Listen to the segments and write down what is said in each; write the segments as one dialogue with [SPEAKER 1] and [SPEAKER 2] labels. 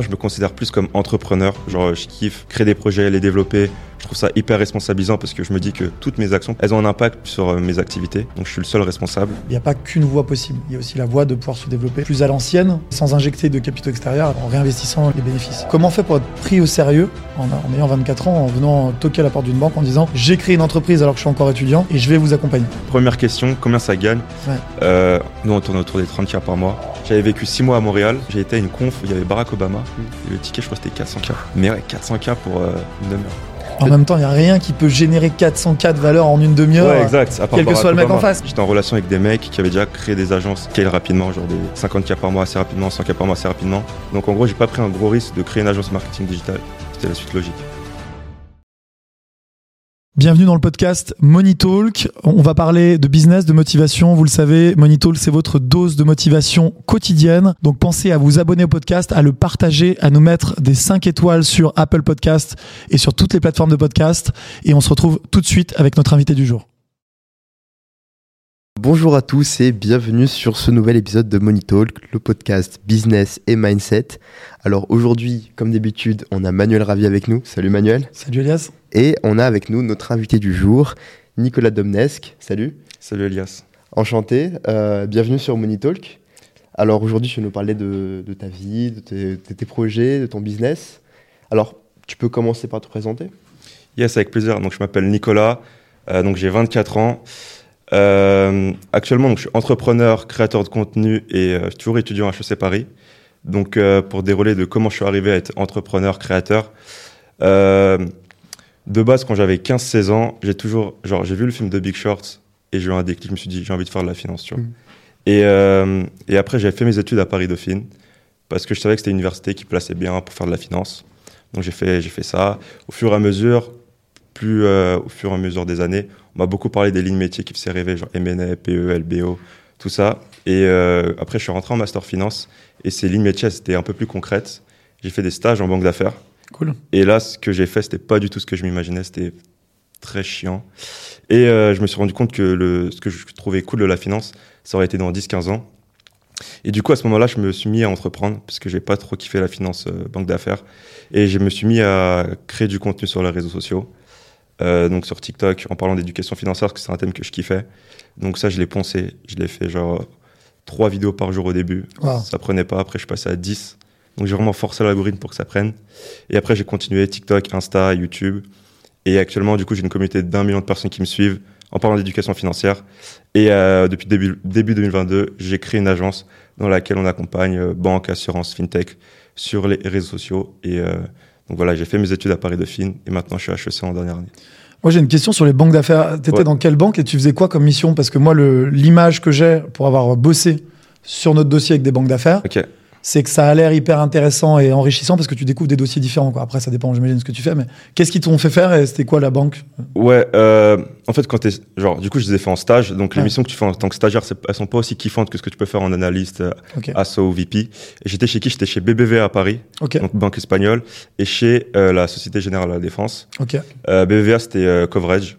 [SPEAKER 1] Je me considère plus comme entrepreneur, genre je kiffe créer des projets, les développer. Je trouve ça hyper responsabilisant parce que je me dis que toutes mes actions, elles ont un impact sur euh, mes activités. Donc je suis le seul responsable.
[SPEAKER 2] Il n'y a pas qu'une voie possible. Il y a aussi la voie de pouvoir se développer plus à l'ancienne, sans injecter de capitaux extérieurs, en réinvestissant les bénéfices. Comment on fait pour être pris au sérieux en, en ayant 24 ans, en venant toquer à la porte d'une banque en disant j'ai créé une entreprise alors que je suis encore étudiant et je vais vous accompagner?
[SPEAKER 1] Première question, combien ça gagne?
[SPEAKER 2] Ouais.
[SPEAKER 1] Euh, Nous on tourne autour des 30K par mois. J'avais vécu 6 mois à Montréal. J'ai été à une conf où il y avait Barack Obama. Et le ticket je crois c'était 400K. Mais ouais, 400K pour euh, une demi-heure.
[SPEAKER 2] En même temps, il n'y a rien qui peut générer 404 valeurs en une demi-heure.
[SPEAKER 1] Ouais, exact. À part
[SPEAKER 2] quel que soit le mec en face.
[SPEAKER 1] J'étais en relation avec des mecs qui avaient déjà créé des agences scale rapidement, genre des 50K par mois assez rapidement, 100K par mois assez rapidement. Donc en gros, j'ai pas pris un gros risque de créer une agence marketing digital. C'était la suite logique.
[SPEAKER 2] Bienvenue dans le podcast Money Talk. On va parler de business, de motivation. Vous le savez, Money Talk, c'est votre dose de motivation quotidienne. Donc pensez à vous abonner au podcast, à le partager, à nous mettre des 5 étoiles sur Apple Podcast et sur toutes les plateformes de podcast. Et on se retrouve tout de suite avec notre invité du jour.
[SPEAKER 3] Bonjour à tous et bienvenue sur ce nouvel épisode de Money Talk, le podcast business et mindset. Alors aujourd'hui, comme d'habitude, on a Manuel Ravi avec nous. Salut Manuel.
[SPEAKER 2] Salut Elias.
[SPEAKER 3] Et on a avec nous notre invité du jour, Nicolas Domnesque. Salut.
[SPEAKER 1] Salut Elias.
[SPEAKER 3] Enchanté. Euh, bienvenue sur Money Talk. Alors aujourd'hui, tu vas nous parler de, de ta vie, de tes, de tes projets, de ton business? Alors, tu peux commencer par te présenter?
[SPEAKER 1] Yes, avec plaisir. Donc je m'appelle Nicolas, euh, donc j'ai 24 ans. Euh, actuellement, donc, je suis entrepreneur, créateur de contenu et euh, je suis toujours étudiant à HEC Paris. Donc euh, pour dérouler de comment je suis arrivé à être entrepreneur, créateur. euh, de base, quand j'avais 15-16 ans, j'ai toujours, genre, j'ai vu le film de Big Short et j'ai eu un déclic. Je me suis dit, j'ai envie de faire de la finance, tu vois.
[SPEAKER 3] Mhm.
[SPEAKER 1] Et, et après, j'ai fait mes études à Paris Dauphine parce que je savais que c'était une université qui plaçait bien pour faire de la finance. Donc j'ai fait, j'ai fait ça. Au fur et à mesure, plus au fur et à mesure des années, m'a beaucoup parlé des lignes métiers qui me faisaient rêver, genre M&A, PE, LBO, tout ça. Et euh, après, je suis rentré en master finance et ces lignes métiers, c'était un peu plus concrètes. J'ai fait des stages en banque d'affaires.
[SPEAKER 2] Cool.
[SPEAKER 1] Et là, ce que j'ai fait, c'était pas du tout ce que je m'imaginais. C'était très chiant. Et euh, je me suis rendu compte que le, ce que je trouvais cool de la finance, ça aurait été dans 10-15 ans. Et du coup, à ce moment-là, je me suis mis à entreprendre parce que j'ai pas trop kiffé la finance euh, banque d'affaires. Et je me suis mis à créer du contenu sur les réseaux sociaux. Euh, donc sur TikTok, en parlant d'éducation financière, parce que c'est un thème que je kiffais. Donc ça, je l'ai poncé. Je l'ai fait genre trois vidéos par jour au début.
[SPEAKER 2] Wow.
[SPEAKER 1] Ça prenait pas. Après, je suis passé à 10. Donc j'ai vraiment forcé l'algorithme pour que ça prenne. Et après, j'ai continué TikTok, Insta, YouTube. Et actuellement, du coup, j'ai une communauté d'un million de personnes qui me suivent en parlant d'éducation financière. Et euh, depuis début, début 2022, j'ai créé une agence dans laquelle on accompagne euh, banque, assurance, fintech sur les réseaux sociaux. Et euh, donc voilà, j'ai fait mes études à Paris Dauphine et maintenant je suis à HEC en dernière année.
[SPEAKER 2] Moi, j'ai une question sur les banques d'affaires. T'étais
[SPEAKER 1] Ouais.
[SPEAKER 2] dans quelle banque et tu faisais quoi comme mission? Parce que moi, l'image que j'ai pour avoir bossé sur notre dossier avec des banques d'affaires,
[SPEAKER 1] Ok.
[SPEAKER 2] C'est que ça a l'air hyper intéressant et enrichissant parce que tu découvres des dossiers différents. Quoi. Après, ça dépend, j'imagine, ce que tu fais. Mais qu'est-ce qu'ils t'ont fait faire et c'était quoi la banque?
[SPEAKER 1] Ouais, euh, en fait, quand t'es. Genre, du coup, je les ai fait en stage. Donc, les
[SPEAKER 2] Ouais.
[SPEAKER 1] missions que tu fais en tant que stagiaire, elles sont pas aussi kiffantes que ce que tu peux faire en analyste, euh,
[SPEAKER 2] Ok.
[SPEAKER 1] ASSO ou VP. Et j'étais chez qui? J'étais chez BBVA à Paris,
[SPEAKER 2] Ok.
[SPEAKER 1] donc banque espagnole, et chez euh, la Société Générale de la Défense.
[SPEAKER 2] Ok.
[SPEAKER 1] Euh, BBVA, c'était euh, coverage.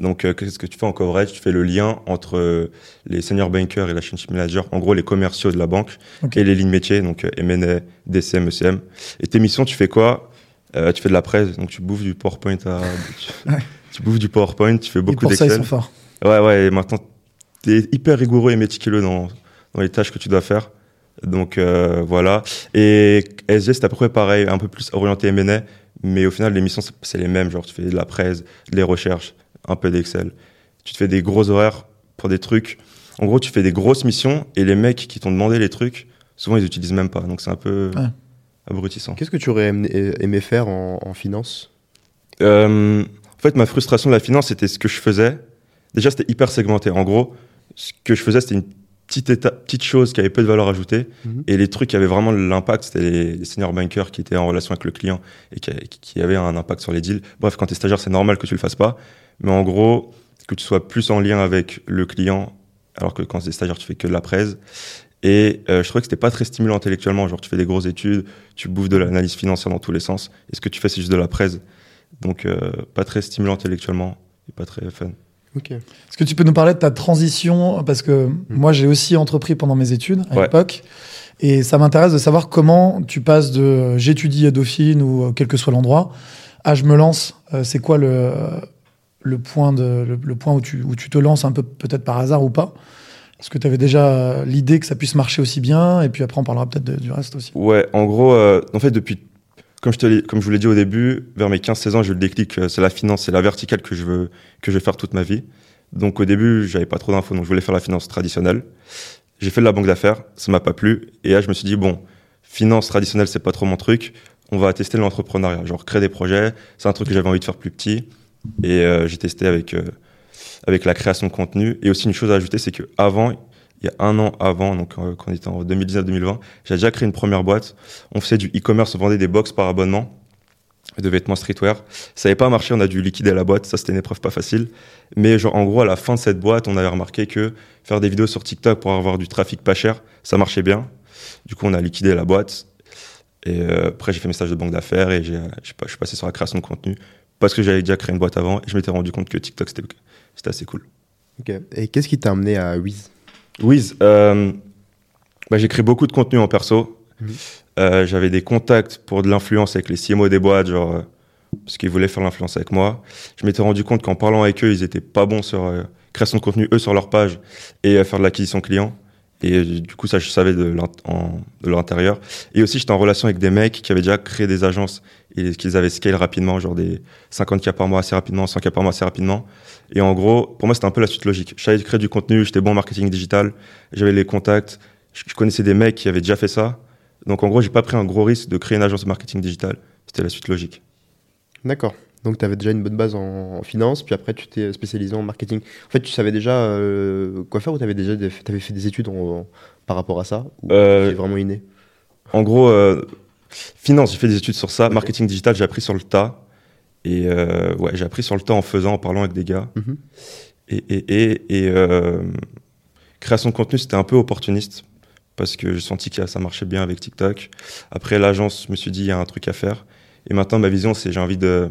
[SPEAKER 1] Donc, euh, qu'est-ce que tu fais en coverage? Tu fais le lien entre euh, les senior bankers et la relationship manager, en gros, les commerciaux de la banque, et les lignes métiers, donc euh, M&A, DCM, ECM. Et tes missions, tu fais quoi? Euh, Tu fais de la presse, donc tu bouffes du PowerPoint à. tu,
[SPEAKER 2] Ouais.
[SPEAKER 1] tu bouffes du PowerPoint, tu fais beaucoup
[SPEAKER 2] pour ça, ils
[SPEAKER 1] d'Excel.
[SPEAKER 2] sont forts.
[SPEAKER 1] Ouais, ouais, et maintenant, tu es hyper rigoureux et méticuleux dans, dans les tâches que tu dois faire. Donc voilà. Et SG, c'est à peu près pareil, un peu plus orienté M&A, mais au final, les missions, c'est- c'est les mêmes. Genre, tu fais de la presse, des recherches, un peu d'Excel. Tu te fais des gros horaires pour des trucs. En gros, tu fais des grosses missions et les mecs qui t'ont demandé les trucs, souvent, ils utilisent même pas. Donc, c'est un peu
[SPEAKER 2] Ouais.
[SPEAKER 1] abrutissant.
[SPEAKER 3] Qu'est-ce que tu aurais aimé, aimé faire en, en finance?
[SPEAKER 1] Euh, en fait, ma frustration de la finance, c'était ce que je faisais. Déjà, c'était hyper segmenté. En gros, ce que je faisais, c'était une petite, étape, petite chose qui avait peu de valeur ajoutée.
[SPEAKER 3] Mhm.
[SPEAKER 1] Et les trucs qui avaient vraiment de l'impact, c'était les, les senior bankers qui étaient en relation avec le client et qui, qui avaient un impact sur les deals. Bref, quand tu es stagiaire, c'est normal que tu le fasses pas. Mais en gros, que tu sois plus en lien avec le client, alors que quand es stagiaire, tu fais que de la presse. Et euh, je trouvais que c'était pas très stimulant intellectuellement. Genre, tu fais des grosses études, tu bouffes de l'analyse financière dans tous les sens. Et ce que tu fais, c'est juste de la presse. Donc, euh, pas très stimulant intellectuellement et pas très fun.
[SPEAKER 3] Ok.
[SPEAKER 2] Est-ce que tu peux nous parler de ta transition? Parce que moi, j'ai aussi entrepris pendant mes études à
[SPEAKER 1] Ouais.
[SPEAKER 2] l'époque. Et ça m'intéresse de savoir comment tu passes de j'étudie à Dauphine ou euh, quel que soit l'endroit à je me lance. Euh, c'est quoi le, le, point de, le, point où tu, où tu te lances un peu peut-être par hasard ou pas Est-ce que tu avais déjà l'idée que ça puisse marcher aussi bien? Et puis après, on parlera peut-être du reste aussi.
[SPEAKER 1] Ouais, en gros, euh, en fait, depuis, comme je, te comme je vous l'ai dit au début, vers mes 15-16 ans, j'ai eu le déclic, euh, c'est la finance, c'est la verticale que je veux, que je vais faire toute ma vie. Donc au début, j'avais pas trop d'infos, donc je voulais faire la finance traditionnelle. J'ai fait de la banque d'affaires, ça m'a pas plu, et là je me suis dit bon, finance traditionnelle c'est pas trop mon truc, on va tester l'entrepreneuriat, genre créer des projets, c'est un truc que j'avais envie de faire plus petit, et euh, j'ai testé avec euh, avec la création de contenu. Et aussi une chose à ajouter, c'est que avant, il y a un an avant, donc euh, quand on était en 2019-2020, j'ai déjà créé une première boîte. On faisait du e-commerce, on vendait des box par abonnement de vêtements streetwear. Ça n'avait pas marché, on a dû liquider la boîte. Ça, c'était une épreuve pas facile. Mais en gros, à la fin de cette boîte, on avait remarqué que faire des vidéos sur TikTok pour avoir du trafic pas cher, ça marchait bien. Du coup, on a liquidé la boîte. Et après, j'ai fait mes stages de banque d'affaires et je suis passé sur la création de contenu parce que j'avais déjà créé une boîte avant et je m'étais rendu compte que TikTok, c'était, c'était assez cool.
[SPEAKER 3] Ok. Et qu'est-ce qui t'a amené à Wiz?
[SPEAKER 1] Wiz, euh, bah, j'ai créé beaucoup de contenu en perso.
[SPEAKER 3] Mhm.
[SPEAKER 1] Euh, j'avais des contacts pour de l'influence avec les CMO des boîtes, genre, euh, parce qu'ils voulaient faire l'influence avec moi. Je m'étais rendu compte qu'en parlant avec eux, ils étaient pas bons sur euh, création de contenu, eux, sur leur page, et faire de l'acquisition client. Et euh, du coup, ça, je savais de l'intérieur. Et aussi, j'étais en relation avec des mecs qui avaient déjà créé des agences et qu'ils avaient scale rapidement, genre des 50K par mois assez rapidement, 100K par mois assez rapidement. Et en gros, pour moi, c'était un peu la suite logique. Je savais créer du contenu, j'étais bon en marketing digital, j'avais les contacts, je connaissais des mecs qui avaient déjà fait ça. Donc en gros, j'ai pas pris un gros risque de créer une agence de marketing digital. C'était la suite logique.
[SPEAKER 3] D'accord. Donc tu avais déjà une bonne base en, en finance, puis après tu t'es spécialisé en marketing. En fait, tu savais déjà euh, quoi faire ou tu avais déjà des- t'avais fait des études en- par rapport à ça Ou
[SPEAKER 1] Euh,
[SPEAKER 3] vraiment inné?
[SPEAKER 1] En gros, euh, finance, j'ai fait des études sur ça. Marketing digital, j'ai appris sur le tas. Et euh, ouais, j'ai appris sur le tas en faisant, en parlant avec des gars.
[SPEAKER 3] Mhm.
[SPEAKER 1] Et, et, et, et, création de contenu, c'était un peu opportuniste parce que j'ai senti que ça marchait bien avec TikTok. Après, l'agence, je me suis dit, il y a un truc à faire. Et maintenant, ma vision, c'est j'ai envie de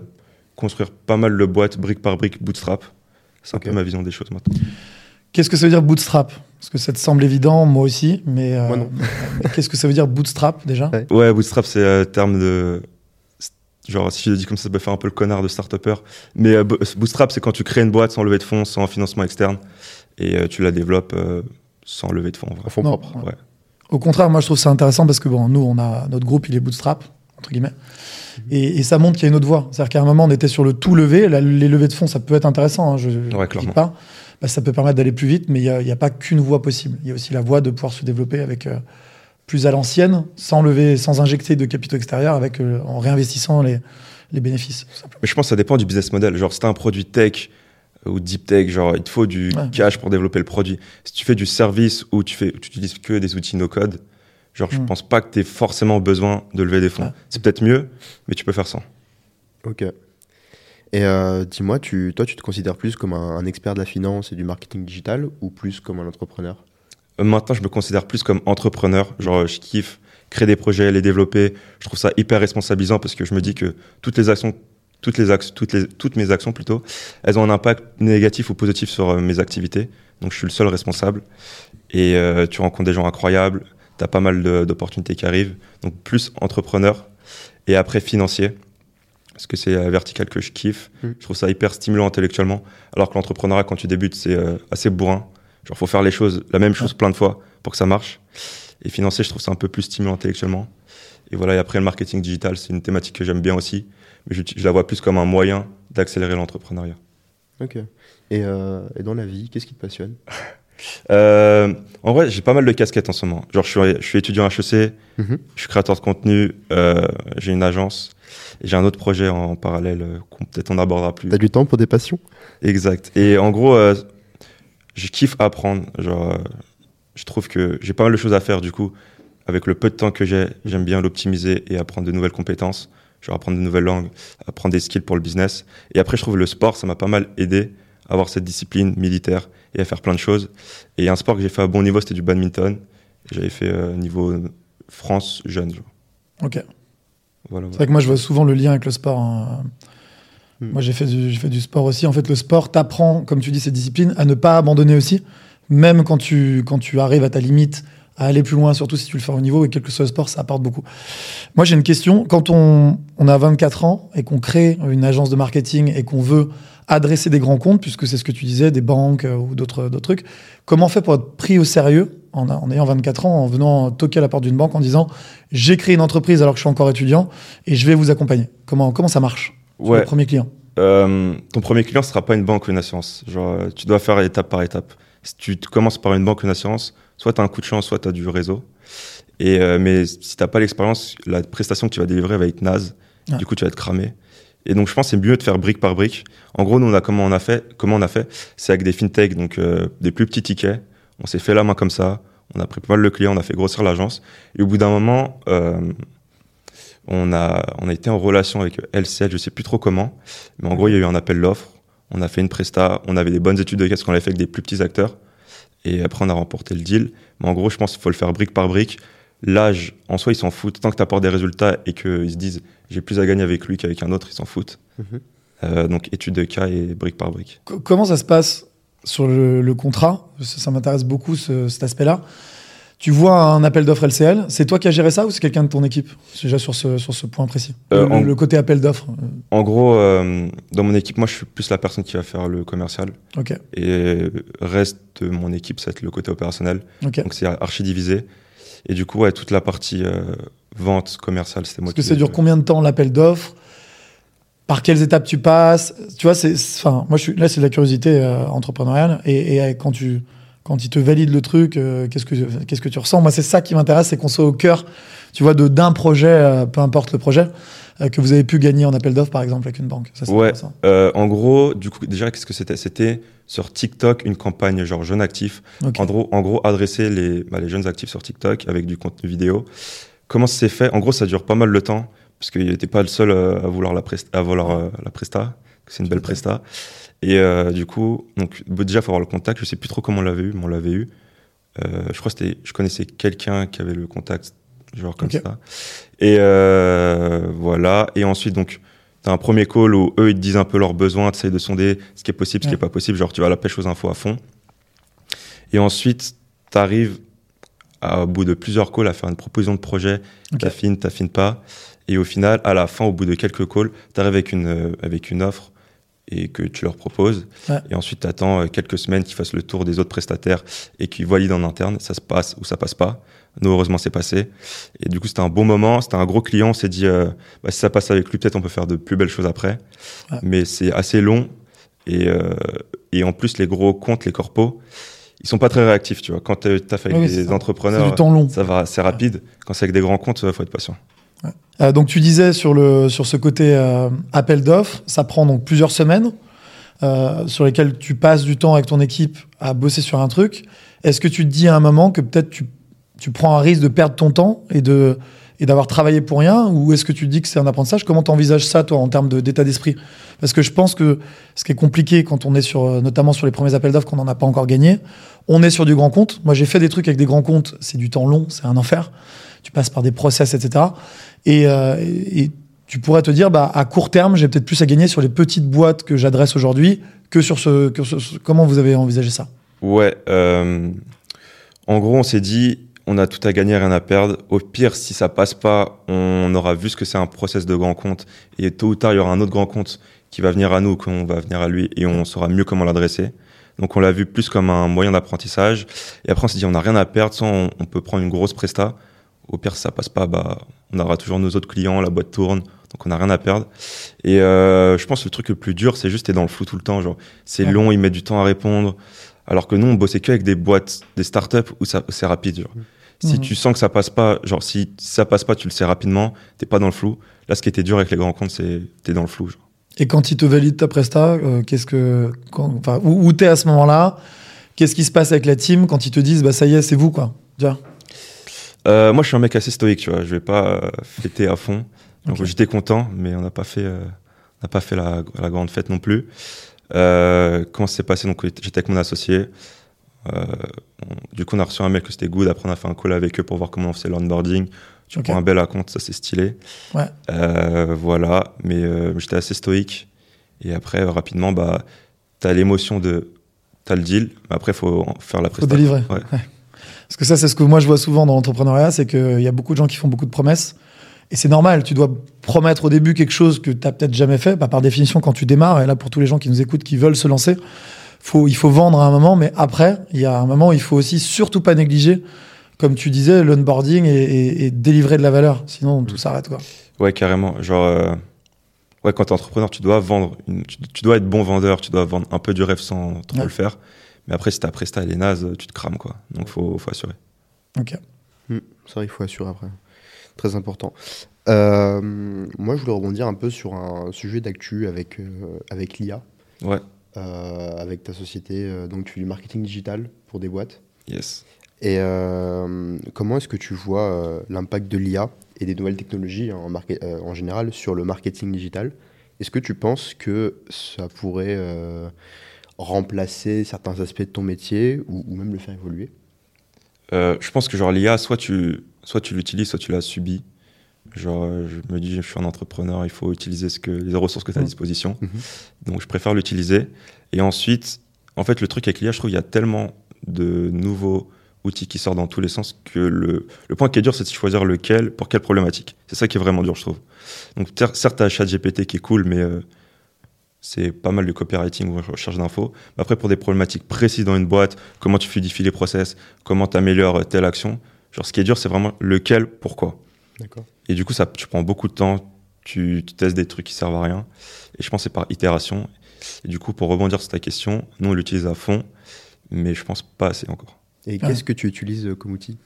[SPEAKER 1] construire pas mal de boîtes, brique par brique, bootstrap. C'est un
[SPEAKER 3] Ok.
[SPEAKER 1] peu ma vision des choses maintenant.
[SPEAKER 2] Qu'est-ce que ça veut dire bootstrap? Parce que ça te semble évident, moi aussi, mais, euh,
[SPEAKER 3] Moi non.
[SPEAKER 2] mais qu'est-ce que ça veut dire bootstrap déjà?
[SPEAKER 3] Ouais.
[SPEAKER 1] Ouais, bootstrap, c'est un terme de. Genre, si je le dis comme ça, ça peut faire un peu le connard de start-upper. Mais euh, bo- bootstrap, c'est quand tu crées une boîte sans lever de fonds, sans financement externe, et euh, tu la développes euh, sans lever de fonds. en
[SPEAKER 3] fonds
[SPEAKER 2] Non,
[SPEAKER 3] propres.
[SPEAKER 2] Ouais. Au contraire, moi je trouve ça intéressant parce que bon, nous, on a notre groupe, il est bootstrap entre guillemets, et, et ça montre qu'il y a une autre voie. C'est-à-dire qu'à un moment, on était sur le tout levé. La- les levées de fonds, ça peut être intéressant. hein, je je
[SPEAKER 1] Ouais,
[SPEAKER 2] dis pas. Bah, ça peut permettre d'aller plus vite, mais il n'y a, pas qu'une voie possible. Il y a aussi la voie de pouvoir se développer avec euh, plus à l'ancienne, sans lever, sans injecter de capitaux extérieurs, avec euh, en réinvestissant les, les bénéfices.
[SPEAKER 1] Mais je pense que ça dépend du business model. Genre, si t'as un produit tech euh, ou deep tech, genre, il te faut du
[SPEAKER 2] Ouais.
[SPEAKER 1] cash pour développer le produit. Si tu fais du service ou tu, fais, tu utilises que des outils no-code, genre, je
[SPEAKER 2] Mm.
[SPEAKER 1] pense pas que tu forcément besoin de lever des fonds. C'est peut-être mieux, mais tu peux faire sans.
[SPEAKER 3] Ok. Et euh, dis-moi, tu, toi, tu te considères plus comme un, un expert de la finance et du marketing digital ou plus comme un entrepreneur?
[SPEAKER 1] Euh, Maintenant, je me considère plus comme entrepreneur. Genre, je kiffe créer des projets, les développer. Je trouve ça hyper responsabilisant parce que je me dis que toutes les actions, toutes les actions, toutes les, toutes mes actions plutôt, elles ont un impact négatif ou positif sur euh, mes activités. Donc, je suis le seul responsable. Et euh, tu rencontres des gens incroyables. Tu as pas mal d'opportunités qui arrivent. Donc, plus entrepreneur et après financier. Parce que c'est la verticale que je kiffe.
[SPEAKER 3] Mm.
[SPEAKER 1] Je trouve ça hyper stimulant intellectuellement. Alors que l'entrepreneuriat, quand tu débutes, c'est euh, assez bourrin. Genre, faut faire les choses, la même chose plein de fois pour que ça marche. Et financier, je trouve ça un peu plus stimulant intellectuellement. Et voilà, et après, le marketing digital, c'est une thématique que j'aime bien aussi. Mais je, je la vois plus comme un moyen d'accélérer l'entrepreneuriat.
[SPEAKER 3] Ok. Et, euh, et dans la vie, qu'est-ce qui te passionne?
[SPEAKER 1] Euh, en vrai, j'ai pas mal de casquettes en ce moment. Genre, je suis, je suis étudiant HEC,
[SPEAKER 3] Mhm.
[SPEAKER 1] je suis créateur de contenu, euh, j'ai une agence, et j'ai un autre projet en parallèle euh, qu'on peut-être on abordera plus.
[SPEAKER 3] T'as du temps pour des passions?
[SPEAKER 1] Exact. Et en gros, je kiffe apprendre. Genre, je trouve que j'ai pas mal de choses à faire. Du coup, avec le peu de temps que j'ai, j'aime bien l'optimiser et apprendre de nouvelles compétences. Genre apprendre de nouvelles langues, apprendre des skills pour le business. Et après, je trouve le sport, ça m'a pas mal aidé à avoir cette discipline militaire et à faire plein de choses. Et un sport que j'ai fait à bon niveau, c'était du badminton. J'avais fait euh, niveau France jeune. Genre.
[SPEAKER 2] Ok.
[SPEAKER 1] Voilà,
[SPEAKER 2] C'est vrai que moi, je vois souvent le lien avec le sport. hein.
[SPEAKER 3] Hmm.
[SPEAKER 2] Moi, j'ai fait, du, j'ai fait du sport aussi. En fait, le sport t'apprend, comme tu dis, cette discipline, à ne pas abandonner aussi. Même quand tu, quand tu arrives à ta limite à aller plus loin, surtout si tu le fais au niveau et quel que soit le sport, ça apporte beaucoup. Moi, j'ai une question. Quand on, on a 24 ans et qu'on crée une agence de marketing et qu'on veut adresser des grands comptes, puisque c'est ce que tu disais, des banques euh, ou d'autres d'autres trucs, comment on fait pour être pris au sérieux en, en ayant 24 ans, en venant toquer à la porte d'une banque en disant j'ai créé une entreprise alors que je suis encore étudiant et je vais vous accompagner Comment, comment ça marche? Sur
[SPEAKER 1] Ouais.
[SPEAKER 2] le premier client
[SPEAKER 1] Euh, ton premier client sera pas une banque ou une assurance. Genre, euh, tu dois faire étape par étape. Si tu commences par une banque ou une assurance, soit tu as un coup de chance, soit tu as du réseau. Et, euh, mais si t'as pas l'expérience, la prestation que tu vas délivrer va être naze. Du coup, tu vas être cramé. Et donc, je pense que c'est mieux de faire brique par brique. En gros, nous, on a comment on a fait Comment on a fait? C'est avec des fintechs, donc euh, des plus petits tickets. On s'est fait la main comme ça. On a pris pas mal de clients, on a fait grossir l'agence. Et au bout d'un moment, euh, on, a, on a été en relation avec LCL, je sais plus trop comment. Mais en gros, il y a eu un appel d'offres. On a fait une presta. On avait des bonnes études de cas, parce qu'on l'avait fait avec des plus petits acteurs. Et après, on a remporté le deal. Mais en gros, je pense qu'il faut le faire brique par brique. L'âge, en soi, ils s'en foutent. Tant que tu apportes des résultats et qu'ils se disent j'ai plus à gagner avec lui qu'avec un autre, ils s'en foutent.
[SPEAKER 3] Mhm.
[SPEAKER 1] Euh, donc, études de cas et brique par brique.
[SPEAKER 2] Co- Comment ça se passe sur le, le contrat? Ça, ça m'intéresse beaucoup ce- cet aspect-là. Tu vois un appel d'offres LCL, c'est toi qui as géré ça ou c'est quelqu'un de ton équipe? Déjà sur ce, sur ce point précis.
[SPEAKER 1] Euh,
[SPEAKER 2] le,
[SPEAKER 1] en-
[SPEAKER 2] le côté appel d'offres.
[SPEAKER 1] En gros, euh, dans mon équipe, moi, je suis plus la personne qui va faire le commercial.
[SPEAKER 2] Ok,
[SPEAKER 1] Et reste de mon équipe, ça va être le côté opérationnel.
[SPEAKER 2] ok.
[SPEAKER 1] Donc, c'est archi divisé. Et du coup, ouais, toute la partie euh, vente commerciale, c'était moi
[SPEAKER 2] Parce que
[SPEAKER 1] qui
[SPEAKER 2] ça dure combien de temps l'appel d'offres? Par quelles étapes tu passes? Tu vois, c'est, enfin, moi, je suis, là, c'est de la curiosité entrepreneuriale. Et, et, quand tu, quand ils te valident le truc, euh, qu'est-ce que, qu'est-ce que tu ressens? Moi, c'est ça qui m'intéresse, c'est qu'on soit au cœur, tu vois, de d'un projet, euh, peu importe le projet, euh, que vous avez pu gagner en appel d'offres, par exemple, avec une banque. Ça, c'est
[SPEAKER 1] Ouais. en gros, du coup, déjà, qu'est-ce que c'était? C'était sur TikTok une campagne genre jeune actif.
[SPEAKER 2] Ok.
[SPEAKER 1] En gros, en gros, adresser les, bah, les jeunes actifs sur TikTok avec du contenu vidéo. Comment ça s'est fait? En gros, ça dure pas mal de temps parce qu'il n'était pas le seul à vouloir la, prest- à vouloir, la presta. C'est une belle presta. Et euh, du coup, donc déjà, faut avoir le contact. Je sais plus trop comment on l'avait eu, mais on l'avait eu. Euh, je crois que c'était, je connaissais quelqu'un qui avait le contact, genre comme ça. Et euh, voilà. Et ensuite, donc, T'as un premier call où eux, ils te disent un peu leurs besoins, tu de sonder ce qui est possible, ce qui est pas possible. Genre, tu vas à la pêche aux infos à fond. Et ensuite, tu arrives au bout de plusieurs calls à faire une proposition de projet.
[SPEAKER 2] Ok.
[SPEAKER 1] T'affines, t'affines pas. Et au final, à la fin, au bout de quelques calls, tu arrives avec une, avec une offre et que tu leur proposes.
[SPEAKER 2] Ouais.
[SPEAKER 1] Et ensuite, tu attends quelques semaines qu'ils fassent le tour des autres prestataires et qu'ils valident en interne. Ça se passe ou ça passe pas. Nous, heureusement, c'est passé. Et du coup, c'était un bon moment. C'était un gros client. On s'est dit, euh, bah, si ça passe avec lui, peut-être on peut faire de plus belles choses après.
[SPEAKER 2] Ouais.
[SPEAKER 1] Mais c'est assez long. Et, euh, et en plus, les gros comptes, les corpos, ils sont pas très réactifs. Tu vois. Quand tu as fait avec
[SPEAKER 2] Oui,
[SPEAKER 1] des
[SPEAKER 2] ça.
[SPEAKER 1] Entrepreneurs,
[SPEAKER 2] du temps long.
[SPEAKER 1] ça va, c'est rapide. Quand c'est avec des grands comptes, il faut être patient.
[SPEAKER 2] Euh, donc tu disais sur, le, sur ce côté euh, appel d'offres, ça prend donc plusieurs semaines euh, sur lesquelles tu passes du temps avec ton équipe à bosser sur un truc. Est-ce que tu te dis à un moment que peut-être tu, tu prends un risque de perdre ton temps et de et d'avoir travaillé pour rien? Ou est-ce que tu dis que c'est un apprentissage? Comment tu envisages ça toi en termes d'état d'esprit? Parce que je pense que ce qui est compliqué quand on est sur notamment sur les premiers appels d'offres qu'on n'en a pas encore gagné, on est sur du grand compte. Moi j'ai fait des trucs avec des grands comptes, c'est du temps long, c'est un enfer. Tu passes par des process, etc. Et, euh, et- tu pourrais te dire, bah, à court terme, j'ai peut-être plus à gagner sur les petites boîtes que j'adresse aujourd'hui que sur ce, Comment vous avez envisagé ça?
[SPEAKER 1] Ouais. euh, en gros, on s'est dit, on a tout à gagner, rien à perdre. Au pire, si ça passe pas, on aura vu ce que c'est un process de grand compte. Et tôt ou tard, il y aura un autre grand compte qui va venir à nous, qu'on va venir à lui, et on saura mieux comment l'adresser. Donc, on l'a vu plus comme un moyen d'apprentissage. Et après, on s'est dit, on n'a rien à perdre, soit on, on peut prendre une grosse presta. Au pire, si ça passe pas, bah, on aura toujours nos autres clients, la boîte tourne. Donc, on n'a rien à perdre. Et euh, je pense que le truc le plus dur, c'est juste être dans le flou tout le temps. Genre, c'est
[SPEAKER 2] Ouais.
[SPEAKER 1] long, il met du temps à répondre. Alors que nous, on bossait que avec des boîtes, des startups où ça, c'est rapide. Genre. Si
[SPEAKER 2] Mhm.
[SPEAKER 1] tu sens que ça passe pas, genre si, ça passe pas, tu le sais rapidement, t'es pas dans le flou. Là, ce qui était dur avec les grands comptes, c'est t'es dans le flou. Genre.
[SPEAKER 2] Et quand ils te valident ta presta, euh, qu'est-ce que, quand- enfin, où, où t'es à ce moment-là? Qu'est-ce qui se passe avec la team quand ils te disent, bah ça y est, c'est vous quoi?
[SPEAKER 1] Euh, moi, je suis un mec assez stoïque, tu vois. Je vais pas euh, fêter à fond. Donc j'étais content, mais on n'a pas fait, euh, on pas fait la, la grande fête non plus. Euh, comment ça s'est passé? Donc j'étais avec mon associé. Euh, on- du coup, on a reçu un mail que c'était good. Après, on a fait un call avec eux pour voir comment on faisait l'onboarding. Tu
[SPEAKER 2] Ok.
[SPEAKER 1] prends un bel compte, ça c'est stylé.
[SPEAKER 2] Ouais.
[SPEAKER 1] Voilà, mais j'étais assez stoïque. Et après, rapidement, bah, t'as l'émotion de, t'as le deal, mais après, faut faire la
[SPEAKER 2] Faut
[SPEAKER 1] prestation.
[SPEAKER 2] délivrer.
[SPEAKER 1] Ouais.
[SPEAKER 2] Parce que ça, c'est ce que moi je vois souvent dans l'entrepreneuriat, c'est qu'il y a beaucoup de gens qui font beaucoup de promesses. Et c'est normal, tu dois promettre au début quelque chose que tu n'as peut-être jamais fait. Bah, par définition, quand tu démarres, et là pour tous les gens qui nous écoutent, qui veulent se lancer, faut, il faut vendre à un moment, mais après, il y a un moment où il faut aussi surtout pas négliger, comme tu disais, l'onboarding et, et, délivrer de la valeur. Sinon, tout s'arrête. Quoi.
[SPEAKER 1] Ouais, carrément. Genre, euh, ouais, quand tu es entrepreneur, tu dois vendre, tu, dois être bon vendeur, tu dois vendre un peu du rêve sans trop le faire. Mais après, si ta presta elle est naze, tu te crames. Quoi. Donc, il faut, faut assurer.
[SPEAKER 2] Ok.
[SPEAKER 3] Hmm, c'est vrai, il faut assurer après très important. Euh, moi, je voulais rebondir un peu sur un sujet d'actu avec, euh, avec l'IA.
[SPEAKER 1] Ouais.
[SPEAKER 3] Euh, avec ta société, donc tu fais du marketing digital pour des boîtes.
[SPEAKER 1] Yes.
[SPEAKER 3] Et comment est-ce que tu vois l'impact de l'IA et des nouvelles technologies en, en général sur le marketing digital? Est-ce que tu penses que ça pourrait remplacer certains aspects de ton métier ou, ou même le faire évoluer
[SPEAKER 1] Je pense que genre l'IA, soit tu soit tu l'utilises, soit tu l'as subi. Genre, euh, je me dis, je suis un entrepreneur, il faut utiliser ce que, les ressources que tu as à mmh. disposition. Mmh. Donc, je préfère l'utiliser. Et ensuite, en fait, le truc avec l'IA, je trouve qu'il y a tellement de nouveaux outils qui sortent dans tous les sens que le, le point qui est dur, c'est de choisir lequel, pour quelle problématique. C'est ça qui est vraiment dur, je trouve. Donc, certes, tu as ChatGPT qui est cool, mais euh, c'est pas mal de copywriting ou recherche d'infos. Après, pour des problématiques précises dans une boîte, comment tu fluidifies les process, comment tu améliores telle action, Genre, ce qui est dur, c'est vraiment lequel, pourquoi. Et du coup, ça, tu prends beaucoup de temps, tu, testes des trucs qui servent à rien. Et je pense que c'est par itération. Et du coup, pour rebondir sur ta question, nous, on l'utilise à fond, mais je pense pas assez encore.
[SPEAKER 3] Et qu'est-ce que tu utilises euh, comme outil?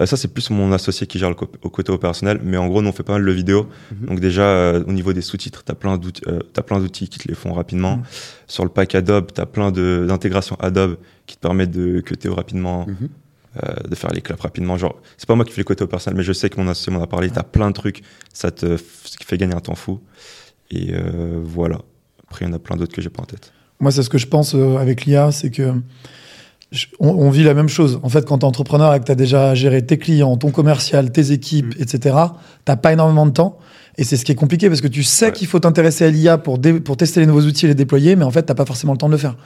[SPEAKER 1] Euh, ça, c'est plus mon associé qui gère le au côté opérationnel. Mais en gros, nous, on fait pas mal de vidéos. Mhm. Donc, déjà, euh, au niveau des sous-titres, tu as plein d'outils qui te les font rapidement. Mhm. Sur le pack Adobe, tu as plein d'intégrations Adobe qui te permettent de cuter rapidement. Mhm. Euh, de faire les claps rapidement. Genre, c'est pas moi qui fais les côtés au personnel, mais je sais que mon associé m'en a parlé. T'as plein de trucs, ça te fait gagner un temps fou. Et euh, voilà. Après, il y en a plein d'autres que j'ai pas en tête.
[SPEAKER 2] Moi, c'est ce que je pense euh, avec l'IA, c'est que on, vit la même chose. En fait, quand tu es entrepreneur et que tu as déjà géré tes clients, ton commercial, tes équipes, mm. etc., tu pas énormément de temps. Et c'est ce qui est compliqué parce que tu sais qu'il faut t'intéresser à l'IA pour, pour tester les nouveaux outils et les déployer, mais en fait, tu pas forcément le temps de le faire.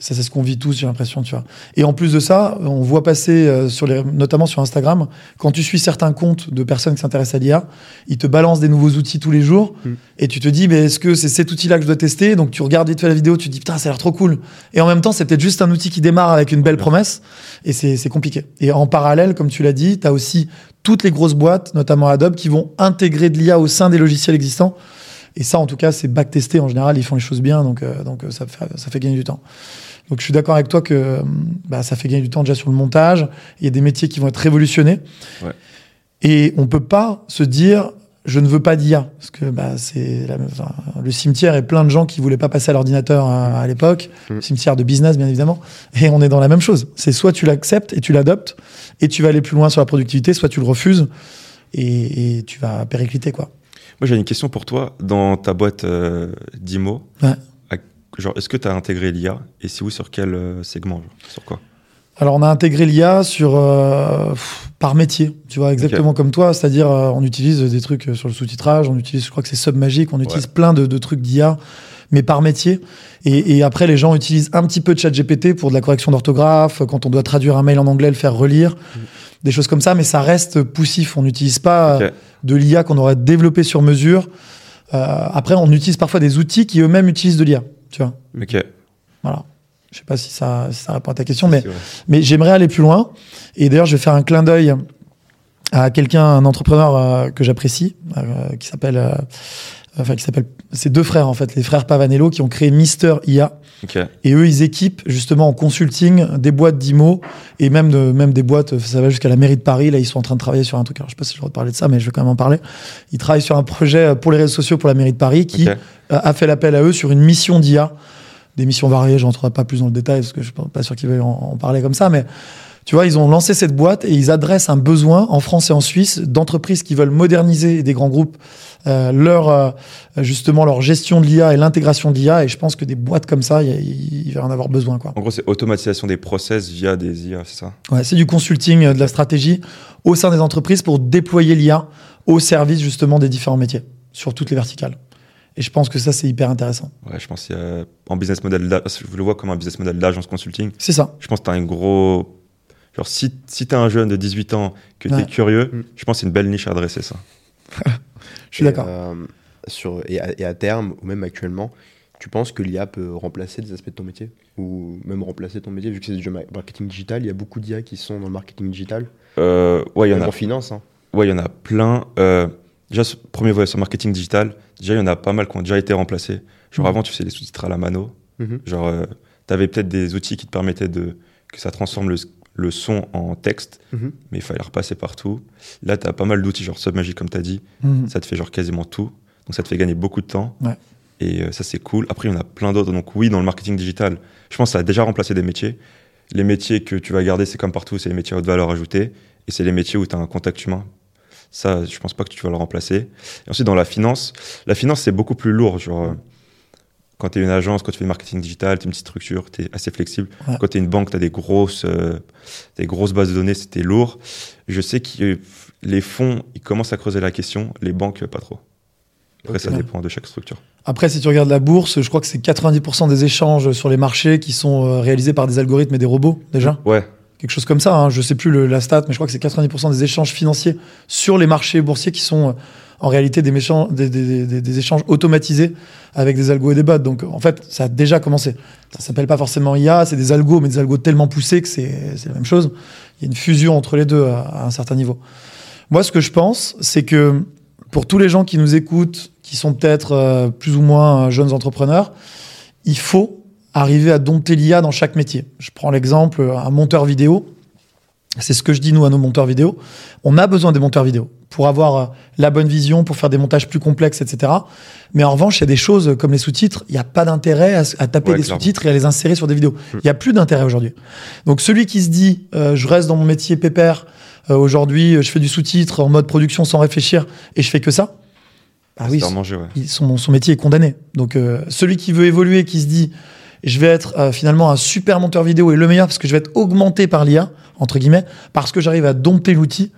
[SPEAKER 2] Ça, c'est ce qu'on vit tous, j'ai l'impression, tu vois. Et en plus de ça, on voit passer, euh, sur les, notamment sur Instagram, quand tu suis certains comptes de personnes qui s'intéressent à l'IA, ils te balancent des nouveaux outils tous les jours, mm. et tu te dis, mais est-ce que c'est cet outil-là que je dois tester? Donc tu regardes vite fait la vidéo, tu te dis, putain, ça a l'air trop cool. Et en même temps, c'est peut-être juste un outil qui démarre avec une belle promesse, et c'est compliqué. Et en parallèle, comme tu l'as dit, tu as aussi toutes les grosses boîtes, notamment Adobe, qui vont intégrer de l'IA au sein des logiciels existants. Et ça, en tout cas, c'est backtesté. En général, ils font les choses bien, donc, euh, donc ça, fait, ça fait gagner du temps. Donc je suis d'accord avec toi que bah, ça fait gagner du temps déjà sur le montage. Il y a des métiers qui vont être révolutionnés. Ouais. Et on peut pas se dire je ne veux pas d'IA parce que bah, c'est le cimetière est plein de gens qui voulaient pas passer à l'ordinateur à, l'époque, mm. cimetière de business bien évidemment. Et on est dans la même chose. C'est soit tu l'acceptes et tu l'adoptes et tu vas aller plus loin sur la productivité, soit tu le refuses et, et tu vas péricliter quoi.
[SPEAKER 1] Moi j'ai une question pour toi dans ta boîte euh, d'IMO. Ouais. Genre, est-ce que tu as intégré l'IA Et si oui, sur quel euh, segment Sur quoi?
[SPEAKER 2] Alors on a intégré l'IA sur euh, par métier, tu vois exactement comme toi, c'est-à-dire euh, on utilise des trucs sur le sous-titrage, on utilise, je crois que c'est Submagic, on utilise plein de, trucs d'IA, mais par métier. Et, après les gens utilisent un petit peu de ChatGPT pour de la correction d'orthographe, quand on doit traduire un mail en anglais, le faire relire, mm. Des choses comme ça, mais ça reste poussif. On n'utilise pas de l'IA qu'on aurait développé sur mesure. après on utilise parfois des outils qui eux-mêmes utilisent de l'IA. Tu vois
[SPEAKER 1] Ok.
[SPEAKER 2] Voilà. Je sais pas si ça, ça répond à ta question, mais, mais j'aimerais aller plus loin. Et d'ailleurs, je vais faire un clin d'œil à quelqu'un, un entrepreneur euh, que j'apprécie, euh, qui s'appelle, euh, enfin qui s'appelle, c'est deux frères en fait, les frères Pavanello, qui ont créé Mister IA. Et eux, ils équipent justement en consulting des boîtes d'IMO et même de, même des boîtes, ça va jusqu'à la mairie de Paris. Là, ils sont en train de travailler sur un truc. Alors, je sais pas si je vais parler de ça, mais je vais quand même en parler. Ils travaillent sur un projet pour les réseaux sociaux pour la mairie de Paris qui a fait l'appel à eux sur une mission d'IA. Des missions variées, je n'entrerai pas plus dans le détail parce que je suis pas sûr qu'ils veuillent en, parler comme ça, mais tu vois, ils ont lancé cette boîte et ils adressent un besoin en France et en Suisse d'entreprises qui veulent moderniser des grands groupes euh, leur euh, justement leur gestion de l'IA et l'intégration de l'IA. Et je pense que des boîtes comme ça, il, va en avoir besoin. Quoi.
[SPEAKER 1] En gros, c'est automatisation des process via des IA, c'est ça?
[SPEAKER 2] Ouais, c'est du consulting, euh, de la stratégie au sein des entreprises pour déployer l'IA au service justement des différents métiers sur toutes les verticales. Et je pense que ça, c'est hyper intéressant.
[SPEAKER 1] Ouais, je pense qu'en business model, je le vois comme un business model d'agence consulting.
[SPEAKER 2] C'est ça.
[SPEAKER 1] Je pense que tu as un gros Genre, si, si t'es un jeune de 18 ans, que t'es
[SPEAKER 2] Ouais.
[SPEAKER 1] curieux,
[SPEAKER 3] Mm.
[SPEAKER 1] je pense que c'est une belle niche à adresser, ça.
[SPEAKER 2] Je suis d'accord.
[SPEAKER 3] euh, sur, et, à, et à terme, ou même actuellement, tu penses que l'IA peut remplacer des aspects de ton métier? Ou même remplacer ton métier, vu que c'est du ma- marketing digital Il y a beaucoup d'IA qui sont dans le marketing digital?
[SPEAKER 1] Euh, ouais, il y en a
[SPEAKER 3] en finance. hein.
[SPEAKER 1] Ouais, il y en a plein. Euh, déjà, ce premier volet sur marketing digital, déjà, il y en a pas mal qui ont déjà été remplacés. Genre,
[SPEAKER 2] Mhm.
[SPEAKER 1] avant, tu faisais des sous-titres à la mano.
[SPEAKER 3] Mhm.
[SPEAKER 1] Genre, tu avais peut-être des outils qui te permettaient de, que ça transforme le, le son en texte,
[SPEAKER 3] Mhm.
[SPEAKER 1] mais il fallait repasser partout. Là, tu as pas mal d'outils, genre Submagic, comme tu as dit.
[SPEAKER 2] Mhm.
[SPEAKER 1] Ça te fait genre quasiment tout. Donc, ça te fait gagner beaucoup de temps.
[SPEAKER 2] Ouais.
[SPEAKER 1] Et euh, ça, c'est cool. Après, il y en a plein d'autres. Donc, oui, dans le marketing digital, je pense que ça a déjà remplacé des métiers. Les métiers que tu vas garder, c'est comme partout, c'est les métiers à haute valeur ajoutée. Et c'est les métiers où tu as un contact humain. Ça, je pense pas que tu vas le remplacer. Et ensuite, dans la finance, la finance, c'est beaucoup plus lourd. Genre, euh, quand tu es une agence, quand tu fais du marketing digital, tu es une petite structure, tu es assez flexible.
[SPEAKER 2] Ouais.
[SPEAKER 1] Quand tu es une banque, tu as des grosses, euh, des grosses bases de données, c'était lourd. Je sais que les fonds, ils commencent à creuser la question, les banques, pas trop. Après, ça dépend de chaque structure.
[SPEAKER 2] Après, si tu regardes la bourse, je crois que c'est 90% des échanges sur les marchés qui sont euh, réalisés par des algorithmes et des robots, déjà.
[SPEAKER 1] Ouais,
[SPEAKER 2] Quelque chose comme ça. Hein. Je sais plus le- la stat, mais je crois que c'est 90% des échanges financiers sur les marchés boursiers qui sont euh, en réalité des, méchan- des, des- des- des échanges automatisés avec des algos et des bots. Donc, en fait, ça a déjà commencé. Ça s'appelle pas forcément IA, c'est des algos, mais des algos tellement poussés que c'est c'est la même chose. Il y a une fusion entre les deux à, à un certain niveau. Moi, ce que je pense, c'est que pour tous les gens qui nous écoutent, qui sont peut-être euh, plus ou moins euh, jeunes entrepreneurs, il faut arriver à dompter l'IA dans chaque métier. Je prends l'exemple, euh, un monteur vidéo. C'est ce que je dis, nous, à nos monteurs vidéo. On a besoin des monteurs vidéo pour avoir euh, la bonne vision, pour faire des montages plus complexes, etc. Mais en revanche, il y a des choses comme les sous-titres. Il n'y a pas d'intérêt à, taper
[SPEAKER 1] Ouais,
[SPEAKER 2] des sous-titres et à les insérer sur des vidéos. Il n'y a plus d'intérêt aujourd'hui. Donc, celui qui se dit, euh, je reste dans mon métier pépère, euh, aujourd'hui, euh, je fais du sous-titre en mode production sans réfléchir et je fais que ça. Ah oui,
[SPEAKER 1] manger, ouais.
[SPEAKER 2] son, son métier est condamné. Donc euh, celui qui veut évoluer, qui se dit je vais être euh, finalement un super monteur vidéo et le meilleur parce que je vais être augmenté par l'IA, entre guillemets, parce que j'arrive à dompter l'outil,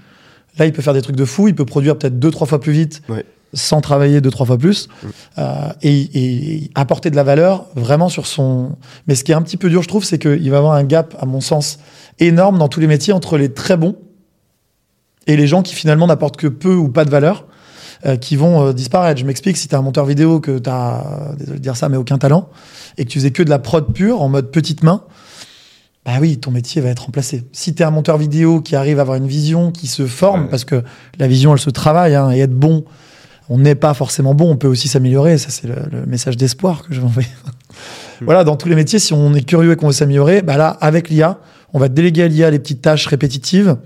[SPEAKER 2] là il peut faire des trucs de fou, il peut produire peut-être deux, trois fois plus vite
[SPEAKER 3] Ouais.
[SPEAKER 2] sans travailler deux, trois fois plus
[SPEAKER 3] Mm.
[SPEAKER 2] euh, et, et apporter de la valeur vraiment sur son... Mais ce qui est un petit peu dur, je trouve, c'est qu'il va avoir un gap, à mon sens, énorme dans tous les métiers entre les très bons et les gens qui finalement n'apportent que peu ou pas de valeur euh, qui vont euh, disparaître. Je m'explique, si tu es un monteur vidéo, que tu as, désolé de dire ça, mais aucun talent, et que tu faisais que de la prod pure, en mode petite main, bah oui, ton métier va être remplacé. Si tu es un monteur vidéo qui arrive à avoir une vision, qui se forme,
[SPEAKER 1] Ouais.
[SPEAKER 2] parce que la vision, elle se travaille, hein, et être bon, on n'est pas forcément bon, on peut aussi s'améliorer, ça c'est le, le message d'espoir que je vais envoyer. voilà, dans tous les métiers, si on est curieux et qu'on veut s'améliorer, bah là, avec l'IA, on va déléguer à l'IA les petites tâches répétitives,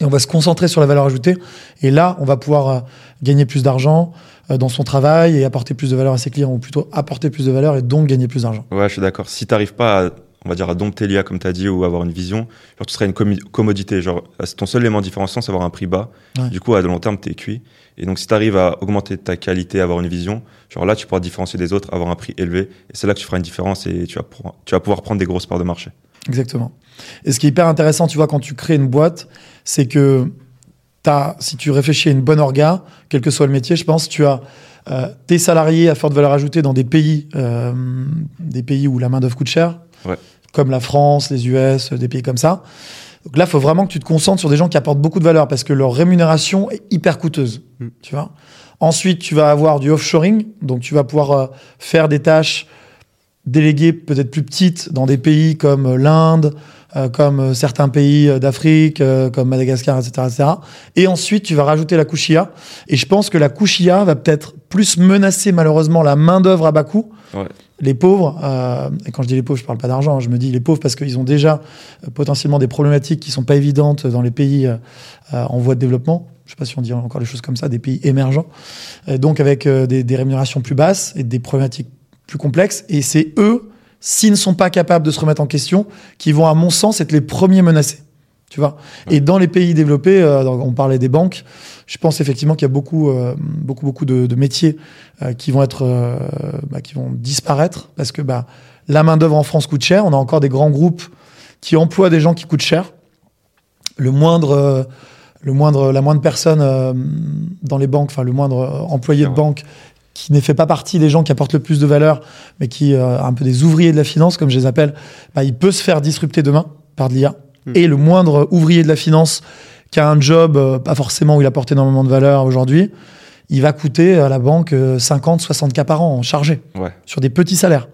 [SPEAKER 2] et on va se concentrer sur la valeur ajoutée. Et là, on va pouvoir euh, gagner plus d'argent euh, dans son travail et apporter plus de valeur à ses clients, ou plutôt apporter plus de valeur et donc gagner plus d'argent.
[SPEAKER 1] Ouais, je suis d'accord. Si t'arrives pas à, on va dire, à dompter l'IA, comme tu as dit, ou avoir une vision, genre, tu serais une commodité. Genre, c'est ton seul élément différenciant, c'est avoir un prix bas.
[SPEAKER 2] Ouais.
[SPEAKER 1] Du coup, à de long terme, t'es cuit. Et donc, si tu arrives à augmenter ta qualité, avoir une vision, genre là, tu pourras te différencier des autres, avoir un prix élevé. Et c'est là que tu feras une différence et tu vas, tu pouvoir prendre des grosses parts de marché.
[SPEAKER 2] Exactement. Et ce qui est hyper intéressant, tu vois, quand tu crées une boîte, c'est que as, si tu réfléchis à une bonne orga, quel que soit le métier, je pense, tu as euh, tes salariés à forte valeur ajoutée dans des pays, euh, des pays où la main-d'œuvre coûte cher,
[SPEAKER 1] Ouais.
[SPEAKER 2] Comme la France, les US, des pays comme ça. Donc là, il faut vraiment que tu te concentres sur des gens qui apportent beaucoup de valeur parce que leur rémunération est hyper coûteuse.
[SPEAKER 3] Mm.
[SPEAKER 2] Tu vois Ensuite, tu vas avoir du offshoring, donc tu vas pouvoir euh, faire des tâches déléguées peut-être plus petites dans des pays comme euh, l'Inde, euh, comme euh, certains pays euh, d'Afrique, euh, comme Madagascar, etc., etc. Et ensuite, tu vas rajouter la couche IA. Et je pense que la couche IA va peut-être plus menacer malheureusement la main-d'œuvre à bas coût.
[SPEAKER 1] Ouais.
[SPEAKER 2] Les pauvres, euh, et quand je dis les pauvres, je parle pas d'argent, je me dis les pauvres parce qu'ils ont déjà euh, potentiellement des problématiques qui sont pas évidentes dans les pays euh, euh, en voie de développement. Je sais pas si on dit encore des choses comme ça, des pays émergents. Donc avec des rémunérations plus basses et des problématiques plus complexes. Et c'est eux, s'ils ne sont pas capables de se remettre en question, qui vont, à mon sens, être les premiers menacés. Tu vois Et dans les pays développés, euh, on parlait des banques, je pense effectivement qu'il y a beaucoup, euh, beaucoup, beaucoup de, de métiers euh, qui vont être, euh, bah, qui vont disparaître parce que bah, la main d'œuvre en France coûte cher. On a encore des grands groupes qui emploient des gens qui coûtent cher. Le moindre, euh, le moindre, la moindre personne euh, dans les banques, enfin le moindre employé de banque qui ne fait pas partie des gens qui apportent le plus de valeur, mais qui euh, un peu des ouvriers de la finance, comme je les appelle, bah, il peut se faire disrupter demain par de l'IA. Et le moindre ouvrier de la finance qui a un job, euh, pas forcément où il apporte énormément de valeur aujourd'hui, il va coûter à la banque euh, 50, 60 k par an chargé
[SPEAKER 1] Ouais.
[SPEAKER 2] sur des petits salaires.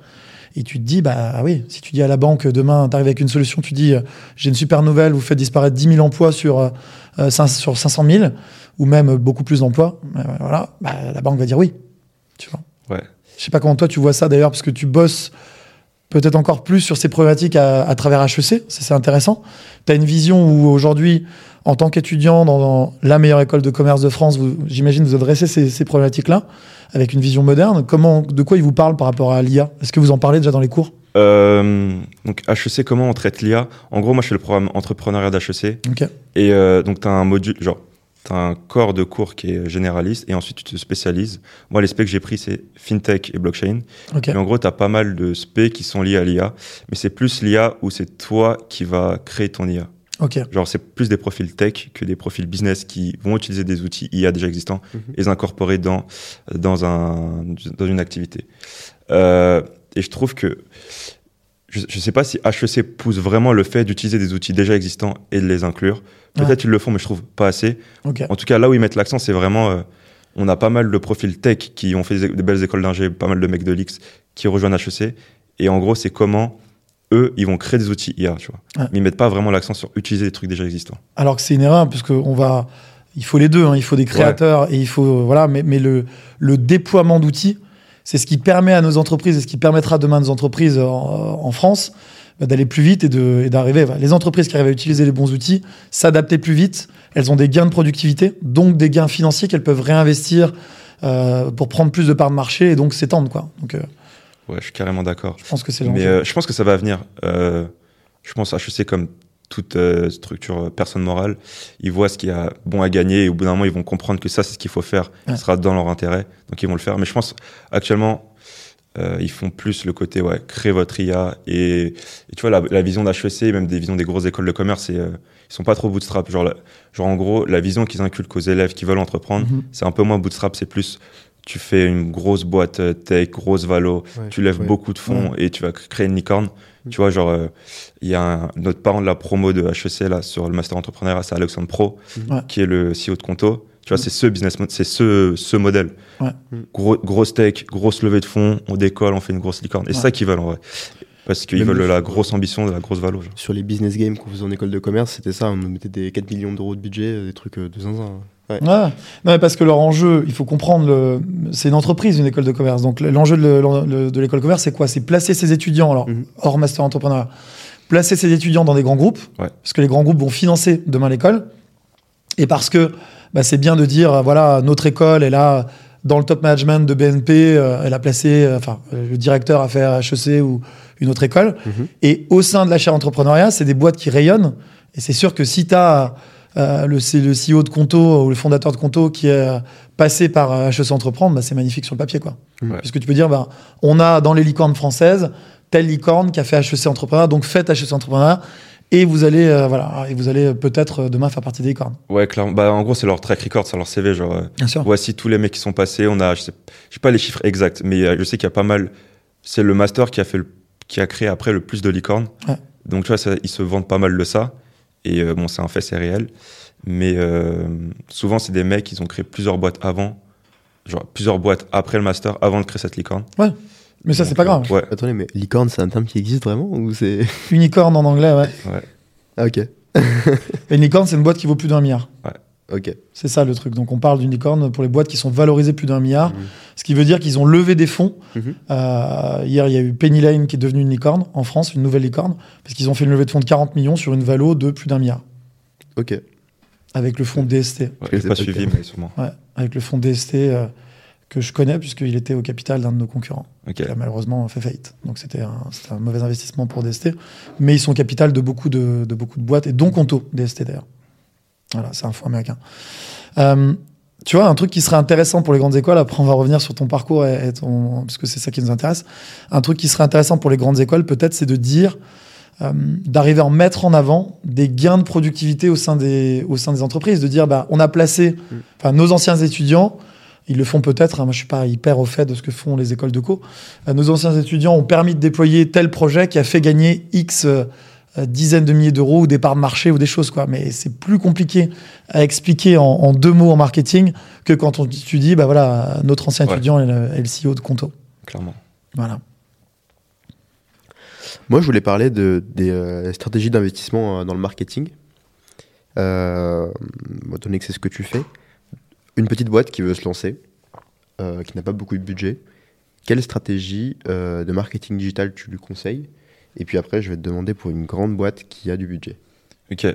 [SPEAKER 2] Et tu te dis, bah oui, si tu dis à la banque demain, tu arrives avec une solution, tu dis, euh, j'ai une super nouvelle, vous faites disparaître 10 000 emplois sur, euh, euh, cinq- sur 500 000, ou même beaucoup plus d'emplois, voilà, bah, la banque va dire oui. Tu vois.
[SPEAKER 1] Ouais.
[SPEAKER 2] Je sais pas comment toi tu vois ça d'ailleurs, parce que tu bosses peut-être encore plus sur ces problématiques à, à travers HEC, ça, c'est intéressant. Tu as une vision où aujourd'hui, en tant qu'étudiant dans, dans la meilleure école de commerce de France, j'imagine vous adressez ces, ces problématiques-là avec une vision moderne. Comment, de quoi ils vous parlent par rapport à l'IA Est-ce que vous en parlez déjà dans les cours?
[SPEAKER 1] Euh, donc HEC, comment on traite l'IA En gros, moi, je fais le programme entrepreneuriat d'HEC. Et euh, donc, tu as un module, genre, tu as un corps de cours qui est généraliste et ensuite tu te spécialises. Moi, les specs que j'ai pris, c'est FinTech et blockchain.
[SPEAKER 2] Ok.
[SPEAKER 1] Et en gros, tu as pas mal de specs qui sont liés à l'IA. Mais c'est plus l'IA où c'est toi qui vas créer ton IA.
[SPEAKER 2] Ok.
[SPEAKER 1] Genre, c'est plus des profils tech que des profils business qui vont utiliser des outils IA déjà existants
[SPEAKER 3] Mhm.
[SPEAKER 1] et les incorporer dans, dans, un, dans une activité. Euh, et je trouve que je ne sais pas si HEC pousse vraiment le fait d'utiliser des outils déjà existants et de les inclure. Peut-être
[SPEAKER 2] Ouais.
[SPEAKER 1] ils le font, mais je trouve pas assez. En tout cas, là où ils mettent l'accent, c'est vraiment. euh, on a pas mal de profils tech qui ont fait des, des belles écoles d'ingé, pas mal de mecs de l'X qui rejoignent HEC. Et en gros, c'est comment eux, ils vont créer des outils IA, tu vois.
[SPEAKER 2] Ouais.
[SPEAKER 1] Mais ils mettent pas vraiment l'accent sur utiliser des trucs déjà existants.
[SPEAKER 2] Alors que c'est une erreur, parce qu'on va. Il faut les deux, hein. il faut des créateurs et il faut. Voilà, mais, mais le, le déploiement d'outils, c'est ce qui permet à nos entreprises et ce qui permettra demain à nos entreprises en, en France bah, d'aller plus vite et d'arriver. Les entreprises qui arrivent à utiliser les bons outils, s'adapter plus vite, elles ont des gains de productivité, donc des gains financiers qu'elles peuvent réinvestir euh, pour prendre plus de parts de marché et donc s'étendre. Quoi. Donc euh,
[SPEAKER 1] Ouais, je suis carrément d'accord.
[SPEAKER 2] je pense que c'est
[SPEAKER 1] Mais euh, je pense que ça va venir. Euh, je pense HEC comme toute euh, structure euh, personne morale, ils voient ce qu'il y a bon à gagner et au bout d'un moment ils vont comprendre que ça c'est ce qu'il faut faire,
[SPEAKER 2] Ouais.
[SPEAKER 1] ce sera dans leur intérêt, donc ils vont le faire. Mais je pense actuellement euh, ils font plus le côté ouais créer votre IA et, et tu vois la, la vision d'HEC, même des visions des grosses écoles de commerce, c'est, euh, ils sont pas trop bootstrap. Genre, la- genre en gros la vision qu'ils inculquent aux élèves qui veulent entreprendre,
[SPEAKER 2] Mhm.
[SPEAKER 1] c'est un peu moins bootstrap, c'est plus tu fais une grosse boîte tech, grosse valo,
[SPEAKER 3] Ouais,
[SPEAKER 1] tu lèves
[SPEAKER 3] ouais.
[SPEAKER 1] beaucoup de fonds et tu vas créer une licorne. Tu vois, genre, euh, il y a un, notre parent de la promo de HEC là, sur le Master Entrepreneuriat, c'est Alexandre Pro,
[SPEAKER 2] Ouais.
[SPEAKER 1] qui est le CEO de Conto. Tu vois,
[SPEAKER 2] Mm.
[SPEAKER 1] c'est ce business, c'est ce, ce modèle.
[SPEAKER 2] Ouais.
[SPEAKER 1] Gros, grosse tech, grosse levée de fonds, on décolle, on fait une grosse licorne. Et
[SPEAKER 2] Ouais.
[SPEAKER 1] c'est ça qu'ils veulent en vrai. Parce qu'ils veulent
[SPEAKER 3] le-
[SPEAKER 1] la grosse ambition, de la grosse valo. genre.
[SPEAKER 3] Sur les business games qu'on faisait en école de commerce, c'était ça, on nous mettait des 4 millions d'euros de budget, euh, des trucs euh, de zinzin. Ouais.
[SPEAKER 2] Non, mais parce que leur enjeu, il faut comprendre, le... c'est une entreprise, une école de commerce. Donc l'enjeu de, le- de l'école de commerce, c'est quoi? C'est placer ses étudiants, alors
[SPEAKER 3] Mhm.
[SPEAKER 2] hors master entrepreneur, placer ses étudiants dans des grands groupes,
[SPEAKER 1] Ouais.
[SPEAKER 2] parce que les grands groupes vont financer demain l'école, et parce que bah, c'est bien de dire, voilà, notre école est là dans le top management de BNP, euh, elle a placé, euh, enfin, euh, le directeur a fait HEC ou une autre école.
[SPEAKER 3] Mhm.
[SPEAKER 2] Et au sein de la chaire entrepreneuriat, c'est des boîtes qui rayonnent. Et c'est sûr que si tu as le, c'est le CEO de Conto ou le fondateur de Conto qui est euh, passé par euh, HEC Entreprendre, bah, c'est magnifique sur le papier. Quoi.
[SPEAKER 3] Ouais.
[SPEAKER 2] Puisque tu peux dire, bah, on a dans les licornes françaises telle licorne qui a fait HEC Entrepreneur, donc faites HEC Entrepreneur. Et vous allez, euh, voilà, et vous allez euh, peut-être euh, demain faire partie des licornes.
[SPEAKER 1] Ouais, clairement. Bah, en gros, c'est leur track record, c'est leur CV. Genre, euh,
[SPEAKER 2] Bien sûr.
[SPEAKER 1] voici tous les mecs qui sont passés. On a, je sais, je sais pas les chiffres exacts, mais euh, je sais qu'il y a pas mal. C'est le master qui a fait le, qui a créé après le plus de licornes.
[SPEAKER 2] Ouais.
[SPEAKER 1] Donc tu vois, ça- ils se vendent pas mal de ça. Et euh, bon, c'est un fait, c'est réel. Mais euh, souvent, c'est des mecs, ils ont créé plusieurs boîtes avant, genre plusieurs boîtes après le master, avant de créer cette licorne.
[SPEAKER 2] Mais ça, c'est pas grave.
[SPEAKER 1] Ouais.
[SPEAKER 3] Attendez, mais licorne, c'est un terme qui existe vraiment ou c'est.
[SPEAKER 2] Unicorne en anglais, ouais.
[SPEAKER 3] Ah, ok.
[SPEAKER 2] Et une licorne, c'est une boîte qui vaut plus d'un milliard.
[SPEAKER 3] Ok.
[SPEAKER 2] C'est ça le truc. Donc on parle d'une licorne pour les boîtes qui sont valorisées plus d'un milliard,
[SPEAKER 3] Mhm.
[SPEAKER 2] ce qui veut dire qu'ils ont levé des fonds.
[SPEAKER 3] Mhm.
[SPEAKER 2] Euh, hier, il y a eu Penny Lane qui est devenue une licorne en France, une nouvelle licorne, parce qu'ils ont fait une levée de fonds de 40 millions sur une valo de plus d'un milliard
[SPEAKER 3] Ok.
[SPEAKER 2] avec le fonds DST.
[SPEAKER 1] Ouais,
[SPEAKER 3] Je
[SPEAKER 1] pas suivi, mais sûrement.
[SPEAKER 2] Ouais, avec le fonds DST euh, que je connais puisqu'il était au capital d'un de nos concurrents
[SPEAKER 1] Ok.
[SPEAKER 2] qui a malheureusement fait faillite. Donc c'était un, c'était un mauvais investissement pour DST, mais ils sont au capital de beaucoup de, de beaucoup de boîtes et dont Conto DST d'ailleurs. Voilà, c'est un fonds américain. Euh, tu vois, un truc qui serait intéressant pour les grandes écoles, après on va revenir sur ton parcours, et, et ton, parce que c'est ça qui nous intéresse, un truc qui serait intéressant pour les grandes écoles, peut-être, c'est de dire, euh, d'arriver à en mettre en avant des gains de productivité au sein des, au sein des entreprises, de dire, bah, on a placé, enfin, nos anciens étudiants, ils le font peut-être, hein, moi je suis pas hyper au fait de ce que font les écoles de co, Euh, nos anciens étudiants ont permis de déployer tel projet qui a fait gagner X euh, dizaines de milliers d'euros ou des parts de marché ou des choses, quoi. Mais c'est plus compliqué à expliquer en, en deux mots en marketing que quand on, tu dis, bah voilà, notre ancien
[SPEAKER 1] Ouais.
[SPEAKER 2] étudiant est le, est le CEO de Conto.
[SPEAKER 1] Clairement.
[SPEAKER 2] Voilà.
[SPEAKER 3] Moi, je voulais parler de, des euh, stratégies d'investissement euh, dans le marketing. Euh, étant donné que c'est ce que tu fais, une petite boîte qui veut se lancer, euh, qui n'a pas beaucoup de budget, quelle stratégie euh, de marketing digital tu lui conseilles Et puis après, je vais te demander pour une grande boîte qui a du budget.
[SPEAKER 1] Ok.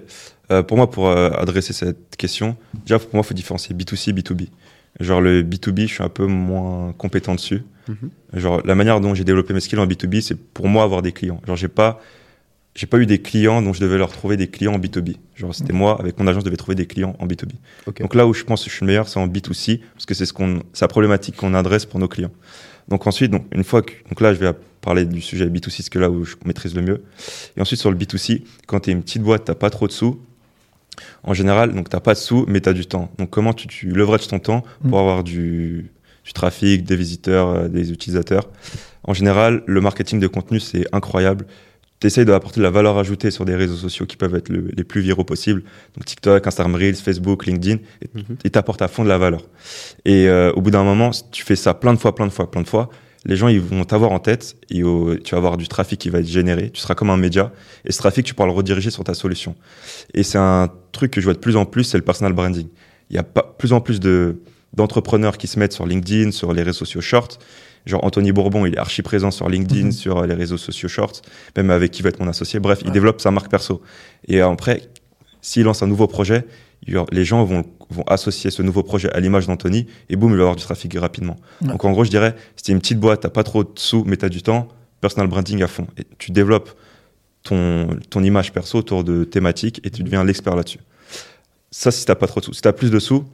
[SPEAKER 1] Euh, pour moi, pour euh, adresser cette question, déjà pour moi, il faut différencier B2C et B2B. Genre le B2B, je suis un peu moins compétent dessus.
[SPEAKER 3] Mhm.
[SPEAKER 1] Genre la manière dont j'ai développé mes skills en B2B, c'est pour moi avoir des clients. Genre j'ai pas j'ai pas eu des clients dont je devais leur trouver des clients en B2B. Genre c'était moi avec mon agence je devais trouver des clients en B2B.
[SPEAKER 3] Ok.
[SPEAKER 1] Donc là où je pense que je suis le meilleur, c'est en B2C parce que c'est ce qu'on la problématique qu'on adresse pour nos clients. Donc ensuite donc une fois que donc là je vais parler du sujet B2C c'est que là où je maîtrise le mieux. Et ensuite sur le B2C, quand tu es une petite boîte, t'as pas trop de sous. En général, donc t'as pas de sous, mais tu as du temps. Donc comment tu, tu leverages ton temps pour
[SPEAKER 2] Mm.
[SPEAKER 1] avoir du, du trafic, des visiteurs, euh, des utilisateurs? En général, le marketing de contenu, c'est incroyable. Tu essayes d'apporter de la valeur ajoutée sur des réseaux sociaux qui peuvent être le- les plus viraux possibles. Donc TikTok, Instagram Reels, Facebook, LinkedIn, et et t'apportes à fond de la valeur. Et euh, au bout d'un moment, tu fais ça plein de fois, plein de fois, plein de fois, les gens ils vont t'avoir en tête et au- tu vas avoir du trafic qui va être généré. Tu seras comme un média et ce trafic, tu pourras le rediriger sur ta solution. Et c'est un truc que je vois de plus en plus, c'est le personal branding. Il y a pas, plus en plus de d'entrepreneurs qui se mettent sur LinkedIn, sur les réseaux sociaux short. Genre Anthony Bourbon, il est archi présent sur LinkedIn,
[SPEAKER 2] Mhm.
[SPEAKER 1] sur les réseaux sociaux short, même avec qui va être mon associé. Bref, il développe sa marque perso. Et après, s'il lance un nouveau projet, les gens vont, vont associer ce nouveau projet à l'image d'Anthony et boum, il va avoir du trafic rapidement.
[SPEAKER 2] Ouais.
[SPEAKER 1] Donc en gros, je dirais, si t'es une petite boîte, t'as pas trop de sous, mais t'as du temps, personal branding à fond. Et tu développes ton, ton image perso autour de thématiques et tu deviens l'expert là-dessus. Ça, si t'as pas trop de sous. Si t'as plus de sous,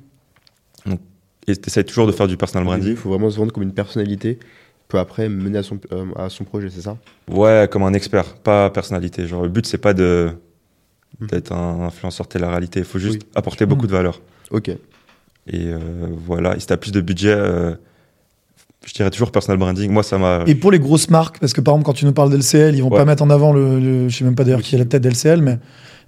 [SPEAKER 1] donc, et t'essayes toujours de faire du personal branding,
[SPEAKER 3] Il faut vraiment se vendre comme une personnalité, peut après mener à son, euh, à son projet, c'est ça?
[SPEAKER 1] Ouais, comme un expert, pas personnalité. Genre, le but, c'est pas de. D'être un influenceur télé-réalité. Il faut juste
[SPEAKER 3] Oui.
[SPEAKER 1] apporter beaucoup
[SPEAKER 2] Mhm.
[SPEAKER 1] de valeur.
[SPEAKER 3] Ok.
[SPEAKER 1] Et euh, voilà, et si t'as plus de budget, euh, je dirais toujours personal branding. Moi, ça m'a.
[SPEAKER 2] Et pour les grosses marques, parce que par exemple, quand tu nous parles d'LCL, ils vont
[SPEAKER 1] Ouais.
[SPEAKER 2] pas mettre en avant le, le- je sais même pas d'ailleurs qui est la tête d'LCL, mais,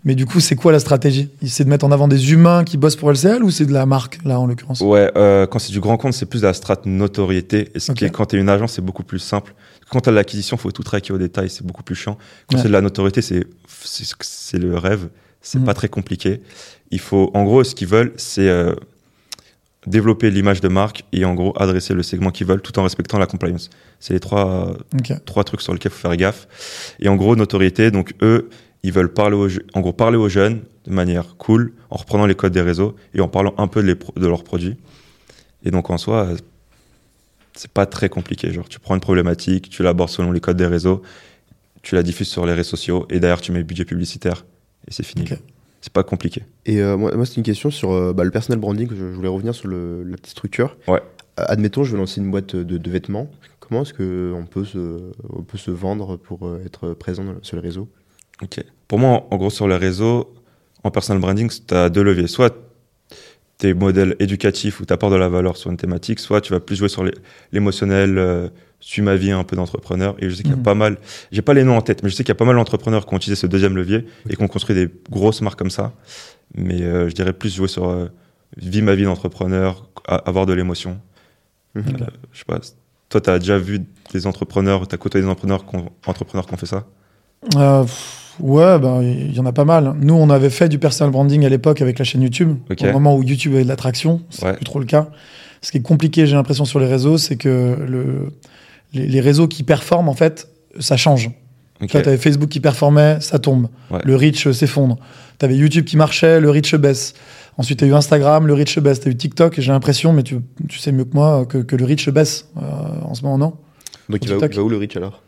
[SPEAKER 2] mais du coup, c'est quoi la stratégie? C'est de mettre en avant des humains qui bossent pour LCL ou c'est de la marque, là, en l'occurrence?
[SPEAKER 1] Ouais, euh, quand c'est du grand compte, c'est plus de la strate notoriété. Et ce qui
[SPEAKER 2] Ok.
[SPEAKER 1] est- quand t'es une agence, c'est beaucoup plus simple. Quand t'as de l'acquisition, faut tout traquer au détail, c'est beaucoup plus chiant. Quand
[SPEAKER 2] Ouais.
[SPEAKER 1] c'est de la notoriété, c'est le rêve. C'est
[SPEAKER 2] Mhm.
[SPEAKER 1] pas très compliqué. Il faut, en gros, ce qu'ils veulent, c'est euh, développer l'image de marque et en gros adresser le segment qu'ils veulent, tout en respectant la compliance. C'est les trois trois trucs sur lesquels il faut faire gaffe. Et en gros, notoriété, donc eux, ils veulent parler aux, en gros, parler aux jeunes de manière cool, en reprenant les codes des réseaux et en parlant un peu de, les de leurs produits. Et donc en soi, c'est pas très compliqué. Genre, tu prends une problématique, tu l'abordes selon les codes des réseaux, tu la diffuses sur les réseaux sociaux et derrière tu mets le budget publicitaire et c'est fini. C'est pas compliqué.
[SPEAKER 3] Et euh, moi, moi c'est une question sur euh, bah, le personal branding. Je, je voulais revenir sur le- la petite structure.
[SPEAKER 1] Ouais.
[SPEAKER 3] Euh, admettons, je veux lancer une boîte de, de vêtements. Comment est-ce qu'on peut, se, on peut se vendre pour être présent sur les réseaux?
[SPEAKER 1] Ok. Pour moi, en, en gros, sur les réseaux, en personal branding, tu as deux leviers. Soit tes modèles éducatifs où tu apportes de la valeur sur une thématique, soit tu vas plus jouer sur l'émotionnel, euh, suis ma vie un peu d'entrepreneur. Et je sais qu'il y a
[SPEAKER 2] Mhm.
[SPEAKER 1] pas mal, j'ai pas les noms en tête, mais je sais qu'il y a pas mal d'entrepreneurs qui ont utilisé ce deuxième levier et qui ont construit des grosses marques comme ça. Mais euh, je dirais plus jouer sur euh, vie ma vie d'entrepreneur, a- avoir de l'émotion.
[SPEAKER 3] Mhm.
[SPEAKER 1] Euh, je sais pas. Toi, tu as déjà vu des entrepreneurs, tu as côtoyé des entrepreneurs qui ont, entrepreneurs qui ont fait ça?
[SPEAKER 2] Euh, ouais, ben, il y en a pas mal. Nous, on avait fait du personal branding à l'époque avec la chaîne YouTube.
[SPEAKER 1] Ok.
[SPEAKER 2] Au moment où YouTube avait de l'attraction, c'est
[SPEAKER 1] Ouais.
[SPEAKER 2] plus trop le cas. Ce qui est compliqué, j'ai l'impression, sur les réseaux, c'est que le, les, les réseaux qui performent, en fait, ça change.
[SPEAKER 1] Ok.
[SPEAKER 2] Tu vois, t'avais Facebook qui performait, ça tombe.
[SPEAKER 1] Ouais.
[SPEAKER 2] Le reach euh, s'effondre. T'avais YouTube qui marchait, le reach baisse. Ensuite, t'as eu Instagram, le reach baisse. T'as eu TikTok, et j'ai l'impression, mais tu, tu sais mieux que moi, que, que le reach baisse euh, en ce moment, non?
[SPEAKER 3] Donc il va, où-
[SPEAKER 2] TikTok.
[SPEAKER 3] il va où le reach alors?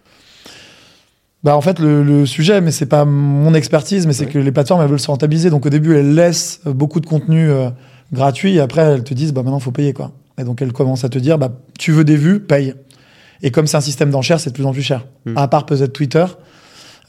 [SPEAKER 2] Bah en fait le, le sujet, mais c'est pas mon expertise, mais c'est que les plateformes elles veulent se rentabiliser. Donc au début elles laissent beaucoup de contenu euh, gratuit et après elles te disent bah maintenant faut payer quoi. Et donc elles commencent à te dire bah tu veux des vues, paye. Et comme c'est un système d'enchères, c'est de plus en plus cher.
[SPEAKER 3] Hmm.
[SPEAKER 2] À part peut-être Twitter,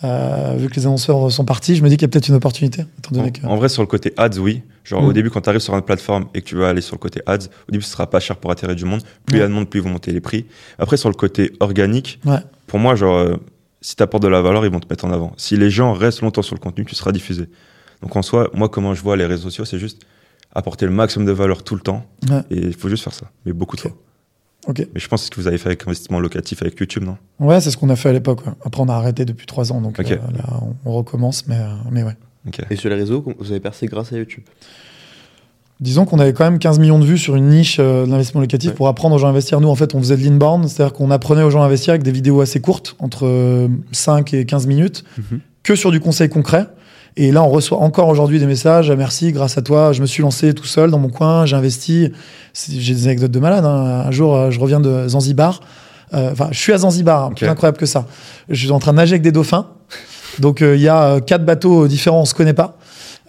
[SPEAKER 2] euh, vu que les annonceurs sont partis, je me dis qu'il y a peut-être une opportunité. Étant donné que...
[SPEAKER 1] En, vrai, sur le côté ads, oui. Genre, au début, quand tu arrives sur une plateforme et que tu vas aller sur le côté ads, au début, ce sera pas cher pour attirer du monde. Plus il y a de monde, plus ils vont monter les prix. Après, sur le côté organique,
[SPEAKER 2] Ouais.
[SPEAKER 1] pour moi, genre, euh, si tu apportes de la valeur, ils vont te mettre en avant. Si les gens restent longtemps sur le contenu, tu seras diffusé. Donc en soi, moi, comment je vois les réseaux sociaux, c'est juste apporter le maximum de valeur tout le temps.
[SPEAKER 2] Ouais.
[SPEAKER 1] Et il faut juste faire ça. Mais beaucoup de fois.
[SPEAKER 2] Ok.
[SPEAKER 1] Mais je pense que c'est ce que vous avez fait avec investissement locatif avec YouTube, non?
[SPEAKER 2] Ouais, c'est ce qu'on a fait à l'époque. ouais. Après, on a arrêté depuis trois ans, donc euh, là, on, recommence, mais, euh, mais ouais.
[SPEAKER 1] Ok.
[SPEAKER 3] Et sur les réseaux, vous avez percé grâce à YouTube?
[SPEAKER 2] Disons qu'on avait quand même 15 millions de vues sur une niche euh, de l'investissement locatif
[SPEAKER 3] Ouais.
[SPEAKER 2] pour apprendre aux gens à investir. Nous, en fait, on faisait de l'inbound, c'est-à-dire qu'on apprenait aux gens à investir avec des vidéos assez courtes, entre euh, 5 et 15 minutes,
[SPEAKER 3] Mhm.
[SPEAKER 2] que sur du conseil concret. Et là, on reçoit encore aujourd'hui des messages. Ah, Merci, grâce à toi, je me suis lancé tout seul dans mon coin, j'ai investi. J'ai des anecdotes de malade. hein. Un jour, euh, je reviens de Zanzibar. Euh, Enfin, je suis à Zanzibar, hein, plus incroyable que ça. Je suis en train de nager avec des dauphins. Donc, euh, il y a euh, quatre bateaux différents, on se connaît pas.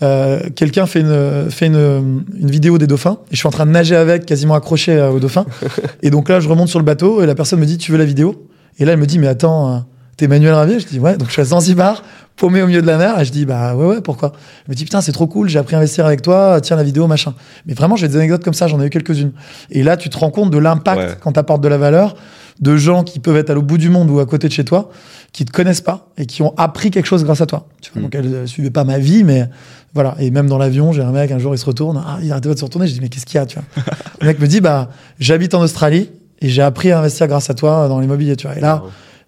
[SPEAKER 2] Euh, Quelqu'un fait, une, fait une, une vidéo des dauphins et je suis en train de nager avec, quasiment accroché euh, aux dauphins. et donc là, je remonte sur le bateau et la personne me dit Tu veux la vidéo? Et là, elle me dit Mais attends, euh, t'es Manuel Ravier? Je dis Ouais, donc je suis à Zanzibar, paumé au milieu de la mer. Et je dis Bah ouais, ouais, pourquoi? Elle me dit Putain, c'est trop cool, j'ai appris à investir avec toi, tiens la vidéo, machin. Mais vraiment, j'ai des anecdotes comme ça, j'en ai eu quelques-unes. Et là, tu te rends compte de l'impact
[SPEAKER 1] Ouais.
[SPEAKER 2] quand tu apportes de la valeur de gens qui peuvent être à l'autre bout du monde ou à côté de chez toi, qui te connaissent pas et qui ont appris quelque chose grâce à toi. Tu vois,
[SPEAKER 3] Mm.
[SPEAKER 2] Donc elle ne suivait pas ma vie, mais voilà. Et même dans l'avion, j'ai un mec, un jour, il se retourne, ah, il arrêtait pas de se retourner. Je dis, mais qu'est-ce qu'il y a, tu vois? Le mec me dit, bah, j'habite en Australie et j'ai appris à investir grâce à toi dans l'immobilier, tu vois. Et là,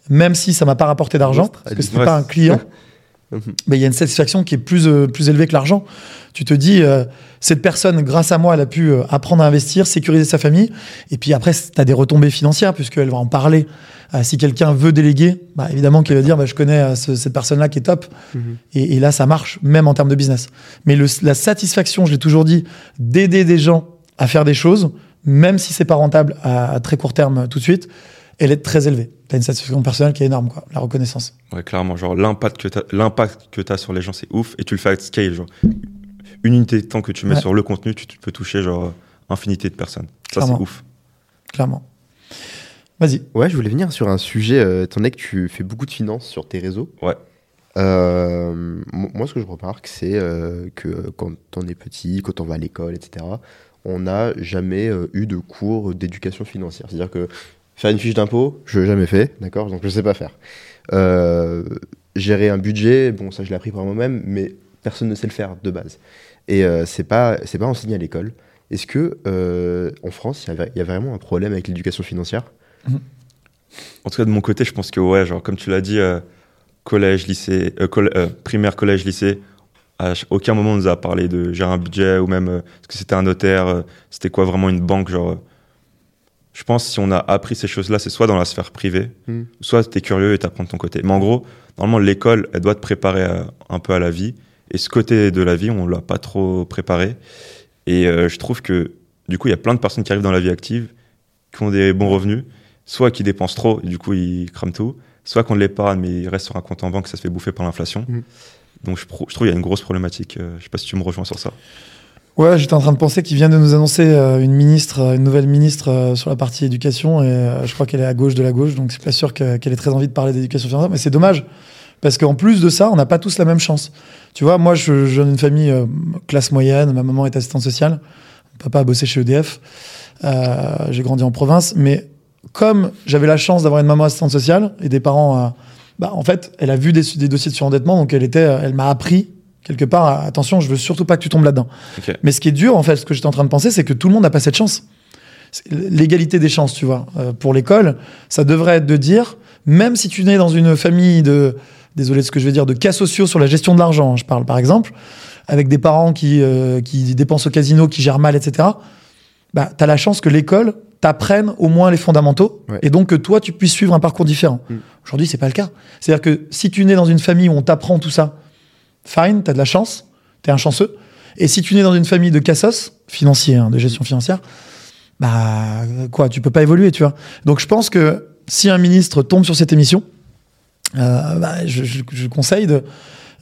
[SPEAKER 2] même si ça m'a pas rapporté d'argent, parce que c'était
[SPEAKER 1] Ouais,
[SPEAKER 2] pas un client,
[SPEAKER 3] Mhm.
[SPEAKER 2] mais il y a une satisfaction qui est plus, euh, plus élevée que l'argent. Tu te dis, euh, cette personne, grâce à moi, elle a pu euh, apprendre à investir, sécuriser sa famille. Et puis après, tu as des retombées financières, puisqu'elle va en parler. Euh, si quelqu'un veut déléguer, bah, évidemment qu'elle va dire, bah, je connais euh, ce- cette personne-là qui est top.
[SPEAKER 3] Mhm.
[SPEAKER 2] Et, et là, ça marche, même en termes de business. Mais le- la satisfaction, je l'ai toujours dit, d'aider des gens à faire des choses, même si c'est pas rentable à, à très court terme tout de suite, elle est très élevée. Tu as une satisfaction personnelle qui est énorme, quoi, la reconnaissance.
[SPEAKER 1] Ouais, clairement. Genre, l'impact que l'impact que t'as sur les gens, c'est ouf. Et tu le fais à scale. Genre, une unité de temps que tu mets
[SPEAKER 2] Ouais.
[SPEAKER 1] sur le contenu, tu, tu peux toucher genre infinité de personnes. Ça, c'est ouf.
[SPEAKER 2] Clairement. Vas-y.
[SPEAKER 3] Ouais, je voulais venir sur un sujet, euh, étant donné que tu fais beaucoup de finances sur tes réseaux.
[SPEAKER 1] Ouais.
[SPEAKER 3] Euh, mo- moi, ce que je remarque, c'est euh, que quand on est petit, quand on va à l'école, etc., on n'a jamais euh, eu de cours d'éducation financière. C'est-à-dire que faire une fiche d'impôt, je l'ai jamais fait, d'accord Donc je sais pas faire. Euh, gérer un budget, bon, ça je l'ai appris par moi-même, mais personne ne sait le faire de base. Et euh, c'est pas, c'est pas enseigné à l'école. Est-ce que euh, en France, il y, a- vraiment un problème avec l'éducation financière?
[SPEAKER 1] En tout cas, de mon côté, je pense que, ouais, genre, comme tu l'as dit, euh, collège, lycée, primaire, collège, lycée, à aucun moment on nous a parlé de gérer un budget ou même est-ce que c'était un notaire, c'était quoi vraiment une banque, genre. Je pense que si on a appris ces choses-là, c'est soit dans la sphère privée,
[SPEAKER 3] Hmm.
[SPEAKER 1] soit tu es curieux et tu apprends de ton côté. Mais en gros, normalement, l'école, elle doit te préparer à- un peu à la vie. Et ce côté de la vie, on l'a pas trop préparé. Et euh, je trouve que, du coup, il y a plein de personnes qui arrivent dans la vie active, qui ont des bons revenus, soit qui dépensent trop, et du coup, ils crament tout, soit qu'on l'épargne, mais ils restent sur un compte en banque, ça se fait bouffer par l'inflation.
[SPEAKER 3] Mhm.
[SPEAKER 1] Donc, je, trouve qu'il y a une grosse problématique. Euh, je sais pas si tu me rejoins sur ça.
[SPEAKER 2] Ouais, j'étais en train de penser qu'ils viennent de nous annoncer euh, une ministre, une nouvelle ministre euh, sur la partie éducation, et euh, je crois qu'elle est à gauche de la gauche, donc suis pas sûr que- qu'elle ait très envie de parler d'éducation financière. Mais c'est dommage, parce qu'en plus de ça, on n'a pas tous la même chance. Tu vois, moi, je, viens d'une famille classe moyenne, ma maman est assistante sociale, mon papa a bossé chez EDF, j'ai grandi en province, mais comme j'avais la chance d'avoir une maman assistante sociale et des parents, bah, en fait, elle a vu des, des dossiers de surendettement, donc elle était, elle m'a appris quelque part, attention, je veux surtout pas que tu tombes là-dedans. Mais ce qui est dur, en fait, ce que j'étais en train de penser, c'est que tout le monde n'a pas cette chance. L'égalité des chances, tu vois. Euh, pour l'école, ça devrait être de dire, même si tu nais dans une famille de, désolé de ce que je vais dire, de cas sociaux sur la gestion de l'argent, je parle par exemple, avec des parents qui, euh, qui dépensent au casino, qui gèrent mal, etc., bah, tu as la chance que l'école t'apprenne au moins les fondamentaux
[SPEAKER 3] Ouais.
[SPEAKER 2] et donc que toi, tu puisses suivre un parcours différent.
[SPEAKER 3] Mm.
[SPEAKER 2] Aujourd'hui, c'est pas le cas. C'est-à-dire que si tu nais dans une famille où on t'apprend tout ça, fine, tu as de la chance, tu es un chanceux. Et si tu nais dans une famille de cassos, financiers, hein, de gestion financière, bah quoi, tu peux pas évoluer, tu vois. Donc je pense que si un ministre tombe sur cette émission, euh, bah, je, je- je conseille de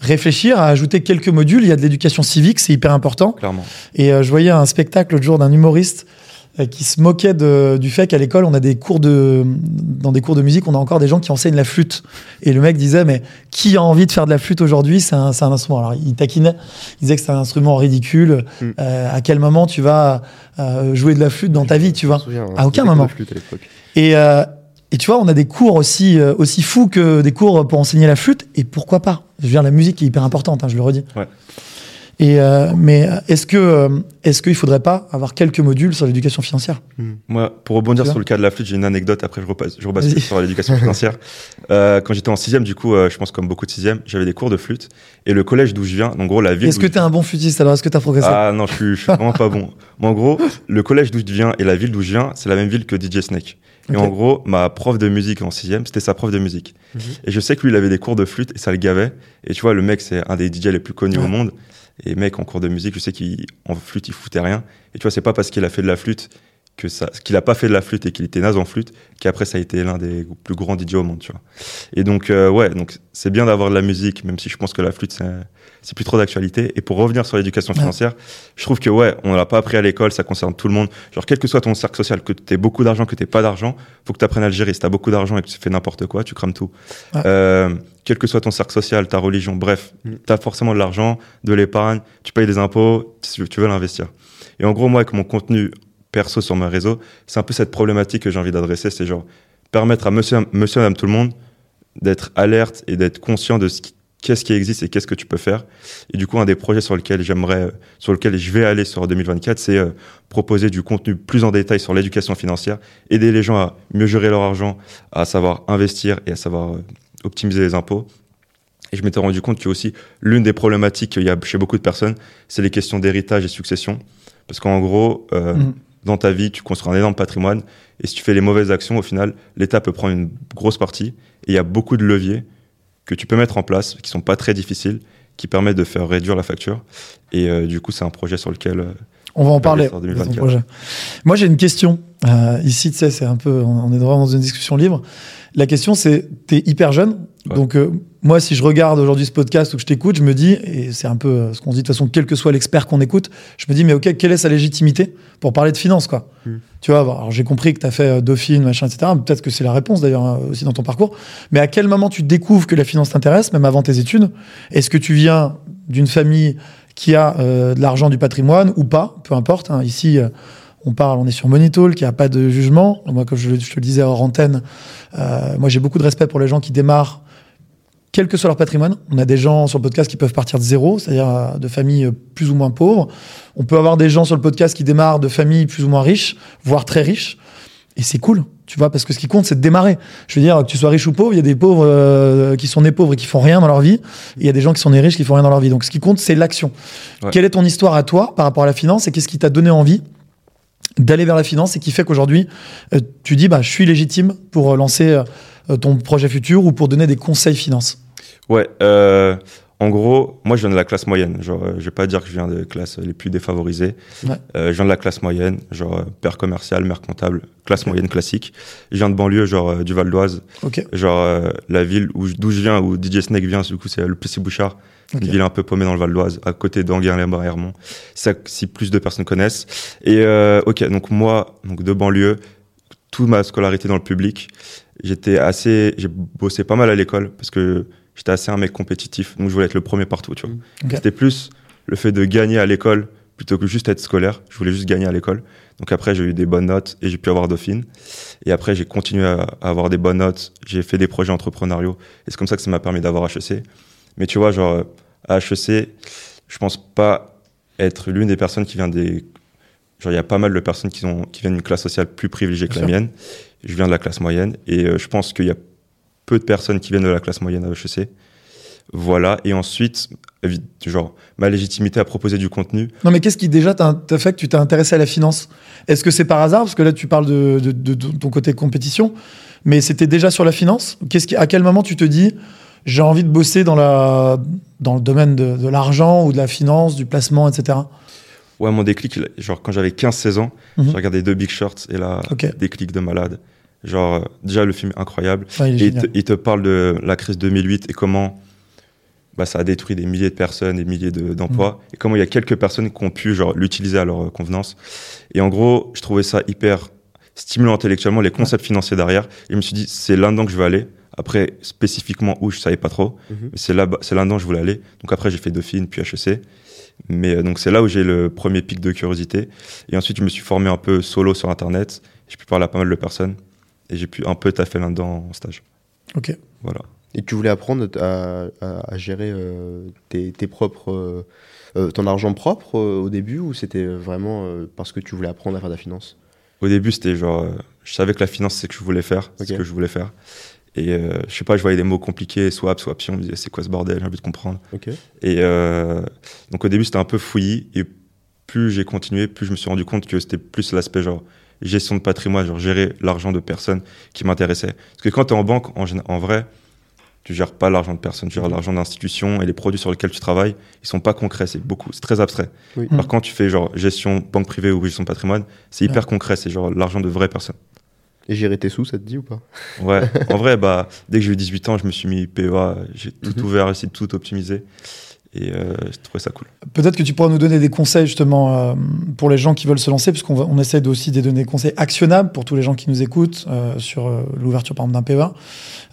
[SPEAKER 2] réfléchir à ajouter quelques modules. Il y a de l'éducation civique, c'est hyper important.
[SPEAKER 1] Clairement.
[SPEAKER 2] Et euh, je voyais un spectacle l'autre jour d'un humoriste qui se moquait de- du fait qu'à l'école, on a des cours de, dans des cours de musique, on a encore des gens qui enseignent la flûte. Et le mec disait, mais qui a envie de faire de la flûte aujourd'hui? C'est un, un instrument. Alors, il taquinait, il disait que c'est un instrument ridicule.
[SPEAKER 3] Mm.
[SPEAKER 2] Euh, à quel moment tu vas euh, jouer de la flûte dans ta vie, tu vois?
[SPEAKER 3] souviens, hein,
[SPEAKER 2] À aucun moment.
[SPEAKER 3] à
[SPEAKER 2] et, euh, Et tu vois, on a des cours aussi, euh, aussi fous que des cours pour enseigner la flûte. Et pourquoi pas? Je veux dire, la musique est hyper importante, hein, je le redis.
[SPEAKER 1] Ouais.
[SPEAKER 2] Et euh, mais est-ce que euh, est-ce qu'il faudrait pas avoir quelques modules sur l'éducation financière?
[SPEAKER 1] Moi, pour rebondir sur le cas de la flûte, j'ai une anecdote. Après, je repasse, je repasse
[SPEAKER 2] Vas-y.
[SPEAKER 1] sur l'éducation financière. Euh, quand j'étais en sixième, du coup, euh, je pense comme beaucoup de sixième, j'avais des cours de flûte. Et le collège d'où je viens, en gros, la ville.
[SPEAKER 2] Est-ce que
[SPEAKER 1] je-
[SPEAKER 2] tu es un bon flûtiste alors Est-ce que tu as progressé?
[SPEAKER 1] Ah non, je suis, je suis vraiment pas bon. Mais en gros, le collège d'où je viens et la ville d'où je viens, c'est la même ville que DJ Snake. Et en gros, ma prof de musique en sixième, c'était sa prof de musique.
[SPEAKER 3] Mhm.
[SPEAKER 1] Et je sais que lui, il avait des cours de flûte et ça le gavait. Et tu vois, le mec, c'est un des DJ les plus connus
[SPEAKER 2] Ouais.
[SPEAKER 1] au monde. Et mec, en cours de musique, je sais qu'en flûte, il foutait rien. Et tu vois, c'est pas parce qu'il a fait de la flûte que ça, qu'il a pas fait de la flûte et qu'il était naze en flûte qu'après ça a été l'un des plus grands DJ au monde, tu vois. Et donc, euh, ouais, donc c'est bien d'avoir de la musique, même si je pense que la flûte, c'est, c'est plus trop d'actualité. Et pour revenir sur l'éducation
[SPEAKER 2] Ouais.
[SPEAKER 1] financière, je trouve que ouais, on l'a pas appris à l'école, ça concerne tout le monde. Genre, quel que soit ton cercle social, que tu aies beaucoup d'argent, que tu pas d'argent, faut que tu apprennes à le gérer. Si tu as beaucoup d'argent et que tu fais n'importe quoi, tu crames tout.
[SPEAKER 2] Ouais.
[SPEAKER 1] Euh, quel que soit ton cercle social, ta religion, bref,
[SPEAKER 3] Mm.
[SPEAKER 1] tu as forcément de l'argent, de l'épargne, tu payes des impôts, tu tu veux l'investir. Et en gros, moi, avec mon contenu perso sur mes réseaux, c'est un peu cette problématique que j'ai envie d'adresser, c'est genre permettre à monsieur, monsieur, madame, tout le monde d'être alerte et d'être conscient de ce qui- qu'est-ce qui existe et qu'est-ce que tu peux faire. Et du coup, un des projets sur lequel j'aimerais, sur lequel je vais aller sur 2024, c'est euh, proposer du contenu plus en détail sur l'éducation financière, aider les gens à mieux gérer leur argent, à savoir investir et à savoir euh, optimiser les impôts. Et je m'étais rendu compte que aussi l'une des problématiques qu'il y a chez beaucoup de personnes, c'est les questions d'héritage et succession. Parce qu'en gros, euh,
[SPEAKER 2] Mhm.
[SPEAKER 1] Dans ta vie, tu construis un énorme patrimoine. Et si tu fais les mauvaises actions, au final, l'État peut prendre une grosse partie. Et il y a beaucoup de leviers que tu peux mettre en place, qui sont pas très difficiles, qui permettent de faire réduire la facture. Et euh, du coup, c'est un projet sur lequel. euh,
[SPEAKER 2] On va en parler.
[SPEAKER 1] sur
[SPEAKER 2] de ton
[SPEAKER 1] 2024.
[SPEAKER 2] projet. Moi, j'ai une question. Euh, ici, tu sais, c'est un peu, on est vraiment dans une discussion libre. La question, c'est, t'es hyper jeune.
[SPEAKER 1] Ouais.
[SPEAKER 2] Donc, moi, si je regarde aujourd'hui ce podcast ou que je t'écoute, je me dis, et c'est un peu euh, ce qu'on se dit de toute façon, quel que soit l'expert qu'on écoute, je me dis, mais ok, quelle est sa légitimité pour parler de finance, quoi
[SPEAKER 3] Mm.
[SPEAKER 2] Tu vois, alors j'ai compris que tu as fait euh, Dauphine, machin, etc. Peut-être que c'est la réponse d'ailleurs hein, aussi dans ton parcours. Mais à quel moment tu découvres que la finance t'intéresse, même avant tes études? Est-ce que tu viens d'une famille qui a euh, de l'argent, du patrimoine ou pas? Peu importe. hein. Ici, euh, on parle, on est sur il n'y a pas de jugement. Moi, comme je, je te le disais hors antenne, euh, moi j'ai beaucoup de respect pour les gens qui démarrent, quel que soit leur patrimoine. On a des gens sur le podcast qui peuvent partir de zéro, c'est-à-dire euh, de familles euh, plus ou moins pauvres. On peut avoir des gens sur le podcast qui démarrent de familles plus ou moins riches, voire très riches. Et c'est cool, tu vois, parce que ce qui compte, c'est de démarrer. Je veux dire, que tu sois riche ou pauvre, il y a des pauvres euh, qui sont nés pauvres et qui font rien dans leur vie. Et il y a des gens qui sont nés riches qui font rien dans leur vie. Donc ce qui compte, c'est l'action.
[SPEAKER 1] Ouais.
[SPEAKER 2] Quelle est ton histoire à toi par rapport à la finance et qu'est-ce qui t'a donné envie d'aller vers la finance et qui fait qu'aujourd'hui, euh, tu dis, bah, je suis légitime pour euh, lancer euh, ton projet futur ou pour donner des conseils finance
[SPEAKER 1] Ouais, euh, en gros, moi je viens de la classe moyenne. Genre, je vais pas dire que je viens des classes les plus défavorisées.
[SPEAKER 2] Ouais.
[SPEAKER 1] Euh, je viens de la classe moyenne, genre père commercial, mère comptable, classe moyenne classique. Je viens de banlieue, genre euh, du Val d'Oise, genre la ville d'où je viens, où DJ Snake vient, du coup c'est le Plessis-Bouchard, Une ville un peu paumée dans le Val d'Oise, à côté d'Anguin-les-Bains et Hermont. Ça, si plus de personnes connaissent. Et euh, ok, donc moi, donc de banlieue, toute ma scolarité dans le public, j'étais assez, j'ai bossé pas mal à l'école parce que j'étais assez un mec compétitif, donc je voulais être le premier partout, tu vois.
[SPEAKER 2] Ok.
[SPEAKER 1] C'était plus le fait de gagner à l'école plutôt que juste être scolaire. Je voulais juste gagner à l'école. Donc après, j'ai eu des bonnes notes et j'ai pu avoir Dauphine. Et après, j'ai continué à, à avoir des bonnes notes. J'ai fait des projets entrepreneuriaux. Et c'est comme ça que ça m'a permis d'avoir HEC. Mais tu vois, genre, à HEC, je pense pas être l'une des personnes qui vient des. Genre, il y a pas mal de personnes qui, ont, qui viennent d'une classe sociale plus privilégiée que
[SPEAKER 2] Bien
[SPEAKER 1] la
[SPEAKER 2] sûr.
[SPEAKER 1] mienne. Je viens de la classe moyenne. Et euh, je pense qu'il y a peu de personnes qui viennent de la classe moyenne à HEC. Voilà. Et ensuite, genre, ma légitimité à proposer du contenu.
[SPEAKER 2] Non, mais qu'est-ce qui déjà t'a t'a fait que tu t'es intéressé à la finance? Est-ce que c'est par hasard? Parce que là, tu parles de, de- de- de ton côté compétition, mais c'était déjà sur la finance? Qu'est-ce qui, À quel moment tu te dis j'ai envie de bosser dans, la, dans le domaine de, de l'argent ou de la finance, du placement, etc.
[SPEAKER 1] Ouais, mon déclic, genre, quand j'avais 15-16 ans,
[SPEAKER 2] Mhm.
[SPEAKER 1] j'ai regardé deux Big Shorts et là, déclic de malade. Genre, euh, déjà, le film est incroyable.
[SPEAKER 2] Ouais, il est
[SPEAKER 1] Et te, il te parle de la crise 2008 et comment bah, ça a détruit des milliers de personnes, des milliers de- d'emplois,
[SPEAKER 2] Mm.
[SPEAKER 1] et comment il y a quelques personnes qui ont pu l'utiliser à leur euh, convenance. Et en gros, je trouvais ça hyper stimulant intellectuellement, les concepts financiers derrière. Et je me suis dit, c'est là-dedans que je veux aller. Après, spécifiquement où, je savais pas trop.
[SPEAKER 3] Mhm.
[SPEAKER 1] Mais c'est là, c'est là-dedans que je voulais aller. Donc après, j'ai fait Dauphine, puis HEC. Mais euh, donc c'est là où j'ai le premier pic de curiosité. Et ensuite, je me suis formé un peu solo sur Internet. J'ai pu parler à pas mal de personnes. Et j'ai pu un peu taffer là-dedans en stage.
[SPEAKER 2] Ok.
[SPEAKER 1] Voilà.
[SPEAKER 3] Et tu voulais apprendre à, à- à gérer euh, tes, tes propres, euh, ton argent propre euh, au début ou c'était vraiment euh, parce que tu voulais apprendre à faire de la finance?
[SPEAKER 1] Au début, c'était genre, euh, je savais que la finance, c'est ce que je voulais faire, ce que je voulais faire. Et euh, je sais pas, je voyais des mots compliqués, swap, swaption, je me disais, c'est quoi ce bordel, j'ai envie de comprendre. Et euh, donc au début, c'était un peu fouillis. Et plus j'ai continué, plus je me suis rendu compte que c'était plus l'aspect genre gestion de patrimoine, genre gérer l'argent de personnes qui m'intéressait. Parce que quand tu es en banque, en, vrai, tu gères pas l'argent de personne, tu gères l'argent d'institutions et les produits sur lesquels tu travailles, ils sont pas concrets, c'est beaucoup, c'est très abstrait.
[SPEAKER 3] Oui.
[SPEAKER 1] Alors quand tu fais genre gestion banque privée ou gestion de patrimoine, c'est hyper concret, c'est genre l'argent de vraies personnes.
[SPEAKER 3] Et gérer tes sous, ça te dit ou pas?
[SPEAKER 1] Ouais, en vrai, bah, dès que j'ai eu 18 ans, je me suis mis PEA, j'ai tout
[SPEAKER 3] Mhm.
[SPEAKER 1] ouvert, essayé de tout optimiser. Et euh, j'ai trouvé ça cool.
[SPEAKER 2] Peut-être que tu pourras nous donner des conseils justement euh, pour les gens qui veulent se lancer, puisqu'on on essaie aussi de donner des conseils actionnables pour tous les gens qui nous écoutent euh, sur euh, l'ouverture par exemple d'un PEA.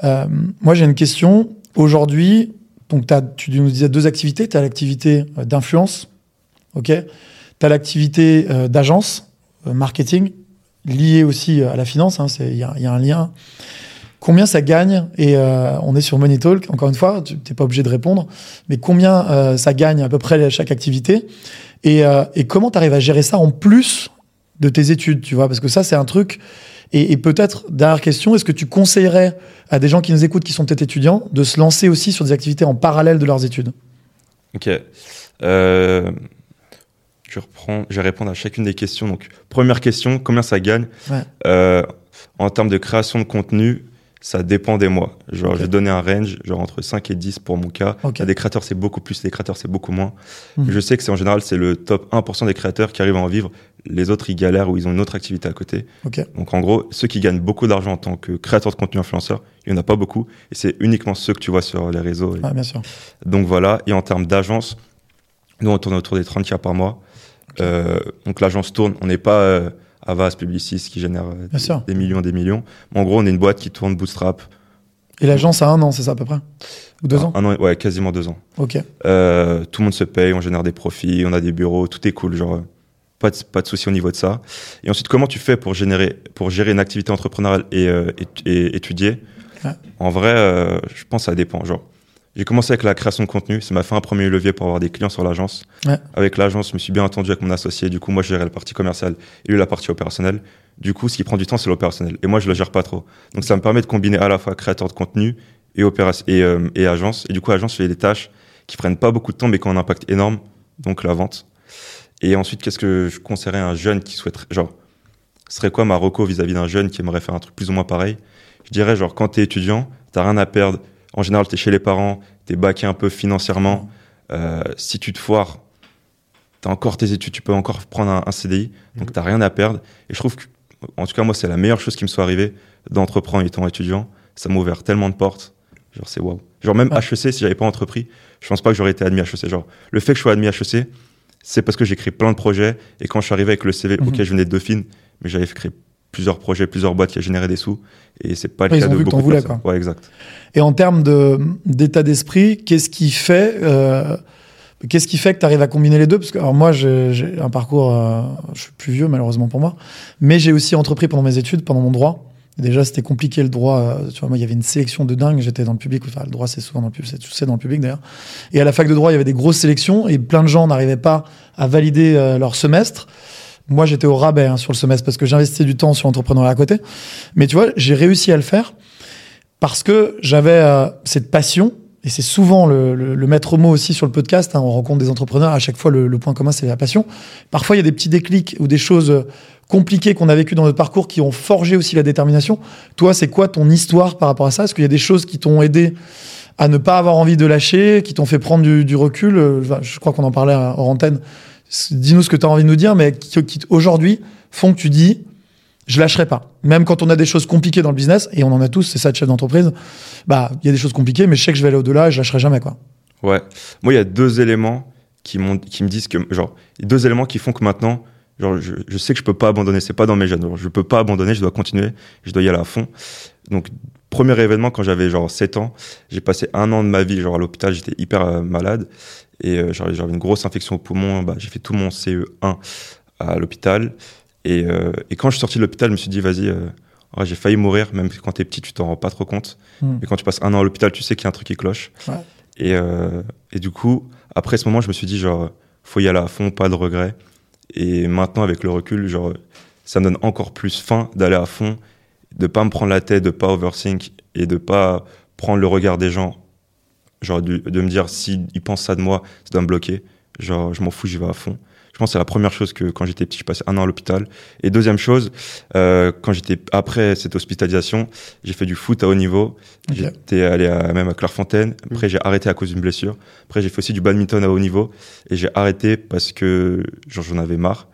[SPEAKER 2] Euh, moi j'ai une question. Aujourd'hui, donc tu nous disais deux activités. Tu as l'activité d'influence, ok? Tu as l'activité euh, d'agence, euh, marketing, liée aussi à la finance. hein, Il y, a- un lien. Combien ça gagne Et euh, on est sur Money Talk, encore une fois, tu n'es pas obligé de répondre, mais combien euh, ça gagne à peu près chaque activité et, euh, comment tu arrives à gérer ça en plus de tes études, tu vois? Parce que ça, c'est un truc. Et, et peut-être, dernière question, est-ce que tu conseillerais à des gens qui nous écoutent, qui sont peut-être étudiants, de se lancer aussi sur des activités en parallèle de leurs études?
[SPEAKER 1] Ok. Je reprends, je vais répondre à chacune des questions. Donc, première question, combien ça gagne
[SPEAKER 2] Ouais.
[SPEAKER 1] Euh, En termes de création de contenu, ça dépend des mois. Genre,
[SPEAKER 2] Ok.
[SPEAKER 1] je vais donner un range, genre entre 5 et 10 pour mon cas. Il y a des créateurs, c'est beaucoup plus, des créateurs, c'est beaucoup moins.
[SPEAKER 2] Mhm.
[SPEAKER 1] Je sais que c'est en général, c'est le top 1% des créateurs qui arrivent à en vivre. Les autres, ils galèrent ou ils ont une autre activité à côté. Donc, en gros, ceux qui gagnent beaucoup d'argent en tant que créateurs de contenu influenceur, il n'y en a pas beaucoup. Et c'est uniquement ceux que tu vois sur les réseaux. Et
[SPEAKER 2] Ouais, bien sûr.
[SPEAKER 1] donc voilà, et en termes d'agence, nous on tourne autour des 30 k par mois. Euh, donc l'agence tourne, on n'est pas euh, Avas, Publicis qui génère euh,
[SPEAKER 2] Bien sûr.
[SPEAKER 1] des, des millions, des millions. Mais en gros, on est une boîte qui tourne bootstrap.
[SPEAKER 2] Et l'agence a un an, c'est ça à peu près? Ou deux ans?
[SPEAKER 1] Un an, ouais, quasiment deux ans.
[SPEAKER 2] Ok.
[SPEAKER 1] Euh, tout le monde se paye, on génère des profits, on a des bureaux, tout est cool, genre euh, pas de, pas de souci au niveau de ça. Et ensuite, comment tu fais pour générer, pour gérer une activité entrepreneuriale et, euh, et, et étudier?
[SPEAKER 2] Ouais.
[SPEAKER 1] En vrai, euh, je pense que ça dépend. Genre, j'ai commencé avec la création de contenu, ça m'a fait un premier levier pour avoir des clients sur l'agence.
[SPEAKER 2] Ouais.
[SPEAKER 1] Avec l'agence, je me suis bien entendu avec mon associé. Du coup, moi, je gérais la partie commerciale et lui la partie opérationnelle. Du coup, ce qui prend du temps, c'est l'opérationnel. Et moi, je le gère pas trop. Donc, ça me permet de combiner à la fois créateur de contenu et, et, euh, et agence. Et du coup, agence fait des tâches qui prennent pas beaucoup de temps, mais qui ont un impact énorme. Donc, la vente. Et ensuite, qu'est-ce que je conseillerais à un jeune qui souhaiterait, genre, serait quoi ma reco vis-à-vis d'un jeune qui aimerait faire un truc plus ou moins pareil? Je dirais, genre, quand t'es étudiant, t'as rien à perdre. En général, t'es chez les parents, t'es baqué un peu financièrement. Euh, si tu te foires, t'as encore tes études, tu peux encore prendre un, un CDI. Donc, t'as rien à perdre. Et je trouve que, en tout cas, moi, c'est la meilleure chose qui me soit arrivée d'entreprendre étant étudiant. Ça m'a ouvert tellement de portes. Genre, c'est waouh. Genre, même. HEC, si j'avais pas entrepris, je pense pas que j'aurais été admis à HEC. Genre, le fait que je sois admis à HEC, c'est parce que j'ai créé plein de projets. Et quand je suis arrivé avec le CV,
[SPEAKER 2] Mhm.
[SPEAKER 1] ok, je venais de Dauphine, mais j'avais créé plusieurs projets, plusieurs boîtes qui a généré des sous. Et c'est pas le
[SPEAKER 2] ils
[SPEAKER 1] cas
[SPEAKER 2] ont
[SPEAKER 1] de
[SPEAKER 2] vu que
[SPEAKER 1] beaucoup
[SPEAKER 2] t'en
[SPEAKER 1] de
[SPEAKER 2] voulais,
[SPEAKER 1] personnes. Ouais, exact.
[SPEAKER 2] Et en termes de- d'état d'esprit, qu'est-ce qui fait euh, Qu'est-ce qui fait que tu arrives à combiner les deux? Parce que alors moi, j'ai j'ai un parcours, euh, je suis plus vieux malheureusement pour moi, mais j'ai aussi entrepris pendant mes études, pendant mon droit. Déjà, c'était compliqué le droit. euh, tu vois, moi, il y avait une sélection de dingue. J'étais dans le public. Enfin, le droit, c'est souvent dans le public. C'est dans le public d'ailleurs. Et à la fac de droit, il y avait des grosses sélections et plein de gens n'arrivaient pas à valider euh, leur semestre. Moi, j'étais au rabais hein, sur le semestre parce que j'investissais du temps sur l'entrepreneuriat à côté. Mais tu vois, j'ai réussi à le faire parce que j'avais euh, cette passion. Et c'est souvent le, le- le maître mot aussi sur le podcast. hein, on rencontre des entrepreneurs. À chaque fois, le, le point commun, c'est la passion. Parfois, il y a des petits déclics ou des choses euh, compliquées qu'on a vécues dans notre parcours qui ont forgé aussi la détermination. Toi, c'est quoi ton histoire par rapport à ça? Est-ce qu'il y a des choses qui t'ont aidé à ne pas avoir envie de lâcher, qui t'ont fait prendre du, du recul? Euh, Je crois qu'on en parlait euh, hors antenne. Dis-nous ce que tu as envie de nous dire, mais qui, aujourd'hui font que tu dis je lâcherai pas. Même quand on a des choses compliquées dans le business, et on en a tous, c'est ça de chef d'entreprise, bah, il y a des choses compliquées, mais je sais que je vais aller au-delà et je lâcherai jamais, quoi.
[SPEAKER 1] Ouais. Moi, il y a deux éléments qui, qui me disent que, genre, deux éléments qui font que maintenant, genre, je, sais que je peux pas abandonner. C'est pas dans mes gènes. Genre, je peux pas abandonner. Je dois continuer. Je dois y aller à fond. Donc, premier événement, quand j'avais genre 7 ans, j'ai passé un an de ma vie, genre, à l'hôpital. J'étais hyper euh, malade. Et euh, j'avais une grosse infection au poumon. Bah, j'ai fait tout mon CE1 à l'hôpital. Et, euh, et quand je suis sorti de l'hôpital, je me suis dit, vas-y, euh, Ouais, j'ai failli mourir, même quand t'es petit, tu t'en rends pas trop compte.
[SPEAKER 2] Hmm.
[SPEAKER 1] Et quand tu passes un an à l'hôpital, tu sais qu'il y a un truc qui cloche.
[SPEAKER 2] Ouais.
[SPEAKER 1] Et, et du coup, après ce moment, je me suis dit, genre, faut y aller à fond, pas de regrets. Et maintenant, avec le recul, genre, ça me donne encore plus faim d'aller à fond, de pas me prendre la tête, de pas overthink et de pas prendre le regard des gens. Genre, de, de me dire, s'ils pensent ça de moi, ça doit me bloquer. Genre, je m'en fous, j'y vais à fond. Je pense que c'est la première chose que quand j'étais petit, je passais un an à l'hôpital. Et deuxième chose, euh, quand j'étais après cette hospitalisation, j'ai fait du foot à haut niveau. J'étais allé à, même à Clairefontaine. Après, j'ai arrêté à cause d'une blessure. Après, j'ai fait aussi du badminton à haut niveau. Et j'ai arrêté parce que genre, j'en avais marre.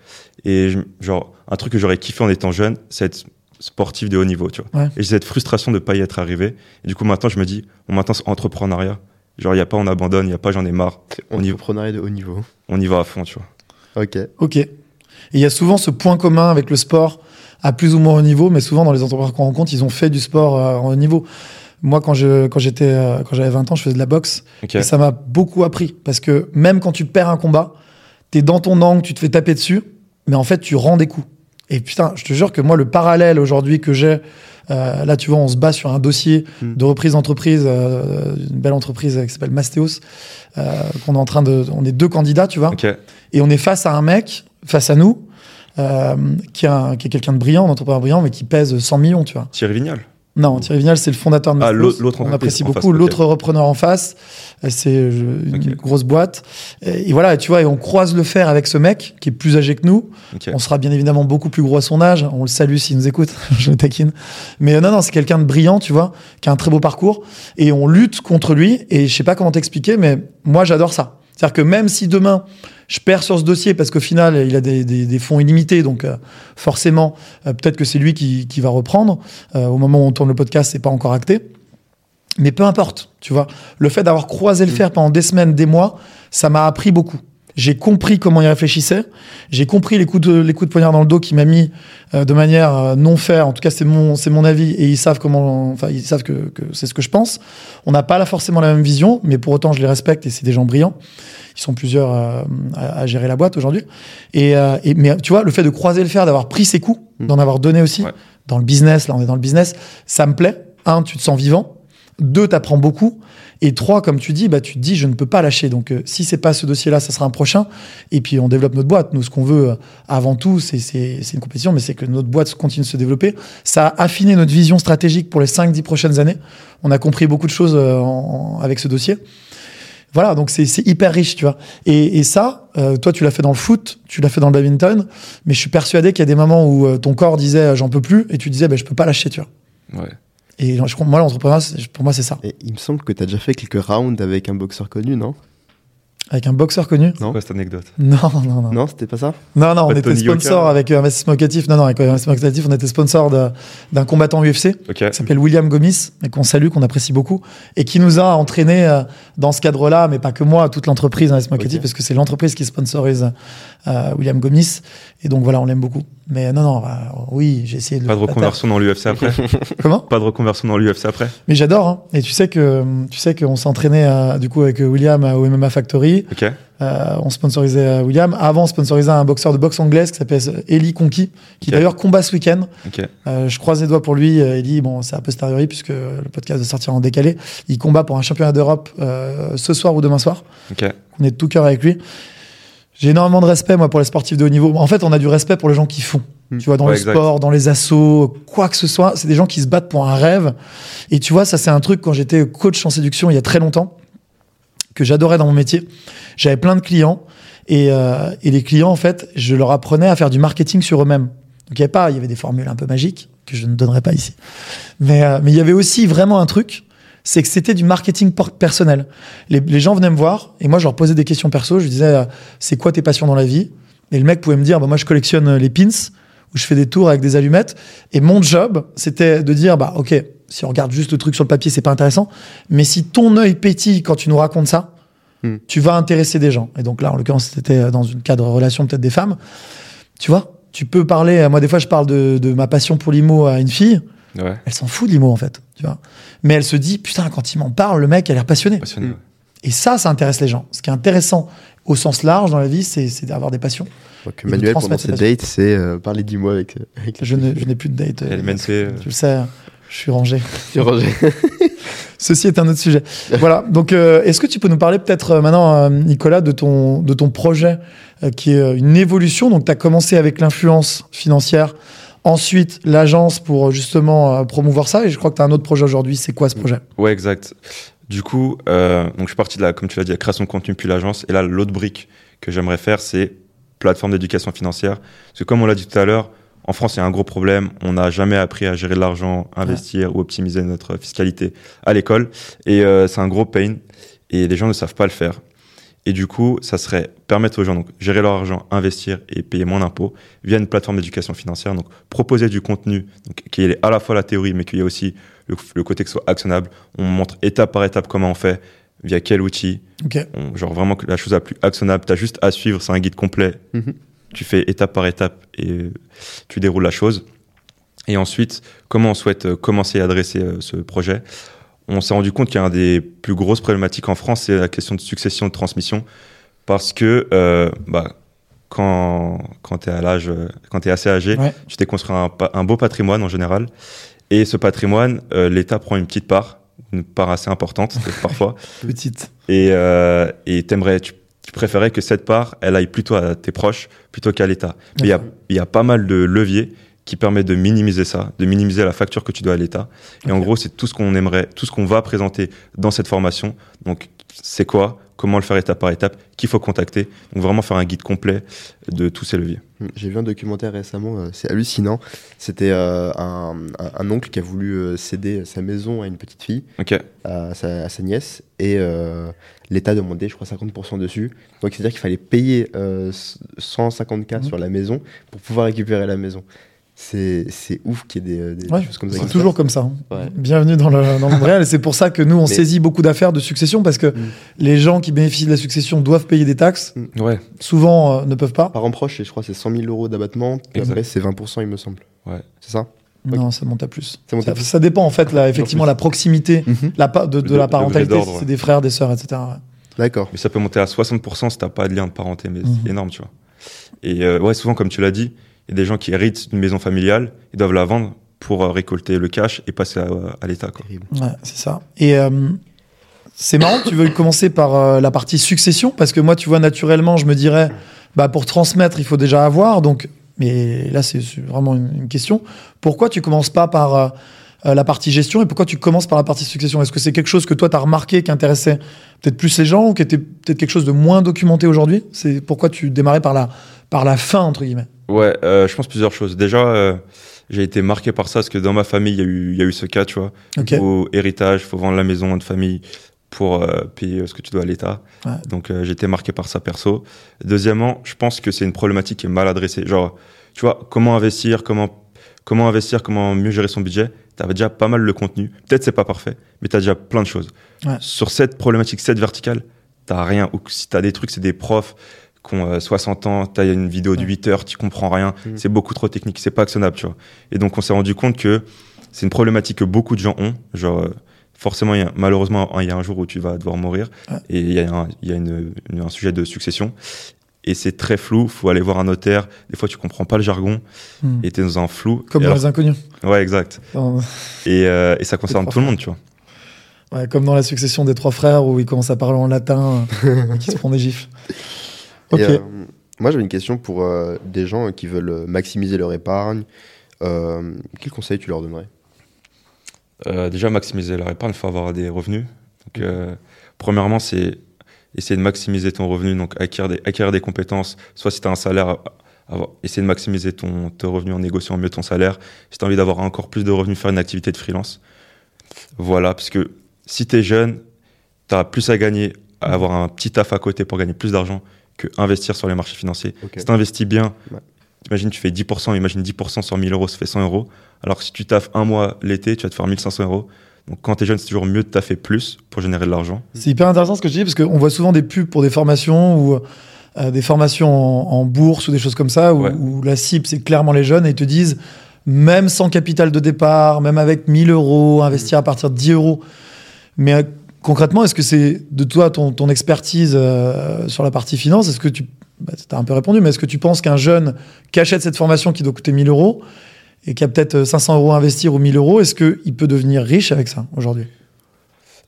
[SPEAKER 1] Et genre, un truc que j'aurais kiffé en étant jeune, c'est être sportif de haut niveau, tu vois.
[SPEAKER 2] Ouais.
[SPEAKER 1] Et j'ai cette frustration de pas y être arrivé. Et du coup, maintenant, je me dis, bon, maintenant, c'est entrepreneuriat. Genre, il n'y a pas on abandonne, il n'y a pas j'en ai marre. On y,
[SPEAKER 3] Entrepreneuriat de haut niveau.
[SPEAKER 1] on y va à fond, tu vois.
[SPEAKER 3] Ok.
[SPEAKER 2] Ok. Il y a souvent ce point commun avec le sport à plus ou moins haut niveau, mais souvent dans les entrepreneurs qu'on rencontre, ils ont fait du sport euh, en haut niveau. Moi, quand je quand j'étais euh, quand j'avais 20 ans, je faisais de la boxe
[SPEAKER 1] Ok.
[SPEAKER 2] et ça m'a beaucoup appris parce que même quand tu perds un combat, t'es dans ton angle, tu te fais taper dessus, mais en fait tu rends des coups. Et putain, je te jure que moi le parallèle aujourd'hui que j'ai euh, là, tu vois, on se bat sur un dossier
[SPEAKER 3] Mm.
[SPEAKER 2] de reprise d'entreprise, euh, une belle entreprise qui s'appelle Mastéos, euh, qu'on est en train de, on est deux candidats, tu vois,
[SPEAKER 1] Ok.
[SPEAKER 2] et on est face à un mec, face à nous, euh, qui, est un- qui est quelqu'un de brillant, un entrepreneur brillant, mais qui pèse 100 millions, tu vois.
[SPEAKER 1] Thierry Vignal.
[SPEAKER 2] Non, Thierry Vignal, c'est le fondateur de
[SPEAKER 1] Ah, l'autre-
[SPEAKER 2] On apprécie beaucoup. L'autre repreneur en face, euh, c'est euh, une grosse boîte. Et, et voilà, tu vois, et on croise le fer avec ce mec qui est plus âgé que nous. On sera bien évidemment beaucoup plus gros à son âge. On le salue s'il nous écoute. Je le taquine. Mais euh, non, non, c'est quelqu'un de brillant, tu vois, qui a un très beau parcours. Et on lutte contre lui. Et je sais pas comment t'expliquer, mais moi, j'adore ça. C'est-à-dire que même si demain, je perds sur ce dossier parce qu'au final, il a des, des- des fonds illimités, donc euh, forcément, euh, peut-être que c'est lui qui, qui va reprendre. Euh, au moment où on tourne le podcast, c'est pas encore acté. Mais peu importe, tu vois. Le fait d'avoir croisé le fer pendant des semaines, des mois, ça m'a appris beaucoup. J'ai compris comment il réfléchissait. J'ai compris les coups de, les coups de poignard dans le dos qu'il m'a mis euh, de manière euh, non faire. En tout cas, c'est mon, c'est mon avis et ils savent comment, enfin, ils savent que, que c'est ce que je pense. On n'a pas là forcément la même vision, mais pour autant, je les respecte et c'est des gens brillants. Ils sont plusieurs euh, à, à gérer la boîte aujourd'hui. Et, euh, et, mais tu vois, le fait de croiser le fer, d'avoir pris ses coups,
[SPEAKER 3] Mm.
[SPEAKER 2] d'en avoir donné aussi
[SPEAKER 1] Ouais.
[SPEAKER 2] dans le business, là, on est dans le business, ça me plaît. Un, tu te sens vivant. Deux, t'apprends beaucoup. Et trois, comme tu dis, bah, tu te dis, je ne peux pas lâcher. Donc, euh, si c'est pas ce dossier-là, ça sera un prochain. Et puis, on développe notre boîte. Nous, ce qu'on veut, euh, avant tout, c'est, une compétition, mais c'est que notre boîte continue de se développer. Ça a affiné notre vision stratégique pour les 5-10 prochaines années. On a compris beaucoup de choses euh, en- en- avec ce dossier. Voilà, donc c'est, c'est hyper riche, tu vois. Et, et ça, euh, toi, tu l'as fait dans le foot, tu l'as fait dans le badminton, mais je suis persuadé qu'il y a des moments où euh, ton corps disait, euh, j'en peux plus, et tu disais, bah, je peux pas lâcher, tu vois.
[SPEAKER 1] Ouais.
[SPEAKER 2] Et je, moi, l'entrepreneuriat, pour moi, c'est ça.
[SPEAKER 3] Et il me semble que tu as déjà fait quelques rounds avec un boxeur connu, non?
[SPEAKER 2] Avec un boxeur connu?
[SPEAKER 3] Non.
[SPEAKER 1] C'est quoi cette anecdote?
[SPEAKER 2] Non, non, non.
[SPEAKER 3] Non, c'était pas ça?
[SPEAKER 2] Non, non, on
[SPEAKER 1] Pas
[SPEAKER 2] était
[SPEAKER 1] Tony Yoka
[SPEAKER 2] sponsor avec euh, Investissement Locatif. Non, non, avec euh, Investissement Locatif, on était sponsor d'un combattant UFC
[SPEAKER 1] Ok.
[SPEAKER 2] qui s'appelle William Gomis, et qu'on salue, qu'on apprécie beaucoup, et qui nous a entraînés euh, dans ce cadre-là, mais pas que moi, toute l'entreprise Investissement Locatif,
[SPEAKER 3] Ok.
[SPEAKER 2] parce que c'est l'entreprise qui sponsorise euh, William Gomis. Et donc voilà, on l'aime beaucoup. Mais non, non, bah, oui, j'ai essayé de
[SPEAKER 1] Pas
[SPEAKER 2] le
[SPEAKER 1] de reconversion dans l'UFC après.
[SPEAKER 2] Comment?
[SPEAKER 1] Pas de reconversion dans l'UFC après
[SPEAKER 2] Mais j'adore. Hein. Et tu sais que tu sais qu'on s'entraînait euh, du coup avec William euh, au MMA Factory.
[SPEAKER 1] Ok.
[SPEAKER 2] Euh, on sponsorisait euh, William. Avant, on sponsorisait un boxeur de boxe anglaise qui s'appelle Eli Conky, qui d'ailleurs combat ce week-end.
[SPEAKER 1] Ok.
[SPEAKER 2] Euh, je croise les doigts pour lui. Eli, bon, c'est un peu posteriori puisque le podcast va sortir en décalé. Il combat pour un championnat d'Europe euh, ce soir ou demain soir.
[SPEAKER 1] Ok.
[SPEAKER 2] On est de tout cœur avec lui. J'ai énormément de respect, moi, pour les sportifs de haut niveau. En fait, on a du respect pour les gens qui font.
[SPEAKER 3] Mm.
[SPEAKER 2] Tu vois, dans
[SPEAKER 1] Ouais,
[SPEAKER 2] le
[SPEAKER 1] exact.
[SPEAKER 2] sport, dans les assos, quoi que ce soit. C'est des gens qui se battent pour un rêve. Et tu vois, ça, c'est un truc quand j'étais coach en séduction il y a très longtemps, que j'adorais dans mon métier. J'avais plein de clients. Et, euh, et les clients, en fait, je leur apprenais à faire du marketing sur eux-mêmes. Donc, il y avait pas, il y avait des formules un peu magiques que je ne donnerai pas ici. Mais, euh, mais il y avait aussi vraiment un truc, c'est que c'était du marketing personnel. Les, les gens venaient me voir et moi, je leur posais des questions perso. Je disais, euh, c'est quoi tes passions dans la vie? Et le mec pouvait me dire, bah, moi, je collectionne euh, les pins où je fais des tours avec des allumettes. Et mon job, c'était de dire, bah, ok, si on regarde juste le truc sur le papier, c'est pas intéressant. Mais si ton œil pétille quand tu nous racontes ça,
[SPEAKER 3] Hmm.
[SPEAKER 2] tu vas intéresser des gens. Et donc là, en l'occurrence, c'était euh, dans une cadre relation peut-être des femmes. Tu vois, tu peux parler. Moi, des fois, je parle de, de ma passion pour l'IMO à une fille.
[SPEAKER 1] Ouais.
[SPEAKER 2] Elle s'en fout de l'IMO, en fait. Tu vois. Mais elle se dit, putain, quand il m'en parle, le mec a l'air passionné.
[SPEAKER 1] Passionné.
[SPEAKER 3] Mm.
[SPEAKER 1] ouais.
[SPEAKER 2] Et ça, ça intéresse les gens. Ce qui est intéressant au sens large dans la vie, c'est d'avoir des passions.
[SPEAKER 3] Donc, Manuel, pendant
[SPEAKER 2] ses
[SPEAKER 3] date, c'est euh, parler du mois avec, avec la
[SPEAKER 2] Je je n'ai plus de date. euh,
[SPEAKER 1] LMNC, euh,
[SPEAKER 2] Tu le sais, je suis rangé.
[SPEAKER 3] Tu Roger.
[SPEAKER 2] Ceci est un autre sujet. voilà. Donc, euh, est-ce que tu peux nous parler peut-être euh, maintenant, euh, Nicolas, de ton, de ton projet euh, qui est euh, une évolution? Donc, tu as commencé avec l'influence financière, ensuite l'agence pour euh, justement euh, promouvoir ça. Et je crois que tu as un autre projet aujourd'hui. C'est quoi ce projet?
[SPEAKER 1] Ouais, exact. Du coup, euh, donc je suis parti de la, comme tu l'as dit, la création de contenu puis l'agence. Et là, l'autre brique que j'aimerais faire, c'est plateforme d'éducation financière. Parce que comme on l'a dit tout à l'heure, en France, il y a un gros problème. On n'a jamais appris à gérer de l'argent, investir ou optimiser notre fiscalité à l'école. Et euh, c'est un gros pain. Et les gens ne savent pas le faire. Et du coup, ça serait permettre aux gens donc gérer leur argent, investir et payer moins d'impôts via une plateforme d'éducation financière. Donc proposer du contenu donc, qui est à la fois la théorie, mais qu'il y a aussi le, le côté que ce soit actionnable. On montre étape par étape comment on fait, via quel outil.
[SPEAKER 2] Ok.
[SPEAKER 1] On- genre vraiment que la chose la plus actionnable. Tu as juste à suivre, c'est un guide complet.
[SPEAKER 3] Mhm.
[SPEAKER 1] Tu fais étape par étape et euh, tu déroules la chose. Et ensuite, comment on souhaite euh, commencer à adresser euh, ce projet? On s'est rendu compte qu'un des plus grosses problématiques en France, c'est la question de succession, de transmission. Parce que euh, bah, quand, quand tu es assez âgé,
[SPEAKER 2] Ouais.
[SPEAKER 1] tu t'es construit un, beau patrimoine en général. Et ce patrimoine, euh, l'État prend une petite part, une part assez importante parfois.
[SPEAKER 2] Petite.
[SPEAKER 1] Et euh, et t'aimerais, tu, tu préférais que cette part, elle aille plutôt à tes proches plutôt qu'à l'État. Mais il y a,
[SPEAKER 2] D'accord.
[SPEAKER 1] il y a pas mal de leviers qui permettent de minimiser ça, de minimiser la facture que tu dois à l'État. Et en gros, c'est tout ce qu'on aimerait, tout ce qu'on va présenter dans cette formation. Donc, c'est quoi Comment le faire étape par étape Qu'il faut contacter Donc, vraiment faire un guide complet de tous ces leviers.
[SPEAKER 3] J'ai vu un documentaire récemment, euh, c'est hallucinant. C'était euh, un, oncle qui a voulu euh, céder sa maison à une petite fille, à sa, à sa nièce, et euh, l'État demandait, je crois, 50% dessus. Donc c'est-à-dire qu'il fallait payer euh, 150K
[SPEAKER 2] Mhm.
[SPEAKER 3] sur la maison pour pouvoir récupérer la maison. C'est ouf qu'il y ait des, des
[SPEAKER 2] Ouais,
[SPEAKER 3] choses comme ça.
[SPEAKER 2] c'est toujours comme ça. hein.
[SPEAKER 3] Ouais.
[SPEAKER 2] Bienvenue dans le, dans le monde réel. Et c'est pour ça que nous, on
[SPEAKER 3] Mais-
[SPEAKER 2] saisit beaucoup d'affaires de succession parce que
[SPEAKER 3] Mm.
[SPEAKER 2] les gens qui bénéficient de la succession doivent payer des taxes.
[SPEAKER 1] Ouais.
[SPEAKER 2] Souvent, euh, ne peuvent pas.
[SPEAKER 3] Parents proches, et je crois que c'est 100 000 euros d'abattement,
[SPEAKER 1] Exact.
[SPEAKER 3] après c'est 20%, il me semble.
[SPEAKER 1] Ouais.
[SPEAKER 3] C'est ça?
[SPEAKER 2] Non, ça monte à plus.
[SPEAKER 3] Ça monte à plus.
[SPEAKER 2] ça dépend en fait, là, effectivement, la proximité la pa- de, de la parentalité. C'est des frères, des sœurs, etc.
[SPEAKER 3] D'accord.
[SPEAKER 1] Mais ça peut monter à 60% si t'as pas de lien de parenté, mais c'est énorme, tu vois. Et euh, ouais, souvent, comme tu l'as dit, il y a des gens qui héritent d'une maison familiale, ils doivent la vendre pour euh, récolter le cash et passer à, à l'État.
[SPEAKER 2] Ouais, c'est ça. Et euh, c'est marrant que tu veuilles commencer par euh, la partie succession, parce que moi, tu vois, naturellement, je me dirais, bah, pour transmettre, il faut déjà avoir. Donc, mais là, c'est vraiment une, une question. Pourquoi tu commences pas par euh, la partie gestion et pourquoi tu commences par la partie succession? Est-ce que c'est quelque chose que toi, tu as remarqué qui intéressait peut-être plus les gens ou qui était peut-être quelque chose de moins documenté aujourd'hui? C'est pourquoi tu démarrais par la, par la fin, entre guillemets?
[SPEAKER 1] Ouais, euh, je pense plusieurs choses. Déjà, euh, j'ai été marqué par ça parce que dans ma famille, il y, a eu- il y a eu ce cas, tu vois.
[SPEAKER 2] Ok.
[SPEAKER 1] Au héritage, faut vendre la maison de famille pour euh, payer ce que tu dois à l'État.
[SPEAKER 2] Ouais.
[SPEAKER 1] Donc j'ai été marqué par ça perso. Deuxièmement, je pense que c'est une problématique qui est mal adressée. Genre, tu vois, comment investir, comment, comment investir, comment mieux gérer son budget. Tu déjà pas mal le contenu. Peut-être c'est pas parfait, mais tu as déjà plein de choses.
[SPEAKER 2] Ouais.
[SPEAKER 1] Sur cette problématique, cette verticale, t'as rien. Ou si tu as des trucs, c'est des profs qui ont euh, 60 ans, tu as une vidéo de
[SPEAKER 2] Ouais.
[SPEAKER 1] 8 heures, tu comprends rien.
[SPEAKER 3] Mhm.
[SPEAKER 1] C'est beaucoup trop technique, c'est pas actionnable, tu vois. Et donc on s'est rendu compte que c'est une problématique que beaucoup de gens ont. Genre, euh, forcément, il y a- malheureusement, il y a un jour où tu vas devoir mourir. Et il y a, un, il y a une- une- un sujet de succession. Et c'est très flou, faut aller voir un notaire. Des fois, tu comprends pas le jargon
[SPEAKER 2] Hmm.
[SPEAKER 1] et t'es dans un flou.
[SPEAKER 2] Comme
[SPEAKER 1] Et
[SPEAKER 2] dans
[SPEAKER 1] alors-
[SPEAKER 2] les inconnus.
[SPEAKER 1] Ouais, exact.
[SPEAKER 2] Dans-
[SPEAKER 1] Et, euh, et ça concerne tout le monde, tu vois.
[SPEAKER 2] Ouais, comme dans la succession des trois frères où ils commencent à parler en latin, euh, qui se font des gifs.
[SPEAKER 3] Et, euh, moi, j'avais une question pour euh, des gens qui veulent maximiser leur épargne. Euh, quel conseil tu leur donnerais?
[SPEAKER 1] Euh, déjà, maximiser leur épargne, il faut avoir des revenus. Donc, euh, premièrement, c'est essayer de maximiser ton revenu, donc acquérir des, acquérir des compétences. Soit si tu as un salaire, avoir, essayer de maximiser ton, ton revenu en négociant mieux ton salaire. Si tu as envie d'avoir encore plus de revenus, faire une activité de freelance. Voilà, parce que si tu es jeune, tu as plus à gagner à avoir un petit taf à côté pour gagner plus d'argent que investir sur les marchés financiers. Si tu investis bien,
[SPEAKER 3] Ouais.
[SPEAKER 1] imagine tu fais 10%, imagine 10% sur 1000 euros, ça fait 100 euros. Alors que si tu taffes un mois l'été, tu vas te faire 1500 euros. Donc quand tu es jeune, c'est toujours mieux de taffer plus pour générer de l'argent.
[SPEAKER 2] C'est hyper intéressant ce que je dis parce qu'on voit souvent des pubs pour des formations ou euh, des formations en, en bourse ou des choses comme ça où,
[SPEAKER 1] Ouais.
[SPEAKER 2] où la cible c'est clairement les jeunes et ils te disent même sans capital de départ, même avec 1000 euros, investir à partir de 10 euros. Mais euh, Concrètement, est-ce que c'est de toi ton, ton expertise euh, sur la partie finance? Est-ce que tu bah, as un peu répondu, mais est-ce que tu penses qu'un jeune qui achète cette formation qui doit coûter 1000 euros et qui a peut-être 500 euros à investir ou 1000 euros, est-ce qu'il peut devenir riche avec ça aujourd'hui?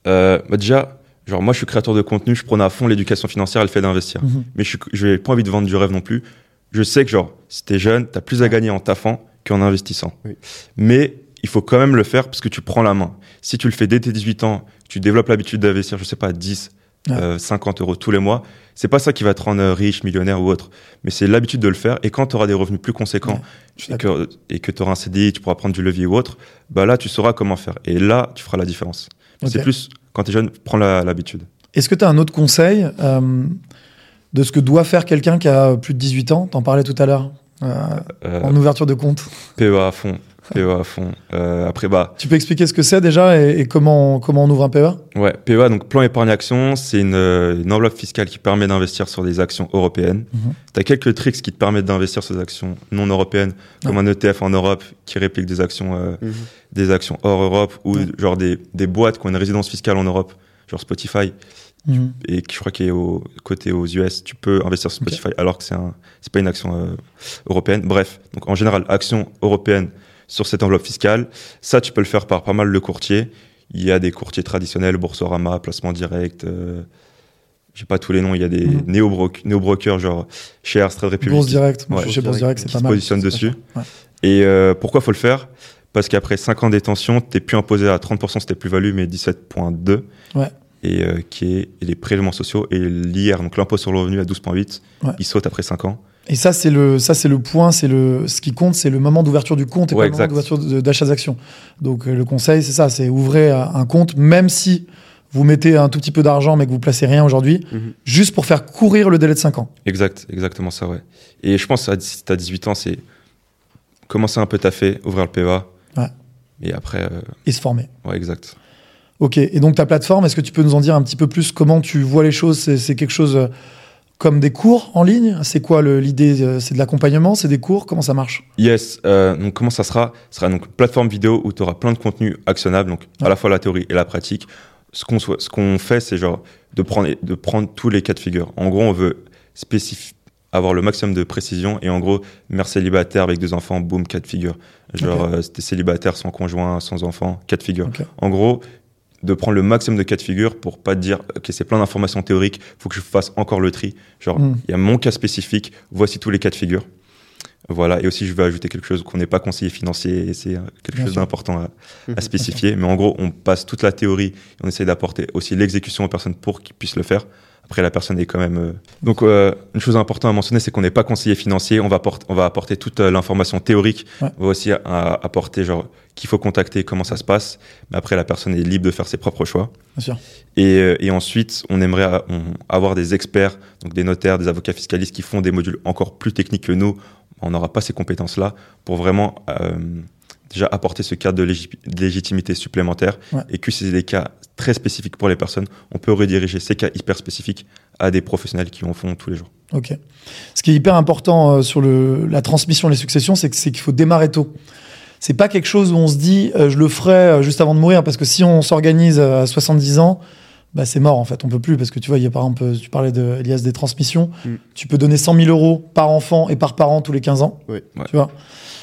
[SPEAKER 1] Euh, bah déjà, genre moi je suis créateur de contenu, je prône à fond l'éducation financière et le fait d'investir.
[SPEAKER 2] Mhm.
[SPEAKER 1] Mais je n'ai pas envie de vendre du rêve non plus. Je sais que genre, si t'es jeune, t'as plus à gagner en taffant qu'en investissant.
[SPEAKER 3] Oui.
[SPEAKER 1] Mais il faut quand même le faire parce que tu prends la main. Si tu le fais dès tes 18 ans, tu développes l'habitude d'investir, je sais pas, 10,
[SPEAKER 2] Ouais.
[SPEAKER 1] euh, 50 euros tous les mois, c'est pas ça qui va te rendre riche, millionnaire ou autre. Mais c'est l'habitude de le faire. Et quand tu auras des revenus plus conséquents
[SPEAKER 2] Ouais,
[SPEAKER 1] et que, tu auras un CDI, tu pourras prendre du levier ou autre, bah là, tu sauras comment faire. Et là, tu feras la différence. C'est plus, quand tu es jeune, prends l'habitude.
[SPEAKER 2] Est-ce que tu as un autre conseil euh, de ce que doit faire quelqu'un qui a plus de 18 ans? T'en parlais tout à l'heure, euh,
[SPEAKER 1] Euh,
[SPEAKER 2] en ouverture de compte.
[SPEAKER 1] PEA à fond. PEA à fond. Euh, après, bah,
[SPEAKER 2] Tu peux expliquer ce que c'est déjà et, et comment, on- comment on ouvre un PEA
[SPEAKER 1] ouais, PEA, donc plan épargne action, c'est une, euh, une enveloppe fiscale qui permet d'investir sur des actions européennes.
[SPEAKER 2] Mhm.
[SPEAKER 1] Tu as quelques tricks qui te permettent d'investir sur des actions non européennes, comme un ETF en Europe qui réplique des actions, euh,
[SPEAKER 3] Mhm.
[SPEAKER 1] des actions hors Europe, ou genre des, des boîtes qui ont une résidence fiscale en Europe, genre Spotify,
[SPEAKER 2] Mhm.
[SPEAKER 1] et qui je crois qu'il est au côté aux US, tu peux investir sur. Spotify alors que c'est un c'est pas une action euh, européenne. Bref, donc en général, action européenne sur cette enveloppe fiscale, ça tu peux le faire par pas mal de courtiers. Il y a des courtiers traditionnels, Boursorama, placement direct. Euh, j'ai pas tous les noms. Il y a des néo-broc- néo-brokers genre Shares, Trade Republic
[SPEAKER 2] Bourse Direct. Moi,
[SPEAKER 1] Ouais.
[SPEAKER 2] je suis chez Bourse Direct, c'est
[SPEAKER 1] qui
[SPEAKER 2] pas
[SPEAKER 1] se
[SPEAKER 2] mal.
[SPEAKER 1] positionnent
[SPEAKER 2] C'est
[SPEAKER 1] dessus.
[SPEAKER 2] pas cher. Ouais.
[SPEAKER 1] Et euh, pourquoi faut le faire? Parce qu'après 5 ans de détention, t'es plus imposé à 30% c'était plus-value, mais 17,2.
[SPEAKER 2] Ouais.
[SPEAKER 1] Et euh, qui est et les prélèvements sociaux et l'IR, donc l'impôt sur le revenu à 12,8,
[SPEAKER 2] Ouais.
[SPEAKER 1] il saute après 5 ans.
[SPEAKER 2] Et ça, c'est le, ça, c'est le point, c'est le, ce qui compte, c'est le moment d'ouverture du compte et
[SPEAKER 1] Ouais,
[SPEAKER 2] pas le moment d'ouverture d'achat d'actions. Donc, euh, le conseil, c'est ça, c'est ouvrez un compte, même si vous mettez un tout petit peu d'argent, mais que vous placez rien aujourd'hui,
[SPEAKER 3] Mhm.
[SPEAKER 2] juste pour faire courir le délai de 5 ans.
[SPEAKER 1] Exact, exactement ça, ouais. Et je pense que si t'as 18 ans, c'est commencer un peu taffer, ouvrir le PEA.
[SPEAKER 2] Ouais.
[SPEAKER 1] Et après, euh,
[SPEAKER 2] Et se former.
[SPEAKER 1] ouais, exact.
[SPEAKER 2] Ok. Et donc, ta plateforme, est-ce que tu peux nous en dire un petit peu plus comment tu vois les choses C'est c'est quelque chose euh, comme des cours en ligne C'est quoi l'idée euh, C'est de l'accompagnement C'est des cours Comment ça marche
[SPEAKER 1] Yes, euh, donc comment ça sera Ce sera donc une plateforme vidéo où tu auras plein de contenus actionnables, donc
[SPEAKER 2] Ouais.
[SPEAKER 1] à la fois la théorie et la pratique. Ce qu'on soit- ce qu'on fait, c'est genre de prendre, de prendre tous les cas de figure. En gros, on veut avoir le maximum de précision et en gros, mère célibataire avec deux enfants, boum, cas de figure. Genre,
[SPEAKER 2] Ok.
[SPEAKER 1] euh, t'es célibataire sans conjoint, sans enfant, cas de figure. En gros, de prendre le maximum de cas de figure pour pas dire, ok, c'est plein d'informations théoriques, faut que je fasse encore le tri. Genre, il
[SPEAKER 2] Mm.
[SPEAKER 1] y a mon cas spécifique, voici tous les cas de figure. Voilà, et aussi je vais ajouter quelque chose qu'on n'est pas conseiller financier, et c'est euh, quelque
[SPEAKER 2] Bien
[SPEAKER 1] chose d'important à, à spécifier. Mais en gros, on passe toute la théorie, et on essaie d'apporter aussi l'exécution aux personnes pour qu'ils puissent le faire. Après, la personne est quand même. euh, Donc, euh, une chose importante à mentionner, c'est qu'on n'est pas conseiller financier. On va, apporter, on va apporter toute euh, l'information théorique.
[SPEAKER 2] Ouais.
[SPEAKER 1] On va aussi apporter genre qu'il faut contacter, comment ça se passe. Mais après, la personne est libre de faire ses propres choix.
[SPEAKER 2] Bien sûr.
[SPEAKER 1] Et, et ensuite, on aimerait on- avoir des experts, donc des notaires, des avocats fiscalistes qui font des modules encore plus techniques que nous. On n'aura pas ces compétences-là pour vraiment euh, déjà apporter ce cadre de, légi- de légitimité supplémentaire
[SPEAKER 2] Ouais.
[SPEAKER 1] et que c'est des cas très spécifiques pour les personnes. On peut rediriger ces cas hyper spécifiques à des professionnels qui en font tous les jours.
[SPEAKER 2] Ok. Ce qui est hyper important euh, sur le, la transmission, les successions, c'est qu'il faut démarrer tôt. C'est pas quelque chose où on se dit euh, je le ferai euh, juste avant de mourir parce que si on s'organise à 70 ans, bah c'est mort en fait, on peut plus parce que tu vois, il y a par exemple, tu parlais de Elias des transmissions,
[SPEAKER 3] Mm.
[SPEAKER 2] tu peux donner 100 000 euros par enfant et par parent tous les 15 ans.
[SPEAKER 3] Oui.
[SPEAKER 1] Ouais.
[SPEAKER 2] Tu vois?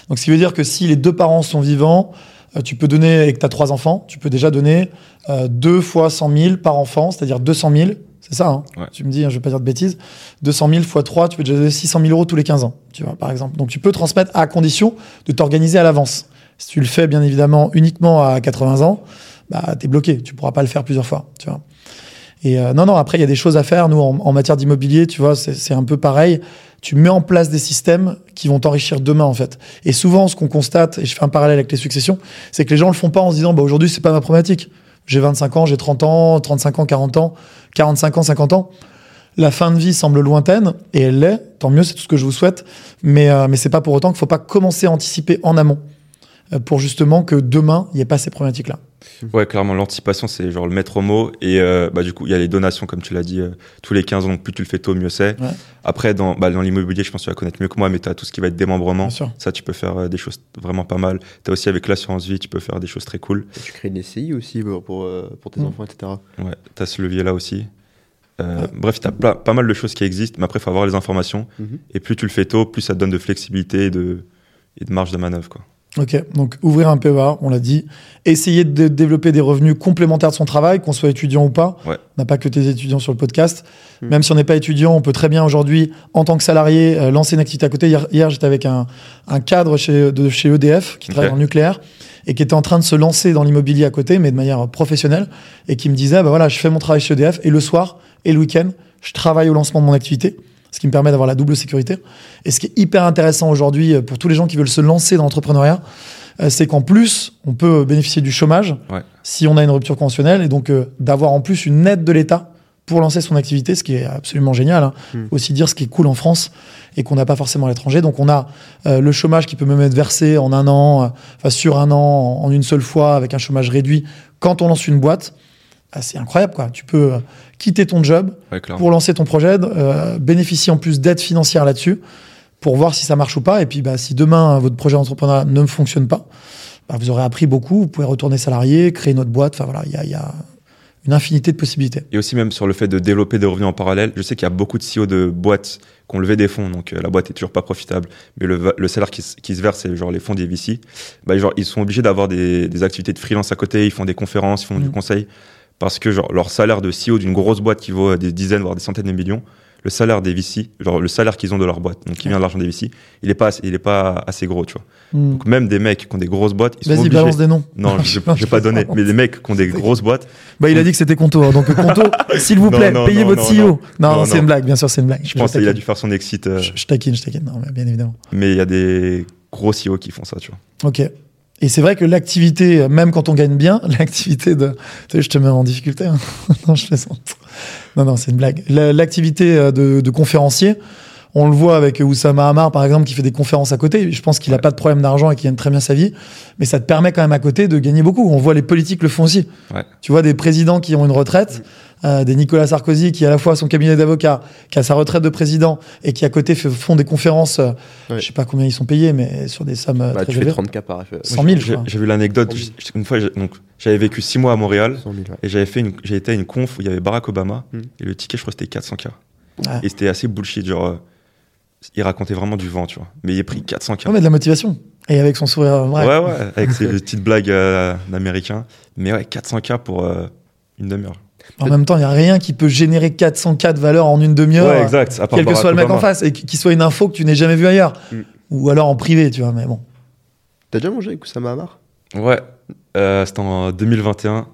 [SPEAKER 2] Donc ce qui veut dire que si les deux parents sont vivants, tu peux donner et que tu as trois enfants, tu peux déjà donner euh, deux fois 100 000 par enfant, c'est-à-dire 200 000. C'est ça, hein
[SPEAKER 1] Ouais.
[SPEAKER 2] tu me dis, hein, je vais pas dire de bêtises. 200 000 fois 3, tu peux déjà donner 600 000 euros tous les 15 ans, tu vois, par exemple. Donc tu peux transmettre à condition de t'organiser à l'avance. Si tu le fais, bien évidemment, uniquement à 80 ans, bah, tu es bloqué. Tu pourras pas le faire plusieurs fois, tu vois. Et euh, non, non, après, il y a des choses à faire. Nous, en, en matière d'immobilier, tu vois, c'est c'est un peu pareil. Tu mets en place des systèmes qui vont t'enrichir demain, en fait. Et souvent, ce qu'on constate, et je fais un parallèle avec les successions, c'est que les gens le font pas en se disant, bah, aujourd'hui, c'est pas ma problématique. J'ai 25 ans, j'ai 30 ans, 35 ans, 40 ans, 45 ans, 50 ans. La fin de vie semble lointaine, et elle l'est. Tant mieux, c'est tout ce que je vous souhaite. Mais, euh, mais c'est pas pour autant qu'il faut pas commencer à anticiper en amont. euh, pour justement que demain, il n'y ait pas ces problématiques-là
[SPEAKER 1] Ouais, clairement, l'anticipation, c'est genre le maître mot. Et euh, bah, du coup, il y a les donations, comme tu l'as dit, euh, tous les 15 ans. Donc, plus tu le fais tôt, mieux c'est.
[SPEAKER 2] Ouais.
[SPEAKER 1] Après, dans, bah, dans l'immobilier, je pense que tu vas connaître mieux que moi, mais tu as tout ce qui va être démembrement.
[SPEAKER 2] Bien sûr.
[SPEAKER 1] Ça, tu peux faire euh, des choses vraiment pas mal. Tu as aussi avec l'assurance vie, tu peux faire des choses très cool.
[SPEAKER 3] Et tu crées une SCI aussi pour, pour, euh, pour tes
[SPEAKER 2] Mm.
[SPEAKER 3] enfants, etc.
[SPEAKER 1] Ouais, tu as ce levier-là aussi. Euh, Bref, tu as pas mal de choses qui existent, mais après, il faut avoir les informations.
[SPEAKER 3] Mhm.
[SPEAKER 1] Et plus tu le fais tôt, plus ça te donne de flexibilité et de, et de marge de manœuvre. Quoi.
[SPEAKER 2] Ok, donc ouvrir un PEA, on l'a dit. Essayer de développer des revenus complémentaires de son travail, qu'on soit étudiant ou pas.
[SPEAKER 1] Ouais.
[SPEAKER 2] On n'a pas que tes étudiants sur le podcast.
[SPEAKER 3] Mm.
[SPEAKER 2] Même si on n'est pas étudiant, on peut très bien aujourd'hui, en tant que salarié, euh, lancer une activité à côté. Hier, hier, j'étais avec un, un cadre chez, de chez EDF qui travaille dans le nucléaire et qui était en train de se lancer dans l'immobilier à côté, mais de manière professionnelle, et qui me disait, bah voilà, je fais mon travail chez EDF et le soir et le week-end, je travaille au lancement de mon activité, ce qui me permet d'avoir la double sécurité. Et ce qui est hyper intéressant aujourd'hui euh, pour tous les gens qui veulent se lancer dans l'entrepreneuriat, euh, c'est qu'en plus, on peut bénéficier du chômage
[SPEAKER 1] Ouais.
[SPEAKER 2] si on a une rupture conventionnelle et donc euh, d'avoir en plus une aide de l'État pour lancer son activité, ce qui est absolument génial. Hein.
[SPEAKER 3] Mm.
[SPEAKER 2] Faut Aussi dire ce qui est cool en France et qu'on n'a pas forcément à l'étranger. Donc on a euh, le chômage qui peut même être versé en un an, euh, enfin sur un an, en, en une seule fois, avec un chômage réduit quand on lance une boîte. C'est incroyable quoi. Tu peux euh, quitter ton job
[SPEAKER 1] Ouais,
[SPEAKER 2] pour lancer ton projet, euh, bénéficier en plus d'aide financière là-dessus pour voir si ça marche ou pas. Et puis, bah, si demain, votre projet d'entrepreneuriat ne fonctionne pas, bah, vous aurez appris beaucoup. Vous pouvez retourner salarié, créer une autre boîte. Enfin, voilà, il y a, il y a une infinité de possibilités.
[SPEAKER 1] Et aussi même sur le fait de développer des revenus en parallèle. Je sais qu'il y a beaucoup de CEO de boîtes qui ont levé des fonds, donc euh, la boîte est toujours pas profitable, mais le, salaire qui, se verse, c'est genre les fonds des VC. Bah, genre, ils sont obligés d'avoir des, des activités de freelance à côté, ils font des conférences, ils font du
[SPEAKER 2] Mm.
[SPEAKER 1] conseil, parce que genre leur salaire de CEO d'une grosse boîte qui vaut euh, des dizaines, voire des centaines de millions, le salaire des VC, genre le salaire qu'ils ont de leur boîte, donc qui vient de l'argent des VC, il est pas, assez- il est pas assez gros, tu vois.
[SPEAKER 2] Hmm.
[SPEAKER 1] Donc même des mecs qui ont des grosses boîtes, ils sont
[SPEAKER 2] Vas-y, balance des noms.
[SPEAKER 1] Non, je vais pas donner, mais des mecs qui ont des grosses boîtes,
[SPEAKER 2] Bah, il a dit que c'était Conto. hein. Donc, Conto, s'il vous plaît,
[SPEAKER 1] non,
[SPEAKER 2] payez
[SPEAKER 1] non,
[SPEAKER 2] votre CEO. Non, c'est une blague. Bien sûr, c'est une blague.
[SPEAKER 1] je pense qu'il a dû faire son exit. euh,
[SPEAKER 2] Je, je taquine, je taquine. Non, mais bien évidemment.
[SPEAKER 1] Mais il y a des gros CEO qui font ça, tu vois.
[SPEAKER 2] Ok. Et c'est vrai que l'activité, même quand on gagne bien, l'activité de. Tu sais, je te mets en difficulté. hein. non, je plaisante. Non, non, c'est une blague. La- L'activité euh, de, de conférencier, on le voit avec Oussama Hamar, par exemple, qui fait des conférences à côté. Je pense qu'il n'a pas de problème d'argent et qu'il gagne très bien sa vie. Mais ça te permet quand même à côté de gagner beaucoup. On voit les politiques le font aussi.
[SPEAKER 1] Ouais.
[SPEAKER 2] Tu vois des présidents qui ont une retraite, euh, des Nicolas Sarkozy qui à la fois a son cabinet d'avocat, qui a sa retraite de président et qui à côté fait- font des conférences. euh,
[SPEAKER 3] Ouais.
[SPEAKER 2] Je sais pas combien ils sont payés, mais sur des sommes euh,
[SPEAKER 3] Bah,
[SPEAKER 2] très
[SPEAKER 3] tu fais
[SPEAKER 2] élevées.
[SPEAKER 3] 30K par euh,
[SPEAKER 2] 100 000, je
[SPEAKER 1] J'ai vu l'anecdote.
[SPEAKER 3] 100 000.
[SPEAKER 1] j- Une fois, j'ai- donc, j'avais vécu six mois à Montréal
[SPEAKER 3] 100 000, ouais.
[SPEAKER 1] et j'avais fait j'ai été à une conf où il y avait Barack Obama
[SPEAKER 3] Mm.
[SPEAKER 1] et le ticket, je crois, c'était 400K.
[SPEAKER 2] Ouais.
[SPEAKER 1] Et c'était assez bullshit. Genre, euh, il racontait vraiment du vent, tu vois. Mais il a pris 400K.
[SPEAKER 2] Ouais, mais de la motivation. Et avec son sourire vrai.
[SPEAKER 1] ouais, ouais, avec ses petites blagues euh, d'américains. Mais ouais, 400K pour euh, une demi-heure.
[SPEAKER 2] En même temps, il n'y a rien qui peut générer 404 de valeur en une demi-heure.
[SPEAKER 1] Ouais, exact. À part
[SPEAKER 2] Quel que soit le mec en face. Et qui soit une info que tu n'aies jamais vue ailleurs.
[SPEAKER 3] Mm.
[SPEAKER 2] Ou alors en privé, tu vois. Mais bon.
[SPEAKER 3] T'as déjà mangé avec Oussama Hamar?
[SPEAKER 1] Ouais, euh, c'était en 2021,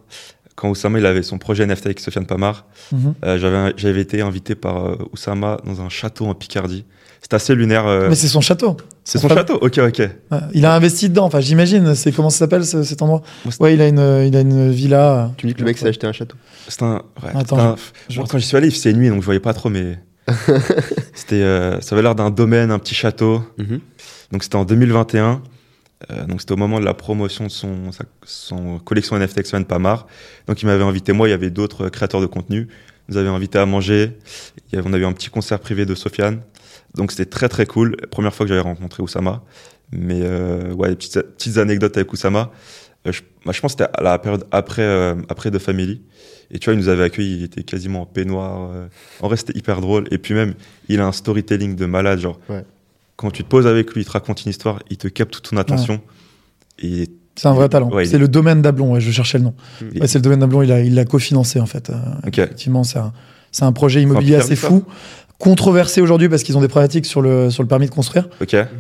[SPEAKER 1] quand Oussama il avait son projet NFT avec Sofiane Pamar.
[SPEAKER 2] Mhm.
[SPEAKER 1] Euh, j'avais, j'avais été invité par euh, Oussama dans un château en Picardie. C'était assez lunaire. euh,
[SPEAKER 2] Mais c'est son château.
[SPEAKER 1] c'est son château Ok, ok.
[SPEAKER 2] Ouais. Il a investi dedans. Enfin, j'imagine. C'est comment ça s'appelle ce- cet endroit?
[SPEAKER 1] C'est-
[SPEAKER 2] Ouais, il a une, il a une villa.
[SPEAKER 3] Tu me dis que le mec s'est acheté un château.
[SPEAKER 1] C'était un. Ouais,
[SPEAKER 2] Attends,
[SPEAKER 1] c'était un-
[SPEAKER 2] je-
[SPEAKER 1] Bon, quand j'y suis allé, il faisait nuit, donc je voyais pas trop, mais. c'était, euh, ça avait l'air d'un domaine, un petit château.
[SPEAKER 3] Mhm.
[SPEAKER 1] Donc c'était en 2021. Euh, donc c'était au moment de la promotion de son, sa- son collection NFT Sofiane Pamar. Donc il m'avait invité, moi, il y avait d'autres créateurs de contenu. Nous avaient invités à manger. Il avait- on avait eu un petit concert privé de Sofiane. Donc c'était très très cool. Première fois que j'avais rencontré Oussama. Mais euh, ouais, petites, petites anecdotes avec Oussama. Euh, je, bah, je pense que c'était à la période après, euh, après The Family. Et tu vois, il nous avait accueillis, il était quasiment en peignoir. euh. En vrai, c'était hyper drôle. Et puis même, il a un storytelling de malade. Genre,
[SPEAKER 3] Ouais.
[SPEAKER 1] quand tu te poses avec lui, il te raconte une histoire, il te capte toute ton attention. Et
[SPEAKER 2] C'est un vrai talent.
[SPEAKER 1] Ouais, il
[SPEAKER 2] c'est
[SPEAKER 1] est-
[SPEAKER 2] le domaine d'Ablon. Ouais, je cherchais le nom.
[SPEAKER 3] Mm.
[SPEAKER 2] Ouais, c'est le domaine d'Ablon. Il a, il l'a cofinancé en fait. Euh. Effectivement, c'est un, projet immobilier assez fou, controversé aujourd'hui parce qu'ils ont des problématiques sur le sur le permis de construire.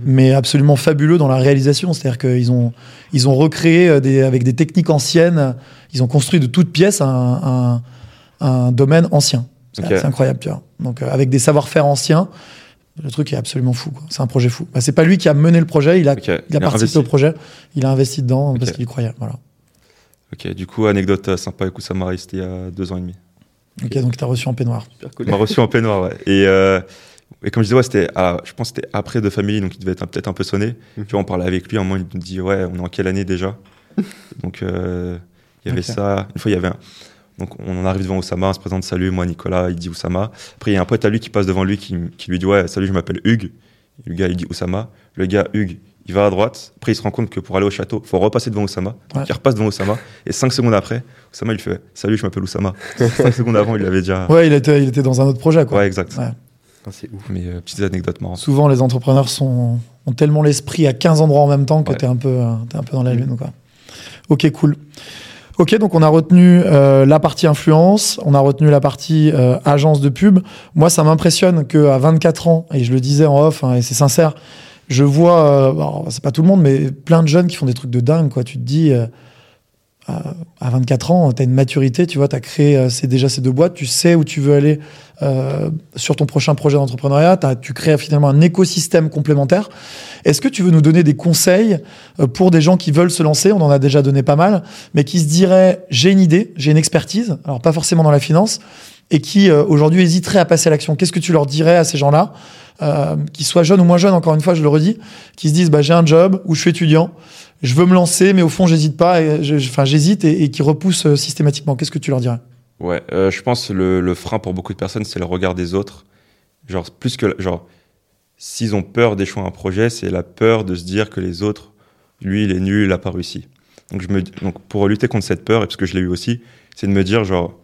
[SPEAKER 2] Mais absolument fabuleux dans la réalisation. C'est-à-dire qu'ils ont, ils ont recréé euh, des, avec des techniques anciennes, ils ont construit de toutes pièces un, domaine ancien. C'est incroyable, tu vois. Donc, euh, avec des savoir-faire anciens, le truc est absolument fou. C'est un projet fou. Bah, c'est pas lui qui a mené le projet, il a, il a
[SPEAKER 1] Il a
[SPEAKER 2] participé
[SPEAKER 1] investi.
[SPEAKER 2] au projet, il a investi dedans parce qu'il y croyait. Voilà.
[SPEAKER 1] Ok. Du coup, anecdote euh, sympa avec Oussama, c'était il y a deux ans et demi.
[SPEAKER 2] Ok, donc tu as reçu en peignoir.
[SPEAKER 3] Cool.
[SPEAKER 1] m'a reçu en peignoir, ouais. Et euh, Et comme je disais, ouais, c'était, à- je pense que c'était après de famille, donc il devait être peut-être un peu sonné. Tu vois, on parlait avec lui, à un moment, il nous dit, ouais, on est en quelle année déjà? Donc, euh, il y avait ça. Une fois, il y avait un. Donc, on en arrive devant Oussama, on se présente, salut, moi, Nicolas, il dit Oussama. Après, il y a un pote à lui qui passe devant lui, qui, qui lui dit, ouais, salut, je m'appelle Hugues. Et le gars, il dit Oussama. Le gars, Hugues, il va à droite. Après, il se rend compte que pour aller au château, il faut repasser devant Oussama. Donc,
[SPEAKER 2] Ouais.
[SPEAKER 1] il repasse devant Oussama. Et cinq secondes après, Oussama, il fait, salut, je m'appelle Oussama. cinq secondes avant, il avait déjà.
[SPEAKER 2] Ouais, il était, il était dans un autre projet. Quoi.
[SPEAKER 1] Ouais, exact.
[SPEAKER 2] Ouais.
[SPEAKER 3] Ah, c'est ouf.
[SPEAKER 1] Mais euh, petites anecdotes marrantes.
[SPEAKER 2] Souvent, les entrepreneurs sont, ont tellement l'esprit à 15 endroits en même temps que
[SPEAKER 1] Ouais.
[SPEAKER 2] t'es un, peu, euh, t'es un peu dans la lune. Quoi. Ok, cool. Ok, donc on a retenu euh, la partie influence, on a retenu la partie euh, agence de pub. Moi, ça m'impressionne qu'à 24 ans, et je le disais en off, hein, et c'est sincère, je vois, euh, c'est pas tout le monde, mais plein de jeunes qui font des trucs de dingue. Quoi. Tu te dis, à à 24 ans, tu as une maturité, tu vois, tu as créé euh, c'est déjà ces deux boîtes, tu sais où tu veux aller euh, sur ton prochain projet d'entrepreneuriat, tu crées finalement un écosystème complémentaire. Est-ce que tu veux nous donner des conseils euh, pour des gens qui veulent se lancer? On en a déjà donné pas mal, mais qui se diraient j'ai une idée, j'ai une expertise, alors pas forcément dans la finance, et qui euh, aujourd'hui hésiteraient à passer à l'action. Qu'est-ce que tu leur dirais à ces gens-là, euh, qu'ils soient jeunes ou moins jeunes, encore une fois, je le redis, qui se disent bah, j'ai un job ou je suis étudiant, je veux me lancer, mais au fond j'hésite pas, enfin j'hésite et, qui repoussent euh, systématiquement. Qu'est-ce que tu leur dirais?
[SPEAKER 1] Ouais, euh, je pense le, le frein pour beaucoup de personnes, c'est le regard des autres. Genre, plus que. Genre, s'ils ont peur d'échouer un projet, c'est la peur de se dire que les autres, lui, il est nul, il n'a pas réussi. Donc, je me, donc, pour lutter contre cette peur, et parce que je l'ai eu aussi, c'est de me dire, genre,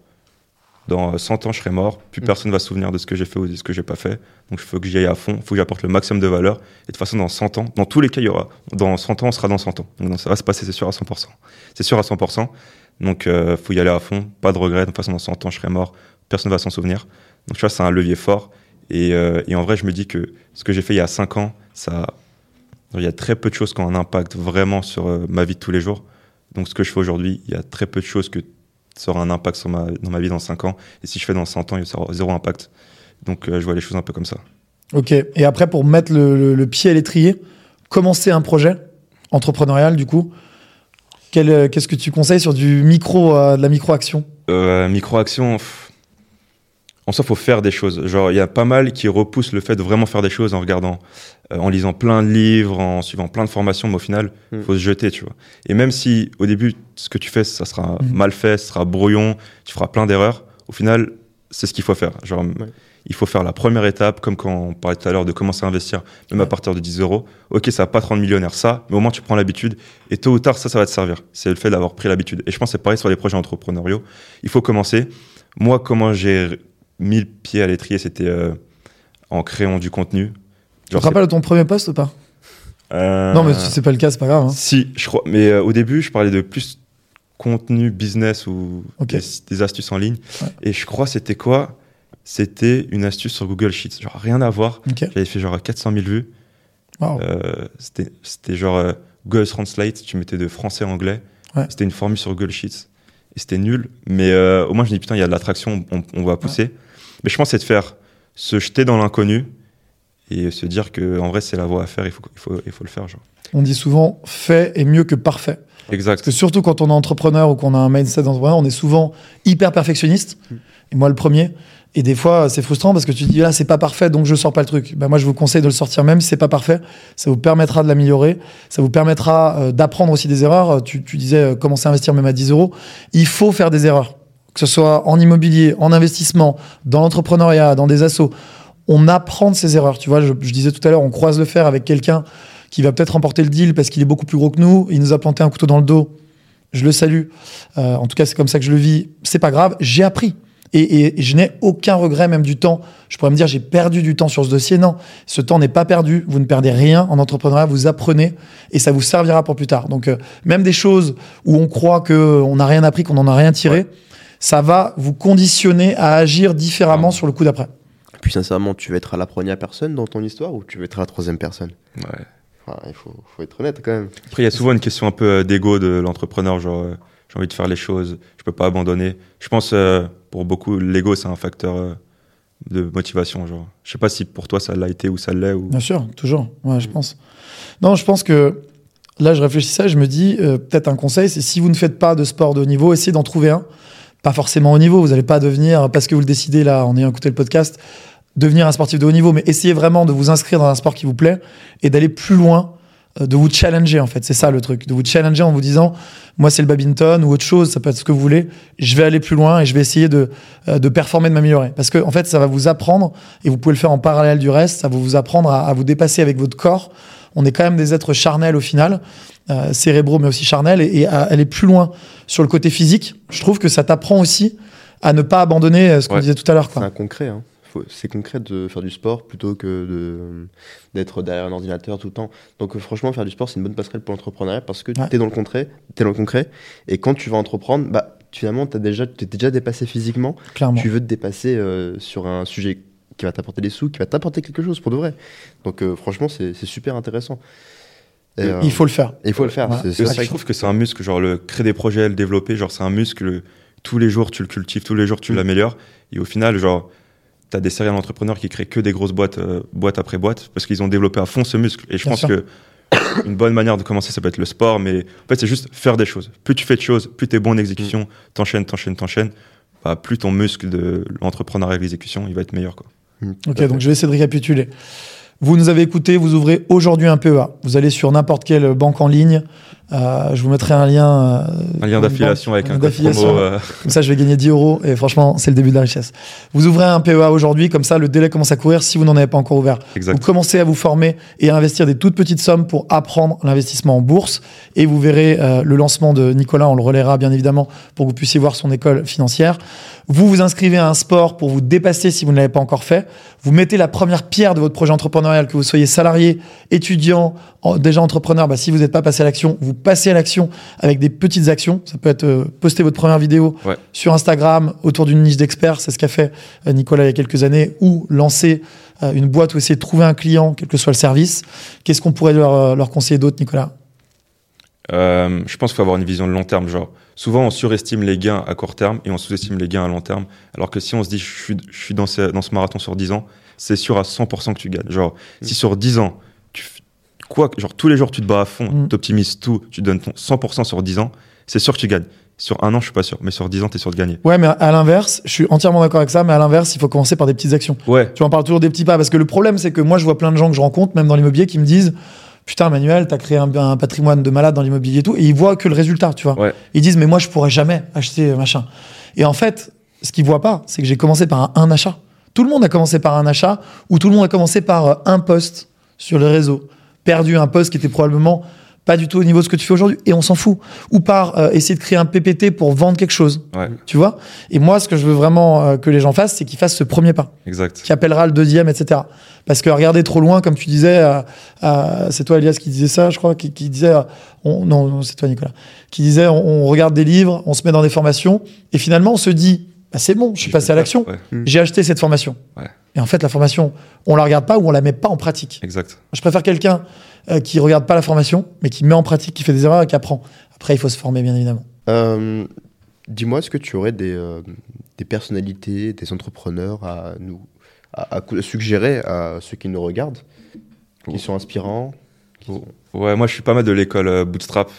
[SPEAKER 1] dans 100 ans, je serai mort, plus
[SPEAKER 3] Mm.
[SPEAKER 1] personne va se souvenir de ce que j'ai fait ou de ce que j'ai pas fait. Donc, il faut que j'y aille à fond, il faut que j'apporte le maximum de valeur. Et de toute façon, dans 100 ans, dans tous les cas, il y aura. Dans 100 ans, on sera dans 100 ans. Donc, ça va se passer, c'est sûr, à 100%. C'est sûr à 100%. Donc, euh, faut y aller à fond, pas de regrets. De toute façon, dans 100 ans, je serai mort, personne ne va s'en souvenir. Donc, tu vois, c'est un levier fort. Et, euh, et en vrai, je me dis que ce que j'ai fait il y a 5 ans, ça, il y a très peu de choses qui ont un impact vraiment sur euh, ma vie de tous les jours. Donc, ce que je fais aujourd'hui, il y a très peu de choses que ça aura un impact sur ma, dans ma vie dans 5 ans. Et si je fais dans 100 ans, il y aura zéro impact. Donc, euh, je vois les choses un peu comme ça.
[SPEAKER 2] Ok. Et après, pour mettre le, le- le pied à l'étrier, commencer un projet entrepreneurial, du coup, quel, euh, qu'est-ce que tu conseilles sur du micro, euh, de la micro-action?
[SPEAKER 1] Micro-action, en soi, faut faire des choses. Genre, il y a pas mal qui repoussent le fait de vraiment faire des choses en regardant, euh, en lisant plein de livres, en suivant plein de formations, mais au final,
[SPEAKER 3] Mm.
[SPEAKER 1] faut se jeter, tu vois. Et même si, au début, ce que tu fais, ça sera
[SPEAKER 2] Mm.
[SPEAKER 1] mal fait, ça sera brouillon, tu feras plein d'erreurs, au final, c'est ce qu'il faut faire. Genre, il faut faire la première étape, comme quand on parlait tout à l'heure de commencer à investir, même à partir de 10 euros. Ok, ça va pas te rendre millionnaire, ça, mais au moins tu prends l'habitude, et tôt ou tard, ça, ça va te servir. C'est le fait d'avoir pris l'habitude. Et je pense que c'est pareil sur les projets entrepreneuriaux. Il faut commencer. Moi, comment j'ai mis le pied à l'étrier, c'était euh, en créant du contenu.
[SPEAKER 2] Tu te rappelles de ton premier poste ou pas?
[SPEAKER 1] Euh,
[SPEAKER 2] Non, mais si c'est pas le cas, c'est pas grave. hein.
[SPEAKER 1] Si, je crois. Mais euh, au début, je parlais de plus contenu business ou des, des astuces en ligne.
[SPEAKER 2] Ouais.
[SPEAKER 1] Et je crois, c'était quoi? C'était une astuce sur Google Sheets. Genre, rien à voir. J'avais fait genre 400 000 vues. Euh, c'était genre euh, Google Translate, tu mettais de français à anglais.
[SPEAKER 2] Ouais.
[SPEAKER 1] C'était une formule sur Google Sheets. Et c'était nul. Mais euh, au moins, je me dis, putain, il y a de l'attraction, on, on va pousser. Mais je pense que c'est de faire se jeter dans l'inconnu et se dire que en vrai, c'est la voie à faire, il faut, il faut, il faut le faire. Genre.
[SPEAKER 2] On dit souvent fait est mieux que parfait.
[SPEAKER 1] Exact.
[SPEAKER 2] Parce que surtout quand on est entrepreneur ou qu'on a un mindset d'entrepreneur, on est souvent hyper perfectionniste. Et moi, le premier. Et des fois, c'est frustrant parce que tu te dis là, c'est pas parfait, donc je sors pas le truc. Ben, moi, je vous conseille de le sortir même si c'est pas parfait. Ça vous permettra de l'améliorer. Ça vous permettra euh, d'apprendre aussi des erreurs. Tu, tu disais euh, commencer à investir même à 10 euros. Il faut faire des erreurs. Que ce soit en immobilier, en investissement, dans l'entrepreneuriat, dans des assos. On apprend de ses erreurs. Tu vois, je, je disais tout à l'heure, on croise le fer avec quelqu'un qui va peut-être remporter le deal parce qu'il est beaucoup plus gros que nous. Il nous a planté un couteau dans le dos. Je le salue. Euh, en tout cas, c'est comme ça que je le vis. C'est pas grave. J'ai appris. Et, et- et je n'ai aucun regret, même du temps. Je pourrais me dire, j'ai perdu du temps sur ce dossier. Non, ce temps n'est pas perdu. Vous ne perdez rien en entrepreneuriat. Vous apprenez et ça vous servira pour plus tard. Donc, euh, même des choses où on croit qu'on n'a rien appris, qu'on n'en a rien tiré, ça va vous conditionner à agir différemment sur le coup d'après.
[SPEAKER 3] Puis sincèrement, tu veux être à la première personne dans ton histoire ou tu veux être à la troisième personne?
[SPEAKER 1] Ouais.
[SPEAKER 3] Enfin, Il faut, faut être honnête quand même.
[SPEAKER 1] Après, il y a souvent une question un peu euh, d'ego de l'entrepreneur, genre euh, j'ai envie de faire les choses, je peux pas abandonner. Je pense euh, pour beaucoup, l'ego c'est un facteur euh, de motivation. Genre, je sais pas si pour toi ça l'a été ou ça l'est ou.
[SPEAKER 2] Bien sûr, toujours. Ouais, je pense. Non, je pense que là, je réfléchissais, je me dis, euh, peut-être un conseil, c'est si vous ne faites pas de sport de haut niveau, essayez d'en trouver un. Pas forcément au niveau, vous n'allez pas devenir, parce que vous le décidez là, en ayant écouté le podcast, devenir un sportif de haut niveau, mais essayez vraiment de vous inscrire dans un sport qui vous plaît et d'aller plus loin, euh, de vous challenger en fait. C'est ça le truc, de vous challenger en vous disant, moi c'est le badminton ou autre chose, ça peut être ce que vous voulez. Je vais aller plus loin et je vais essayer de, euh, de performer, de m'améliorer. Parce que en fait, ça va vous apprendre et vous pouvez le faire en parallèle du reste. Ça va vous apprendre à, à vous dépasser avec votre corps. On est quand même des êtres charnels au final, euh, cérébraux mais aussi charnels, et, et à aller plus loin sur le côté physique. Je trouve que ça t'apprend aussi à ne pas abandonner euh, ce qu'on
[SPEAKER 1] Ouais.
[SPEAKER 2] disait tout à l'heure.
[SPEAKER 3] C'est un concret. Hein. C'est concret de faire du sport plutôt que de- d'être derrière un ordinateur tout le temps. Donc euh, franchement, faire du sport, c'est une bonne passerelle pour l'entrepreneuriat parce que
[SPEAKER 2] Ouais.
[SPEAKER 3] tu es dans le concret, t'es dans le concret, et quand tu vas entreprendre, bah finalement, tu déjà, t'es déjà dépassé physiquement.
[SPEAKER 2] Clairement.
[SPEAKER 3] Tu veux te dépasser euh, sur un sujet qui va t'apporter des sous, qui va t'apporter quelque chose pour de vrai. Donc euh, franchement, c'est super intéressant. Et, euh,
[SPEAKER 2] Il faut le faire.
[SPEAKER 3] il faut le faire.
[SPEAKER 2] Ouais.
[SPEAKER 3] c'est- ça
[SPEAKER 1] je trouve que c'est un muscle, genre le créer des projets, le développer, genre c'est un muscle, tous les jours tu le cultives, tous les jours tu
[SPEAKER 3] Mm.
[SPEAKER 1] l'améliores. Et au final, genre, tu as des serial entrepreneurs qui créent que des grosses boîtes, euh, boîte après boîte, parce qu'ils ont développé à fond ce muscle. Et je
[SPEAKER 2] Bien
[SPEAKER 1] pense
[SPEAKER 2] sûr.
[SPEAKER 1] que une bonne manière de commencer, ça peut être le sport, mais en fait, c'est juste faire des choses. Plus tu fais de choses, plus tu es bon en exécution,
[SPEAKER 2] Mm.
[SPEAKER 1] t'enchaînes, t'enchaînes, t'enchaînes, bah, plus ton muscle de l'entrepreneuriat et de l'exécution, il va être meilleur. Quoi.
[SPEAKER 3] Mm,
[SPEAKER 2] Ok, donc je vais essayer de récapituler. Vous nous avez écouté, vous ouvrez aujourd'hui un PEA. Vous allez sur n'importe quelle banque en ligne. Euh, je vous mettrai un lien. euh,
[SPEAKER 1] Un lien d'affiliation avec un code promo. euh,
[SPEAKER 2] Comme ça, je vais gagner 10 euros et franchement, c'est le début de la richesse. Vous ouvrez un PEA aujourd'hui, comme ça, le délai commence à courir si vous n'en avez pas encore ouvert. Vous
[SPEAKER 1] exact.
[SPEAKER 2] commencez à vous former et à investir des toutes petites sommes pour apprendre l'investissement en bourse. Et vous verrez euh, le lancement de Nicolas, on le relaiera bien évidemment pour que vous puissiez voir son école financière. Vous vous inscrivez à un sport pour vous dépasser si vous ne l'avez pas encore fait. Vous mettez la première pierre de votre projet entrepreneurial, que vous soyez salarié, étudiant, déjà entrepreneur. Bah, si vous n'êtes pas passé à l'action, vous passez à l'action avec des petites actions. Ça peut être euh, poster votre première vidéo
[SPEAKER 1] Ouais.
[SPEAKER 2] sur Instagram autour d'une niche d'experts. C'est ce qu'a fait euh, Nicolas il y a quelques années. Ou lancer euh, une boîte ou essayer de trouver un client, quel que soit le service. Qu'est-ce qu'on pourrait leur, leur conseiller d'autre, Nicolas?
[SPEAKER 1] Euh, je pense qu'il faut avoir une vision de long terme. Genre, souvent, on surestime les gains à court terme et on sous-estime les gains à long terme. Alors que si on se dit, je suis, je suis dans, ce, dans ce marathon sur 10 ans, c'est sûr à 100% que tu gagnes. Genre, si sur 10 ans, quoi, genre, tous les jours, tu te bats à fond,
[SPEAKER 2] Mm.
[SPEAKER 1] tu optimises tout, tu donnes ton 100% sur 10 ans, c'est sûr que tu gagnes. Sur un an, je suis pas sûr, mais sur 10 ans, tu es sûr de gagner.
[SPEAKER 2] Ouais, mais à l'inverse, je suis entièrement d'accord avec ça, mais à l'inverse, il faut commencer par des petites actions.
[SPEAKER 1] Ouais,
[SPEAKER 2] Tu en parles toujours des petits pas, parce que le problème, c'est que moi, je vois plein de gens que je rencontre, même dans l'immobilier, qui me disent Putain, Manuel, t'as créé un, un patrimoine de malade dans l'immobilier et tout, et ils voient que le résultat, tu vois.
[SPEAKER 1] Ouais.
[SPEAKER 2] Ils disent Mais moi, je pourrais jamais acheter euh, machin. Et en fait, ce qu'ils voient pas, c'est que j'ai commencé par un, un achat. Tout le monde a commencé par un achat, ou tout le monde a commencé par euh, un post sur les réseaux, perdu un post qui était probablement pas du tout au niveau de ce que tu fais aujourd'hui, et on s'en fout. Ou par euh, essayer de créer un PPT pour vendre quelque chose,
[SPEAKER 1] ouais,
[SPEAKER 2] tu vois? Et moi, ce que je veux vraiment euh, que les gens fassent, c'est qu'ils fassent ce premier pas
[SPEAKER 1] exact.
[SPEAKER 2] qui appellera le deuxième, etc. Parce que regarder trop loin, comme tu disais, euh, euh, c'est toi Elias qui disait ça, je crois, qui, qui disait, euh, on, non, non, c'est toi Nicolas, qui disait, on, on regarde des livres, on se met dans des formations, et finalement on se dit, bah, c'est bon, je suis
[SPEAKER 1] Je
[SPEAKER 2] passé à l'action,
[SPEAKER 1] Ouais,
[SPEAKER 2] j'ai acheté cette formation.
[SPEAKER 1] Ouais.
[SPEAKER 2] Et en fait, la formation, on la regarde pas ou on la met pas en pratique.
[SPEAKER 1] exact.
[SPEAKER 2] Je préfère quelqu'un euh, qui regarde pas la formation, mais qui met en pratique, qui fait des erreurs et qui apprend. Après, il faut se former, bien évidemment.
[SPEAKER 3] Euh, Dis-moi, est-ce que tu aurais des, euh, des personnalités, des entrepreneurs à nous à, à suggérer à ceux qui nous regardent, qui sont inspirants qui sont-
[SPEAKER 1] Ouais, moi je suis pas mal de l'école euh, Bootstrap.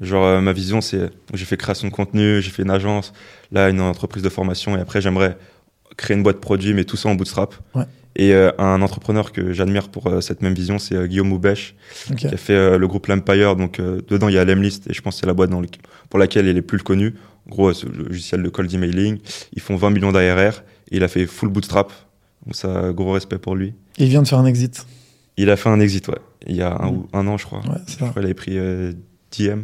[SPEAKER 1] Genre euh, ma vision c'est j'ai fait création de contenu, j'ai fait une agence, là une entreprise de formation et après j'aimerais créer une boîte produit mais tout ça en Bootstrap.
[SPEAKER 2] Ouais.
[SPEAKER 1] Et euh, un entrepreneur que j'admire pour euh, cette même vision c'est euh, Guillaume Moubèche
[SPEAKER 2] Ok.
[SPEAKER 1] qui a fait le groupe L'Empire donc dedans il y a Lemlist et je pense que c'est la boîte dans le- pour laquelle il est plus connu. En gros, c'est le logiciel de cold emailing, ils font 20 millions d'ARR et il a fait full Bootstrap. Donc ça gros respect pour lui.
[SPEAKER 2] Il vient de faire un exit.
[SPEAKER 1] Il a fait un exit ouais, il y a un, an je crois.
[SPEAKER 2] Ouais,
[SPEAKER 1] Je crois qu'il avait pris 10M.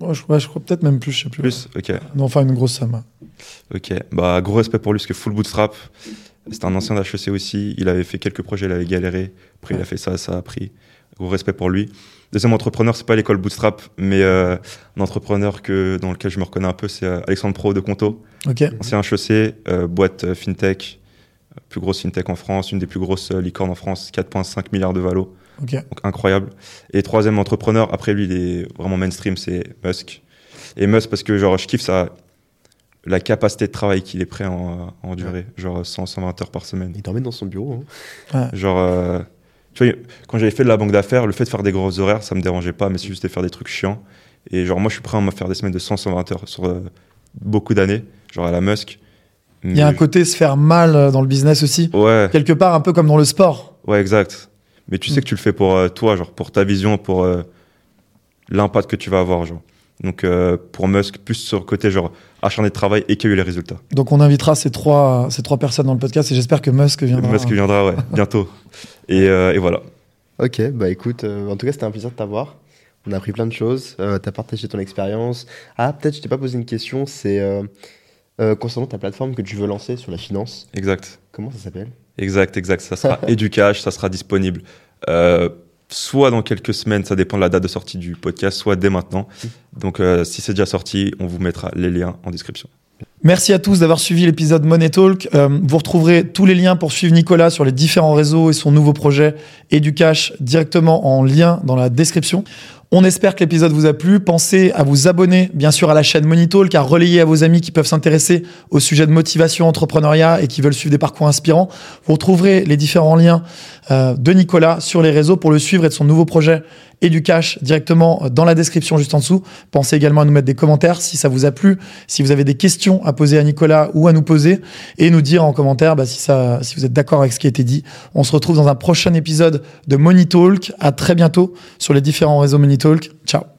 [SPEAKER 2] Ouais, je, ouais, je crois peut-être même plus, je sais plus.
[SPEAKER 1] Plus Ok,
[SPEAKER 2] Non, enfin, une grosse somme.
[SPEAKER 1] ok. Bah, gros respect pour lui, parce que Full Bootstrap, c'était un ancien d'HEC aussi. Il avait fait quelques projets, il avait galéré. Après, il a fait ça, ça a pris. Gros respect pour lui. Deuxième entrepreneur, c'est pas l'école Bootstrap, mais euh, un entrepreneur que, dans lequel je me reconnais un peu, c'est euh, Alexandre Pro de Conto.
[SPEAKER 2] Ok.
[SPEAKER 1] Ancien HEC, euh, boîte FinTech, plus grosse FinTech en France, une des plus grosses licornes en France, 4,5 milliards de valo. Donc incroyable. Et troisième entrepreneur, après lui, il est vraiment mainstream, c'est Musk. Et Musk, parce que genre, je kiffe ça, la capacité de travail qu'il est prêt à en- à endurer, genre 100, 120 heures par semaine.
[SPEAKER 3] Il dormait dans son bureau. hein.
[SPEAKER 1] Genre, euh, tu vois, quand j'avais fait de la banque d'affaires, le fait de faire des gros horaires, ça me dérangeait pas, mais c'est juste de faire des trucs chiants. Et genre, moi, je suis prêt à me faire des semaines de 100, 120 heures sur euh, beaucoup d'années, genre à la Musk.
[SPEAKER 2] Il y a un côté se faire mal euh, dans le business aussi.
[SPEAKER 1] Ouais,
[SPEAKER 2] Quelque part, un peu comme dans le sport.
[SPEAKER 1] ouais, exact. Mais tu sais que tu le fais pour euh, toi, genre pour ta vision, pour euh, l'impact que tu vas avoir, genre. Donc euh, pour Musk, plus sur le côté genre acharné de travail et qu'il y a eu les résultats.
[SPEAKER 2] Donc on invitera ces trois, ces trois personnes dans le podcast et j'espère que Musk viendra.
[SPEAKER 1] Musk viendra, ouais, bientôt. Et, euh, et voilà.
[SPEAKER 3] Ok, bah écoute, euh, en tout cas, c'était un plaisir de t'avoir. On a appris plein de choses. Euh, t'as partagé ton expérience. Ah, peut-être je t'ai pas posé une question. C'est euh, euh, concernant ta plateforme que tu veux lancer sur la finance.
[SPEAKER 1] Exact.
[SPEAKER 3] Comment ça s'appelle?
[SPEAKER 1] Exact, exact. Ça sera Educash, ça sera disponible euh, soit dans quelques semaines, ça dépend de la date de sortie du podcast, soit dès maintenant. Donc euh, si c'est déjà sorti, on vous mettra les liens en description.
[SPEAKER 2] Merci à tous d'avoir suivi l'épisode Money Talk. Euh, vous retrouverez tous les liens pour suivre Nicolas sur les différents réseaux et son nouveau projet Educash directement en lien dans la description. On espère que l'épisode vous a plu. Pensez à vous abonner, bien sûr, à la chaîne Money Talk, à relayer à vos amis qui peuvent s'intéresser au sujet de motivation, entrepreneuriat et qui veulent suivre des parcours inspirants. Vous retrouverez les différents liens euh, de Nicolas sur les réseaux pour le suivre et de son nouveau projet Educash directement dans la description juste en dessous. Pensez également à nous mettre des commentaires si ça vous a plu, si vous avez des questions à poser à Nicolas ou à nous poser et nous dire en commentaire bah, si, ça, si vous êtes d'accord avec ce qui a été dit. On se retrouve dans un prochain épisode de Money Talk. À très bientôt sur les différents réseaux Money Talk. Ciao.